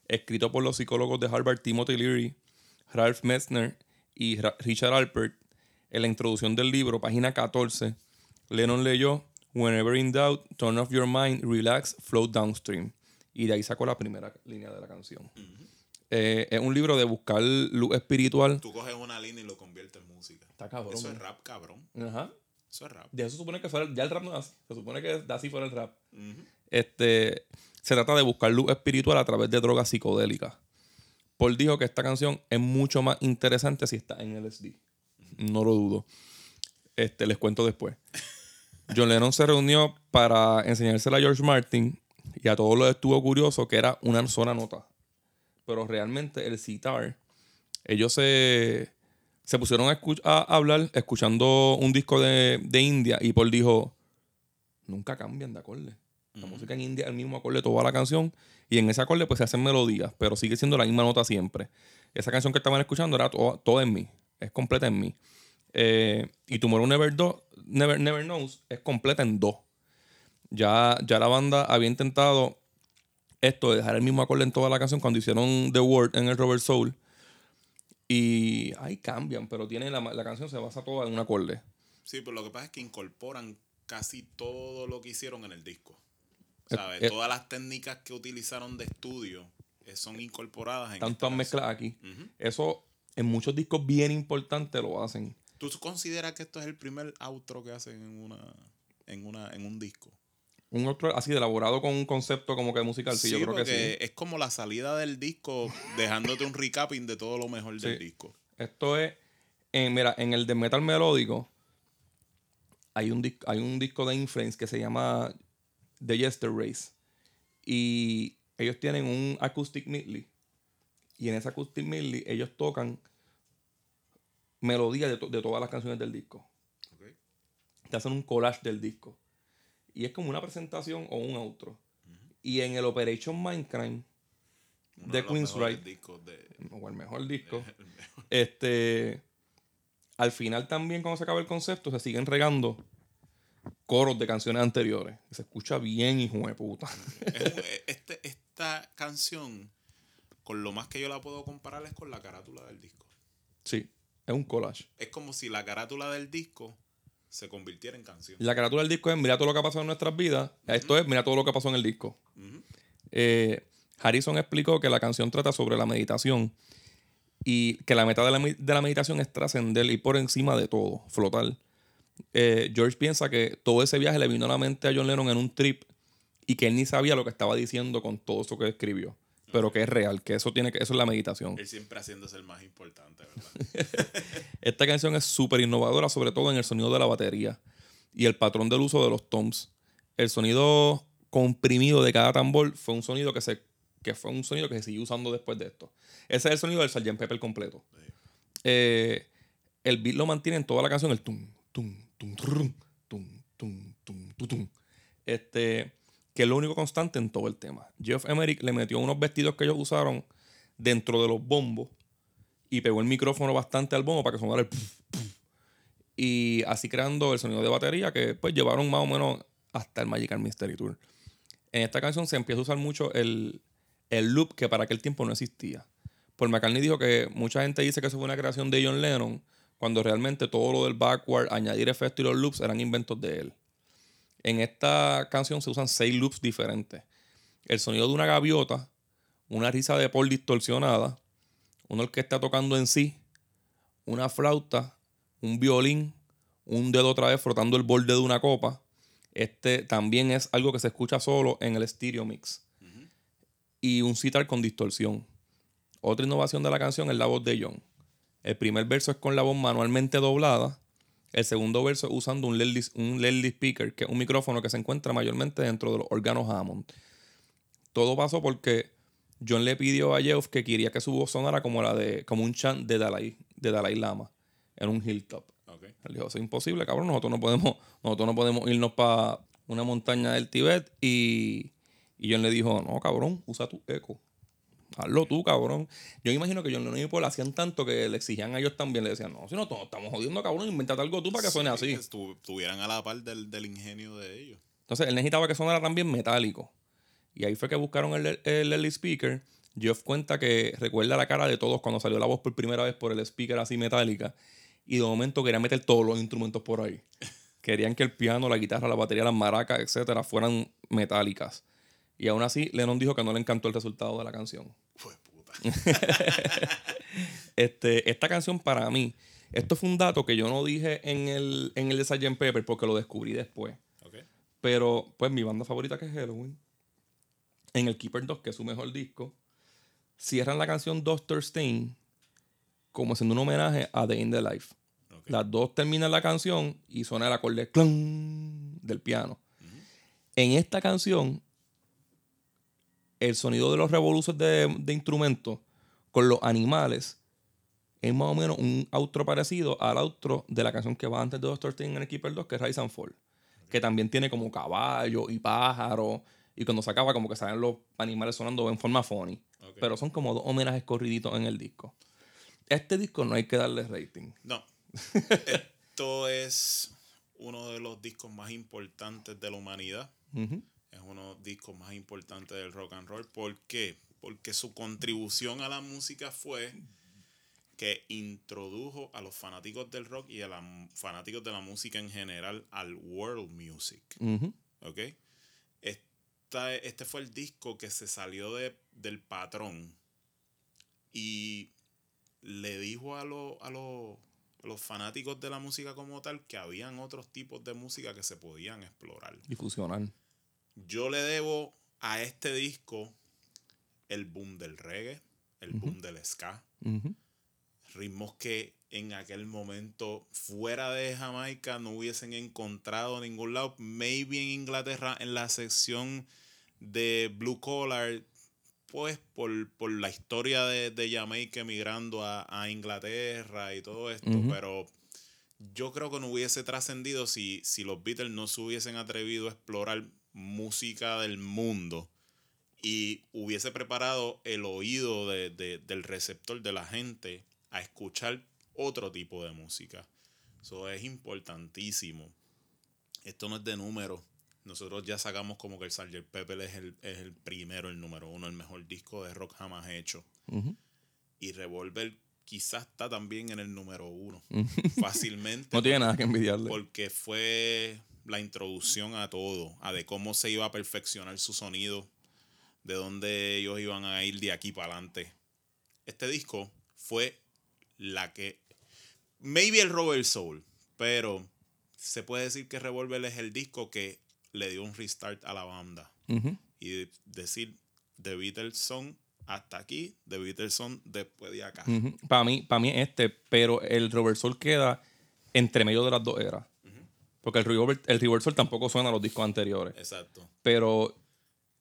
escrito por los psicólogos de Harvard Timothy Leary, Ralph Metzner y Ra- Richard Alpert. En la introducción del libro, página 14, Lennon leyó Whenever in doubt, turn off your mind, relax, float downstream. Y de ahí sacó la primera línea de la canción. Eh, es un libro de buscar luz espiritual. Tú coges una línea y lo conviertes en música. Está cabrón. Eso es rap, cabrón. Ajá. Eso es rap. De eso se supone que fuera. Ya el rap no es así. Se supone que de así fuera el rap. Este, se trata de buscar luz espiritual a través de drogas psicodélicas. Paul dijo que esta canción es mucho más interesante si está en LSD. No lo dudo. Este, les cuento después. John Lennon se reunió para enseñársela a George Martin y a todos los estuvo curioso que era una sola nota. Pero realmente el sitar, ellos se, se pusieron a, hablar escuchando un disco de, de India y Paul dijo, nunca cambian de acorde. La música en India es el mismo acorde toda la canción y en ese acorde pues se hacen melodías, pero sigue siendo la misma nota siempre. Esa canción que estaban escuchando era toda, toda en mí, es completa en mí. Eh, y Tomorrow Never, Do- Never, Never Knows es completa en do. Ya, ya la banda había intentado esto de dejar el mismo acorde en toda la canción cuando hicieron The Word en el Robert Soul. Y ahí cambian, pero tiene la, la canción se basa toda en un acorde. Sí, pero lo que pasa es que incorporan casi todo lo que hicieron en el disco. Eh, ¿Sabes? eh. Todas las técnicas que utilizaron de estudio eh, son incorporadas en Tanto esta han canción. mezclado aquí. Ujú. Eso En muchos discos bien importantes lo hacen. ¿Tú consideras que esto es el primer outro que hacen en una en una en un disco? Un otro así de elaborado con un concepto como que musical, sí, yo creo que sí. es como la salida del disco dejándote un recapping de todo lo mejor del disco. Esto es, en, mira, en el de metal melódico hay un, hay un disco de Inflames que se llama The Yester Race. Y ellos tienen un acoustic medley. Y en ese acoustic medley ellos tocan melodías de, to- de todas las canciones del disco. Ok. Te hacen un collage del disco. Y es como una presentación o un outro. Y en el Operation Mindcrime, Uno de Queen's de- o el mejor disco, este, al final también cuando se acaba el concepto se siguen regando coros de canciones anteriores. Se escucha bien, hijo de puta. Eh, este, esta canción, con lo más que yo la puedo comparar es con la carátula del disco. Sí, es un collage. Es como si la carátula del disco se convirtiera en canción. La carátula del disco es mira todo lo que ha pasado en nuestras vidas. Esto es mira todo lo que pasó en el disco. Eh, Harrison explicó que la canción trata sobre la meditación y que la meta de la, de la meditación es trascender y por encima de todo, flotar. Eh, George piensa que todo ese viaje le vino a la mente a John Lennon en un trip y que él ni sabía lo que estaba diciendo con todo eso que escribió, pero que es real, que eso tiene que eso es la meditación. Él siempre haciéndose el más importante, ¿verdad? Esta canción es súper innovadora, sobre todo en el sonido de la batería y el patrón del uso de los toms. El sonido comprimido de cada tambor fue un sonido que se que fue un sonido que se siguió usando después de esto. Ese es el sonido del Sgt. Pepper completo. Eh, el beat lo mantiene en toda la canción, el tum, tum, Este, que es lo único constante en todo el tema. Jeff Emerick le metió unos vestidos que ellos usaron dentro de los bombos y pegó el micrófono bastante al bombo para que sonara el puf, puf. y así creando el sonido de batería que pues llevaron más o menos hasta el Magical Mystery Tour. En esta canción se empieza a usar mucho el, el loop que para aquel tiempo no existía. Paul McCartney dijo que mucha gente dice que eso fue una creación de John Lennon, cuando realmente todo lo del backward, añadir efectos y los loops eran inventos de él. En esta canción se usan seis loops diferentes. El sonido de una gaviota, una risa de Paul distorsionada, una orquesta tocando en sí, una flauta, un violín, un dedo otra vez frotando el borde de una copa. Este también es algo que se escucha solo en el stereo mix. Y un sitar con distorsión. Otra innovación de la canción es la voz de John. El primer verso es con la voz manualmente doblada. El segundo verso es usando un LED, un speaker, que es un micrófono que se encuentra mayormente dentro de los órganos Hammond. Todo pasó porque John le pidió a Jeff que quería que su voz sonara como la de como un chant de Dalai, de Dalai Lama en un hilltop. Ok. Él dijo, eso es imposible, cabrón. Nosotros no podemos, nosotros no podemos irnos para una montaña del Tíbet. Y, y John le dijo, no, cabrón, usa tu eco. Hazlo tú, cabrón. Yo me imagino que John Lennon y Paul hacían tanto que le exigían a ellos también. Le decían, no, si no, estamos jodiendo, cabrón, inventate algo tú para que suene Sí, así. estu- Estuvieran a la par del, del ingenio de ellos. Entonces él necesitaba que sonara también metálico. Y ahí fue que buscaron el, el LED speaker. Jeff cuenta que recuerda la cara de todos cuando salió la voz por primera vez por el speaker así metálica. Y de momento querían meter todos los instrumentos por ahí. Querían que el piano, la guitarra, la batería, las maracas, etcétera, fueran metálicas. Y aún así, Lennon dijo que no le encantó el resultado de la canción. Fue puta. Este, esta canción para mí, esto fue un dato que yo no dije en el, en el de Sgt. Pepper porque lo descubrí después. Pero, pues, mi banda favorita que es Halloween, en el Keeper 2, que es su mejor disco, cierran la canción Doctor Stain como siendo un homenaje a The In the Life. Las dos terminan la canción y suena el acorde clon del piano. En esta canción, el sonido de los revoluciones de, de instrumentos con los animales es más o menos un outro parecido al outro de la canción que va antes de Doctor Stain en el Keeper 2, que es Rise and Fall. Que también tiene como caballo y pájaro. Y cuando se acaba, como que salen los animales sonando en forma funny. Ok. Pero son como dos homenajes corriditos en el disco. Este disco no hay que darle rating. No. Esto es uno de los discos más importantes de la humanidad. Es uno de los discos más importantes del rock and roll. ¿Por qué? Porque su contribución a la música fue que introdujo a los fanáticos del rock y a los fanáticos de la música en general al world music. ¿Ok? Esta- este fue el disco que se salió de- del patrón y le dijo a, lo- a, lo- a los fanáticos de la música como tal que habían otros tipos de música que se podían explorar. Difusionar. Yo le debo a este disco el boom del reggae, el boom del ska, ritmos que en aquel momento fuera de Jamaica no hubiesen encontrado en ningún lado. Maybe en Inglaterra en la sección de Blue Collar, pues por, por la historia de, de Jamaica emigrando a, a Inglaterra y todo esto, pero yo creo que no hubiese trascendido si, si los Beatles no se hubiesen atrevido a explorar música del mundo y hubiese preparado el oído de- de- del receptor de la gente a escuchar otro tipo de música. Eso es importantísimo. Esto no es de número. Nosotros ya sacamos como que el Sgt. Pepper es el, es el primero, el número uno, el mejor disco de rock jamás hecho. Y Revolver quizás está también en el número uno. Fácilmente. No tiene nada que envidiarle. Porque fue la introducción a todo, a de cómo se iba a perfeccionar su sonido, de dónde ellos iban a ir de aquí para adelante. Este disco fue la que. Maybe el Robert Soul, pero se puede decir que Revolver es el disco que le dio un restart a la banda. Y decir, The Beatles son hasta aquí, The Beatles son después de acá. Para mí, para mí es este, pero el Robert Soul queda entre medio de las dos eras. Porque el Robert, el Robert Soul tampoco suena a los discos anteriores. Exacto. Pero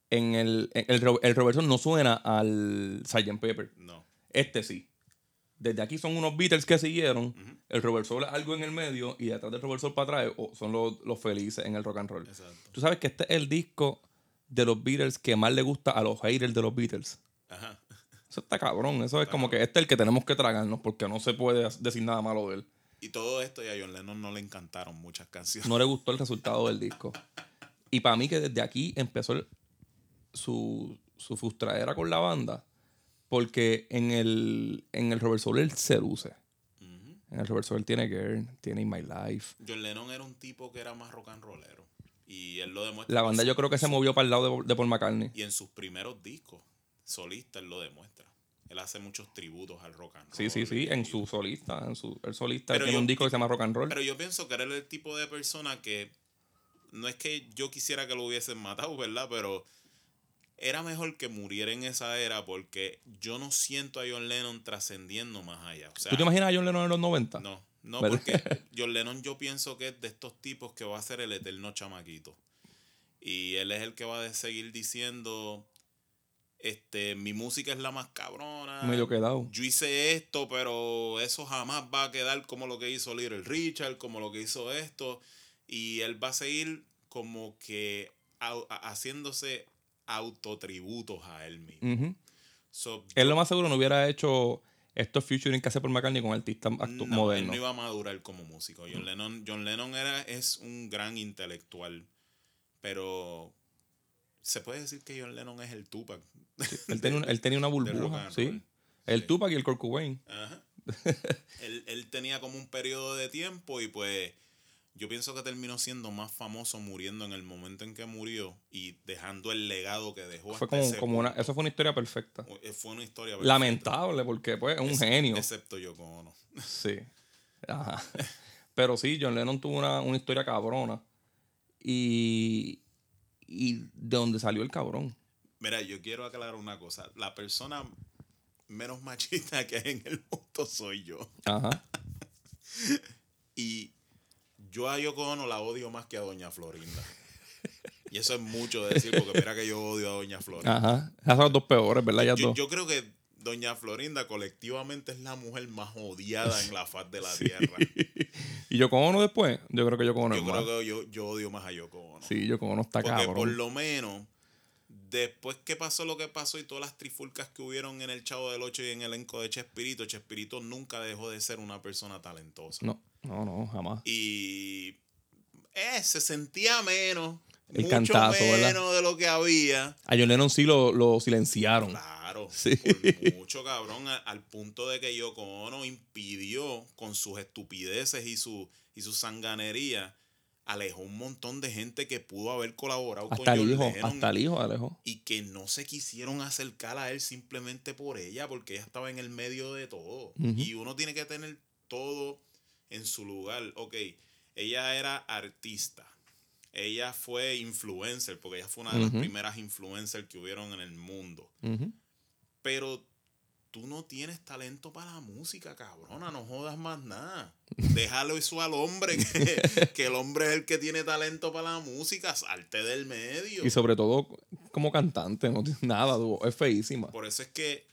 en el, en el, el Robert Soul no suena al Sgt. Pepper. No. Este sí. Desde aquí son unos Beatles que siguieron. El Robert Soul es algo en el medio. Y detrás del Robert Soul para atrás son los, los felices en el rock and roll. Exacto. Tú sabes que este es el disco de los Beatles que más le gusta a los haters de los Beatles. Ajá. Eso está cabrón. Eso es como que este es el que tenemos que tragarnos porque no se puede decir nada malo de él. Y todo esto y a John Lennon no le encantaron muchas canciones. No le gustó el resultado del disco. Y para mí que desde aquí empezó el- su, su frustradera con la banda. Porque en el, en el Robert Soul él se luce. Ujú. En el Robert Soul tiene Girl, tiene In My Life. John Lennon era un tipo que era más rock and rollero. Y él lo demuestra. La banda yo creo que se movió para el lado de, de Paul McCartney. Y en sus primeros discos solistas él lo demuestra. Él hace muchos tributos al rock and roll. Sí, sí, sí, en su solista, en su el solista Pero tiene yo- un disco que se llama Rock and Roll. Pero yo pienso que era el tipo de persona que. No es que yo quisiera que lo hubiesen matado, ¿verdad? Pero era mejor que muriera en esa era porque yo no siento a John Lennon trascendiendo más allá. O sea, ¿Tú te imaginas a John Lennon en los 90? No, no, ¿Verdad? porque John Lennon yo pienso que es de estos tipos que va a ser el eterno chamaquito. Y él es el que va a seguir diciendo, este, mi música es la más cabrona. Medio quedado. Yo hice esto, pero eso jamás va a quedar como lo que hizo Little Richard, como lo que hizo esto. Y él va a seguir como que haciéndose autotributos a él mismo. So, Él lo más seguro no hubiera hecho estos featuring que hace Paul McCartney con artistas No, él modernos. no iba a madurar como músico. John Lennon, John Lennon era, es un gran intelectual, pero se puede decir que John Lennon es el Tupac. Él tenía, una, él tenía una burbuja, sí. El. Tupac y el Kurt Cobain. Ajá. él, él tenía como un periodo de tiempo y pues yo pienso que terminó siendo más famoso muriendo en el momento en que murió y dejando el legado que dejó. Fue hasta como, ese como una, eso fue una historia perfecta. Eh, Fue una historia perfecta. Lamentable, porque pues es un genio. Excepto Yoko Ono. Sí. Ajá. Pero sí, John Lennon tuvo una, una historia cabrona. Y, y de donde salió el cabrón. Mira, yo quiero aclarar una cosa. La persona menos machista que hay en el mundo soy yo. Ajá. Y yo a Yoko Ono la odio más que a Doña Florinda. Y eso es mucho de decir, porque mira que yo odio a Doña Florinda. Ajá. Esas son las dos peores, ¿verdad? Ya Yo, dos. yo creo que Doña Florinda colectivamente es la mujer más odiada en la faz de la Sí. tierra. Y yo con Ono después, yo creo que yo con Ono Yo es creo más. que yo, yo odio más a Yoko Ono. Sí, yo con Ono está Porque por cabrón. lo menos, después que pasó lo que pasó y todas las trifulcas que hubieron en el Chavo del Ocho y en el elenco de Chespirito, Chespirito nunca dejó de ser una persona talentosa. No, no, no, jamás. Y eh, se sentía menos. El mucho cantazo, menos ¿verdad? de lo que había. A John Lennon sí lo, lo silenciaron. Claro, Sí. por mucho cabrón, al punto de que Yoko Ono impidió con sus estupideces y su, y su sanganería alejó un montón de gente que pudo haber colaborado Hasta con el John hijo, Lennon hasta el hijo, Alejo. y que no se quisieron acercar a él simplemente por ella, porque ella estaba en el medio de todo. Y uno tiene que tener todo en su lugar. Ok, ella era artista. Ella fue influencer, porque ella fue una de las primeras influencers que hubieron en el mundo. Pero tú no tienes talento para la música, cabrona. No jodas más nada. Déjalo eso al hombre, que, que el hombre es el que tiene talento para la música. Salte del medio. Y sobre todo como cantante, no tiene nada, es feísima. Por eso es que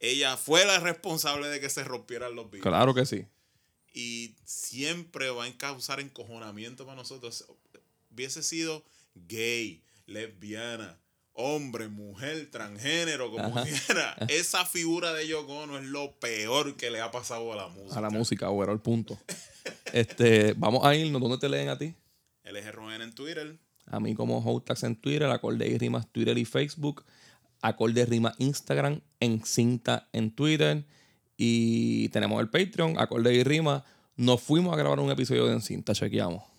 ella fue la responsable de que se rompieran los Beatles. Claro que sí. Y siempre va a causar encojonamiento para nosotros. Hubiese sido gay, lesbiana, hombre, mujer, transgénero, como Ajá. quiera. Esa figura de Yoko Ono es lo peor que le ha pasado a la música. A la música, o el punto. este, vamos a irnos. ¿Dónde te leen a ti? LGRN en Twitter. A mí como Hotax en Twitter, Acorde y Rimas Twitter y Facebook, Acorde Rima Instagram, en Cinta en Twitter y tenemos el Patreon, Acorde y Rima. Nos fuimos a grabar un episodio de Encinta, chequeamos.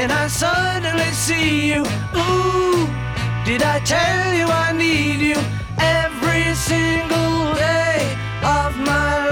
And I suddenly see you. Ooh, did I tell you I need you every single day of my